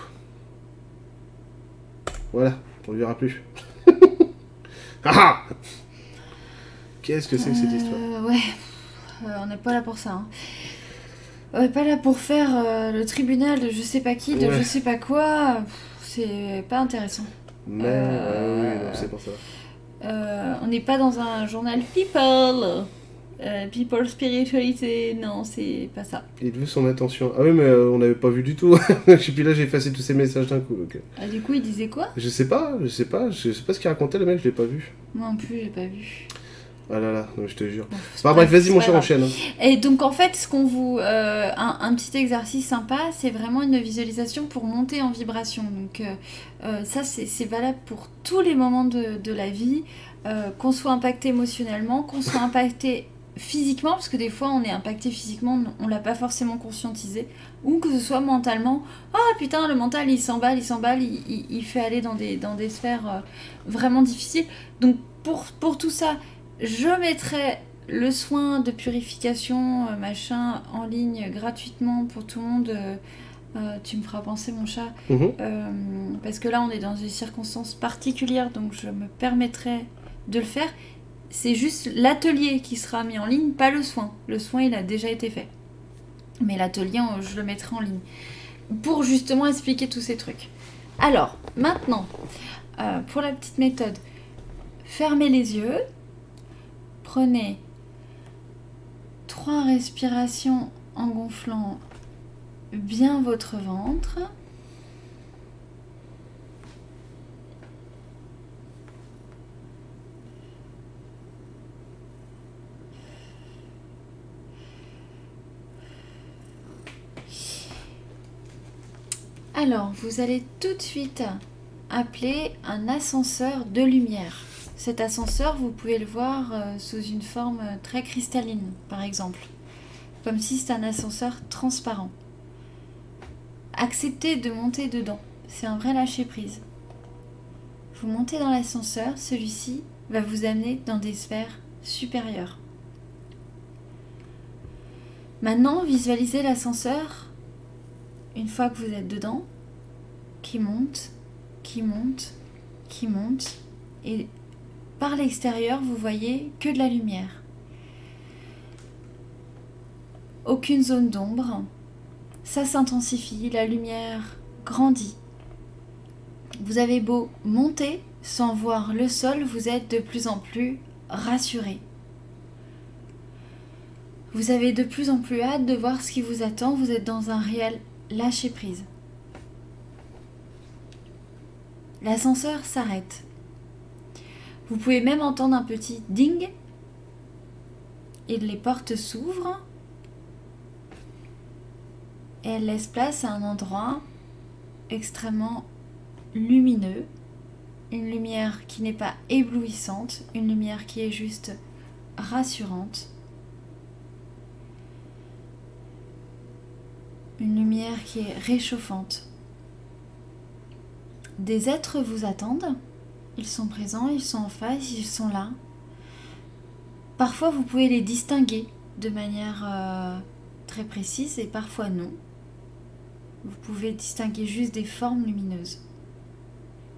Voilà, on le verra plus. ah ah Qu'est-ce que c'est que cette histoire? Euh, Ouais, Euh, on n'est pas là pour ça. hein. On n'est pas là pour faire euh, le tribunal de je sais pas qui, de Ouais. je sais pas quoi. C'est pas intéressant. Mais, euh, ouais, oui, c'est pour ça. Euh, on n'est pas dans un journal People. Euh, people spiritualité, non, c'est pas ça. Il veut son attention. Ah oui, mais on n'avait pas vu du tout. Et puis là, j'ai effacé tous ces messages d'un coup. euh, Ah, du coup, il disait quoi? Je sais pas, je sais pas, je sais pas ce qu'il racontait le mec, je l'ai pas vu. Moi non plus, j'ai pas vu. Ah là là, non, je te jure. Bah pas bref, vas-y mon cher, enchaîne. hein. Et donc en fait, ce qu'on vous, euh, un, un petit exercice sympa, c'est vraiment une visualisation pour monter en vibration. Donc euh, euh, ça, c'est valable pour tous les moments de, de la vie, euh, qu'on soit impacté émotionnellement, qu'on soit impacté physiquement, parce que des fois on est impacté physiquement, on l'a pas forcément conscientisé, ou que ce soit mentalement. Ah putain, le mental il s'emballe, il s'emballe, il, il- il fait aller dans des, dans des sphères vraiment difficiles. Donc pour, pour tout ça, je mettrai le soin de purification, euh, machin, en ligne gratuitement pour tout le monde. euh, euh, tu me feras penser, mon chat. Mhm. Euh, parce que là, on est dans des circonstances particulières, donc je me permettrai de le faire. C'est juste l'atelier qui sera mis en ligne, pas le soin. Le soin, il a déjà été fait. Mais l'atelier, je le mettrai en ligne. Pour justement expliquer tous ces trucs. Alors, maintenant, euh, pour la petite méthode, fermez les yeux. Prenez trois respirations en gonflant bien votre ventre. Alors, vous allez tout de suite appeler un ascenseur de lumière. Cet ascenseur, vous pouvez le voir euh, sous une forme très cristalline, par exemple. Comme si c'était un ascenseur transparent. Acceptez de monter dedans. C'est un vrai lâcher-prise. Vous montez dans l'ascenseur, celui-ci va vous amener dans des sphères supérieures. Maintenant, visualisez l'ascenseur, une fois que vous êtes dedans, qui monte, qui monte, qui monte, et par l'extérieur, vous voyez que de la lumière. Aucune zone d'ombre. Ça s'intensifie, la lumière grandit. Vous avez beau monter sans voir le sol, vous êtes de plus en plus rassuré. Vous avez de plus en plus hâte de voir ce qui vous attend, vous êtes dans un réel lâcher-prise. L'ascenseur s'arrête. Vous pouvez même entendre un petit ding et les portes s'ouvrent et elle laisse place à un endroit extrêmement lumineux, une lumière qui n'est pas éblouissante, une lumière qui est juste rassurante. une lumière qui est réchauffante. Des êtres vous attendent, ils sont présents, ils sont en face, ils sont là. Parfois vous pouvez les distinguer de manière euh, très précise et parfois non. Vous pouvez distinguer juste des formes lumineuses.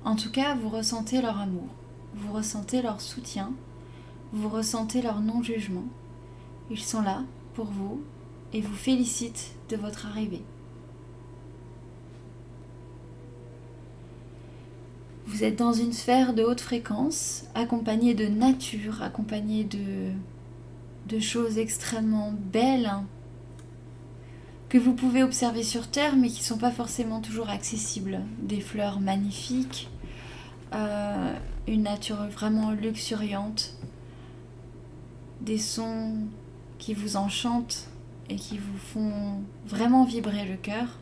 En tout cas, vous ressentez leur amour, vous ressentez leur soutien, vous ressentez leur non-jugement. Ils sont là pour vous et vous félicitent de votre arrivée. Vous êtes dans une sphère de haute fréquence, accompagnée de nature, accompagnée de, de choses extrêmement belles hein, que vous pouvez observer sur Terre, mais qui ne sont pas forcément toujours accessibles. Des fleurs magnifiques, euh, une nature vraiment luxuriante, des sons qui vous enchantent, et qui vous font vraiment vibrer le cœur.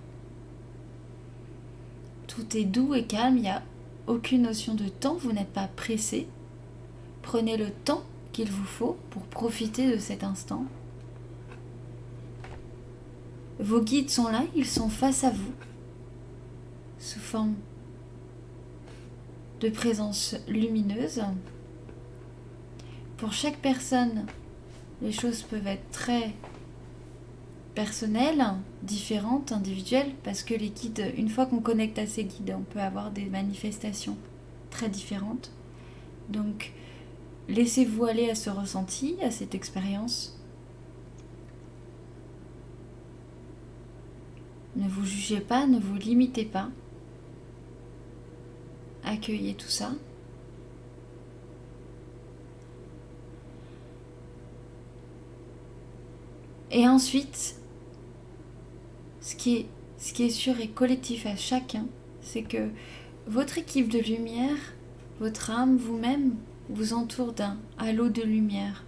Tout est doux et calme, il a aucune notion de temps, vous n'êtes pas pressé. Prenez le temps qu'il vous faut pour profiter de cet instant. Vos guides sont là, ils sont face à vous, sous forme de présence lumineuse. Pour chaque personne, les choses peuvent être très personnelles, différentes, individuelles, parce que les guides, une fois qu'on connecte à ces guides, on peut avoir des manifestations très différentes. Donc, laissez-vous aller à ce ressenti, à cette expérience. Ne vous jugez pas, ne vous limitez pas. Accueillez tout ça. Et ensuite, ce qui est, sûr et collectif à chacun, c'est que votre équipe de lumière, votre âme, vous-même, vous entoure d'un halo de lumière.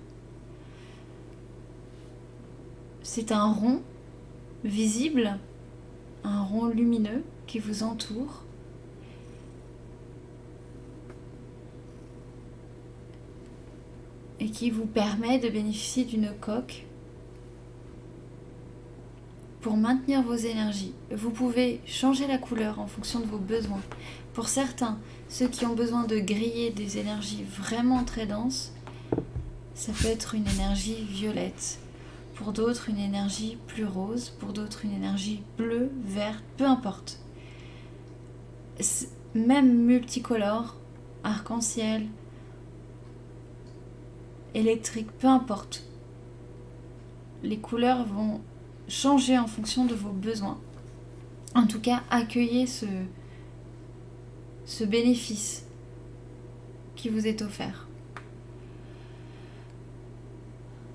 C'est un rond visible, un rond lumineux qui vous entoure. et qui vous permet de bénéficier d'une coque pour maintenir vos énergies. Vous pouvez changer la couleur en fonction de vos besoins. Pour certains, ceux qui ont besoin de griller des énergies vraiment très denses, ça peut être une énergie violette. Pour d'autres, une énergie plus rose. Pour d'autres, une énergie bleue, verte, peu importe. Même multicolore, arc-en-ciel, électrique, peu importe. Les couleurs vont changer en fonction de vos besoins. En tout cas, accueillez ce, ce bénéfice qui vous est offert.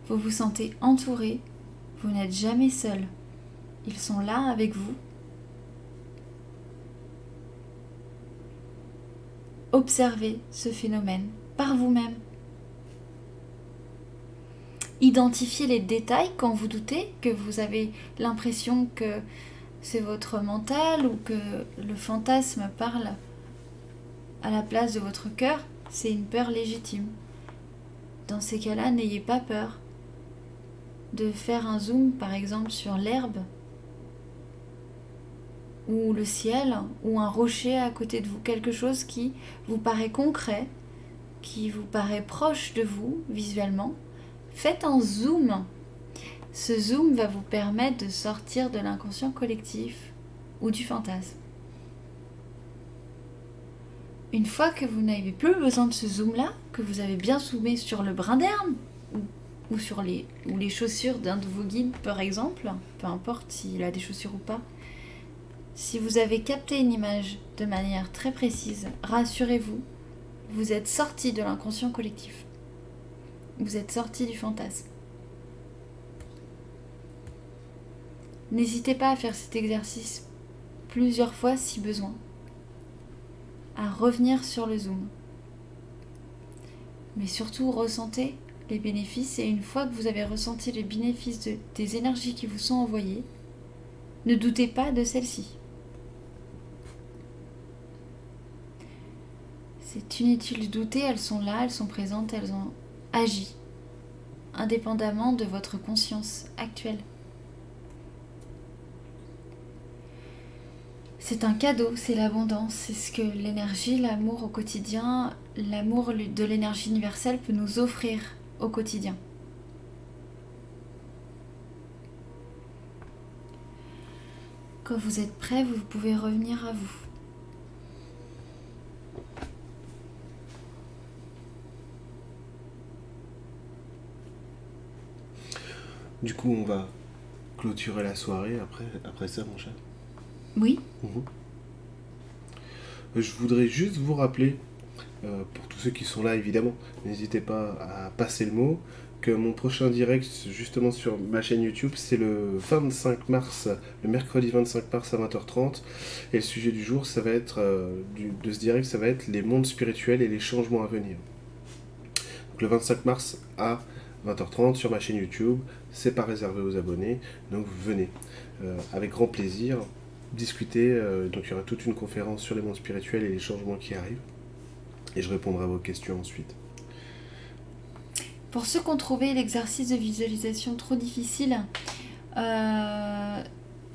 Vous vous sentez entouré, vous n'êtes jamais seul. Ils sont là avec vous. Observez ce phénomène par vous-même Identifiez les détails quand vous doutez, que vous avez l'impression que c'est votre mental ou que le fantasme parle à la place de votre cœur, c'est une peur légitime. Dans ces cas-là, n'ayez pas peur de faire un zoom par exemple sur l'herbe ou le ciel ou un rocher à côté de vous, quelque chose qui vous paraît concret, qui vous paraît proche de vous visuellement. Faites un zoom. Ce zoom va vous permettre de sortir de l'inconscient collectif ou du fantasme. Une fois que vous n'avez plus besoin de ce zoom-là, que vous avez bien zoomé sur le brin d'herbe ou, sur les, les chaussures d'un de vos guides, par exemple, peu importe s'il a des chaussures ou pas, si vous avez capté une image de manière très précise, rassurez-vous, vous êtes sorti de l'inconscient collectif. Vous êtes sorti du fantasme. N'hésitez pas à faire cet exercice plusieurs fois si besoin à revenir sur le zoom. Mais surtout, ressentez les bénéfices et une fois que vous avez ressenti les bénéfices des énergies qui vous sont envoyées, ne doutez pas de celles-ci. C'est inutile de douter, elles sont là, elles sont présentes, elles ont agi, indépendamment de votre conscience actuelle. C'est un cadeau, c'est l'abondance, c'est ce que l'énergie, l'amour au quotidien, l'amour de l'énergie universelle peut nous offrir au quotidien. Quand vous êtes prêt, vous pouvez revenir à vous. Du coup, on va clôturer la soirée après, après ça, mon chat. Oui. Mhm. Je voudrais juste vous rappeler, euh, pour tous ceux qui sont là évidemment, n'hésitez pas à passer le mot, que mon prochain direct, justement sur ma chaîne YouTube, c'est le 25 mars, le mercredi 25 mars à 20h30. Et le sujet du jour, ça va être, euh, de ce direct, ça va être les mondes spirituels et les changements à venir. Donc le 25 mars à 20h30 sur ma chaîne YouTube, c'est pas réservé aux abonnés, donc venez. Euh, avec grand plaisir, discuter. Euh, donc il y aura toute une conférence sur les mondes spirituels et les changements qui arrivent. Et je répondrai à vos questions ensuite. Pour ceux qui ont trouvé l'exercice de visualisation trop difficile, euh,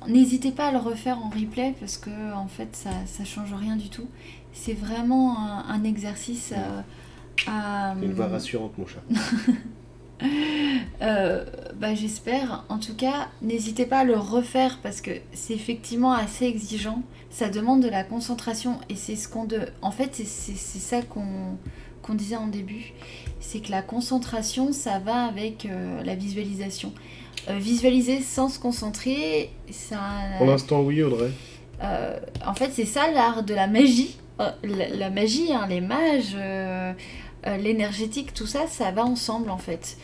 n'hésitez pas à le refaire en replay parce que en fait ça, ça change rien du tout. C'est vraiment un, exercice à. Une voix rassurante, mon chat. Euh, bah, j'espère. En tout cas, n'hésitez pas à le refaire parce que c'est effectivement assez exigeant. Ça demande de la concentration et c'est ce qu'on de. En fait, c'est ça qu'on disait en début. C'est que la concentration, ça va avec euh, la visualisation. Euh, visualiser sans se concentrer, ça. Pour l'instant, oui, Audrey. en fait, c'est ça l'art de la magie. La, magie, hein, les mages l'énergétique, tout ça, ça va ensemble en fait.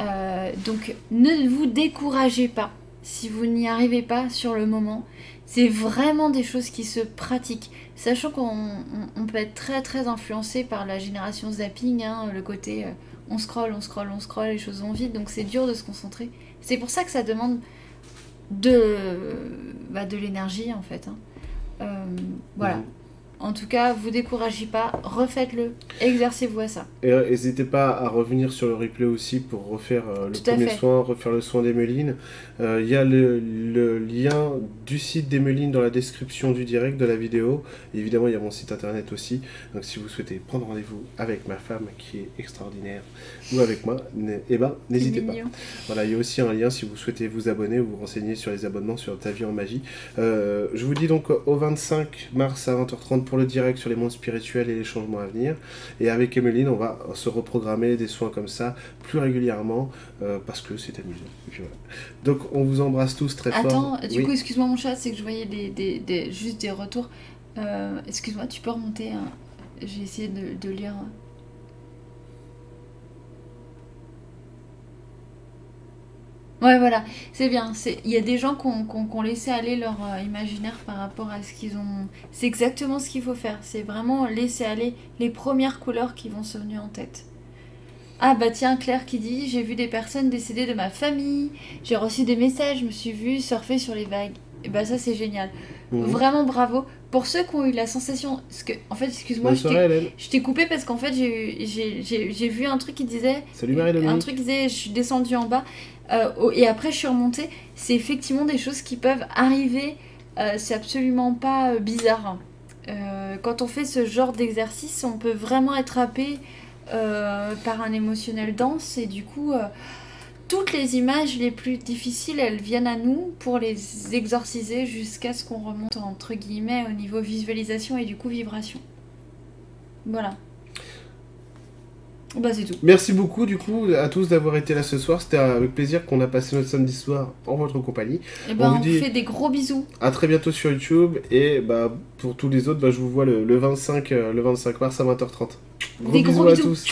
Euh, donc ne vous découragez pas si vous n'y arrivez pas sur le moment. C'est vraiment des choses qui se pratiquent. Sachant qu'on peut être très très influencé par la génération zapping, hein, le côté euh, on scroll, on scroll, on scroll, les choses vont vite, donc c'est dur de se concentrer. C'est pour ça que ça demande de, bah, de l'énergie en fait. Hein. voilà. En tout cas, vous découragez pas, refaites-le, exercez-vous à ça. Et euh, n'hésitez pas à revenir sur le replay aussi pour refaire euh, le premier soin, refaire le soin d'Emeline. Euh, il y a le, lien du site d'Emeline dans la description du direct de la vidéo. évidemment, il y a mon site internet aussi. Donc si vous souhaitez prendre rendez-vous avec ma femme qui est extraordinaire ou avec moi, eh ben, n'hésitez pas. Voilà, il y a aussi un lien si vous souhaitez vous abonner ou vous renseigner sur les abonnements sur Ta vie en magie. je vous dis donc au 25 mars à 20h30 pour le direct sur les mondes spirituels et les changements à venir. Et avec Emeline, on va se reprogrammer des soins comme ça plus régulièrement euh, parce que c'est amusant. Donc on vous embrasse tous très fort. Attends, du coup, excuse-moi mon chat, c'est que je voyais des, des, juste des retours. Euh, excuse-moi, tu peux remonter. Hein. J'ai essayé de, de lire. Ouais, voilà, c'est bien. Il y a des gens qui ont, laissé aller leur euh, imaginaire par rapport à ce qu'ils ont. C'est exactement ce qu'il faut faire. C'est vraiment laisser aller les premières couleurs qui vont se venir en tête. Ah bah tiens, Claire qui dit J'ai vu des personnes décédées de ma famille, j'ai reçu des messages, je me suis vue surfer sur les vagues. et bah ça c'est génial. Mhm. Vraiment bravo. Pour ceux qui ont eu la sensation, parce que en fait, excuse-moi, je t'ai- coupé parce qu'en fait j'ai vu un truc qui disait Salut un Marie-Dominique. truc qui disait je suis descendue en bas euh, et après je suis remontée. C'est effectivement des choses qui peuvent arriver. euh, c'est absolument pas euh, bizarre. Euh, quand on fait ce genre d'exercice, on peut vraiment être happé par un émotionnel dense et du coup, euh, toutes les images les plus difficiles, elles viennent à nous pour les exorciser jusqu'à ce qu'on remonte entre guillemets au niveau visualisation et du coup vibration. Voilà. Bah c'est tout. Merci beaucoup du coup à tous d'avoir été là ce soir. C'était avec plaisir qu'on a passé notre samedi soir en votre compagnie. Et ben On on, vous fait des gros bisous. À très bientôt sur YouTube et bah pour tous les autres, bah, je vous vois le, le 25 euh, le 25 mars à 20h30. Gros Des bisous gros à bisous. tous.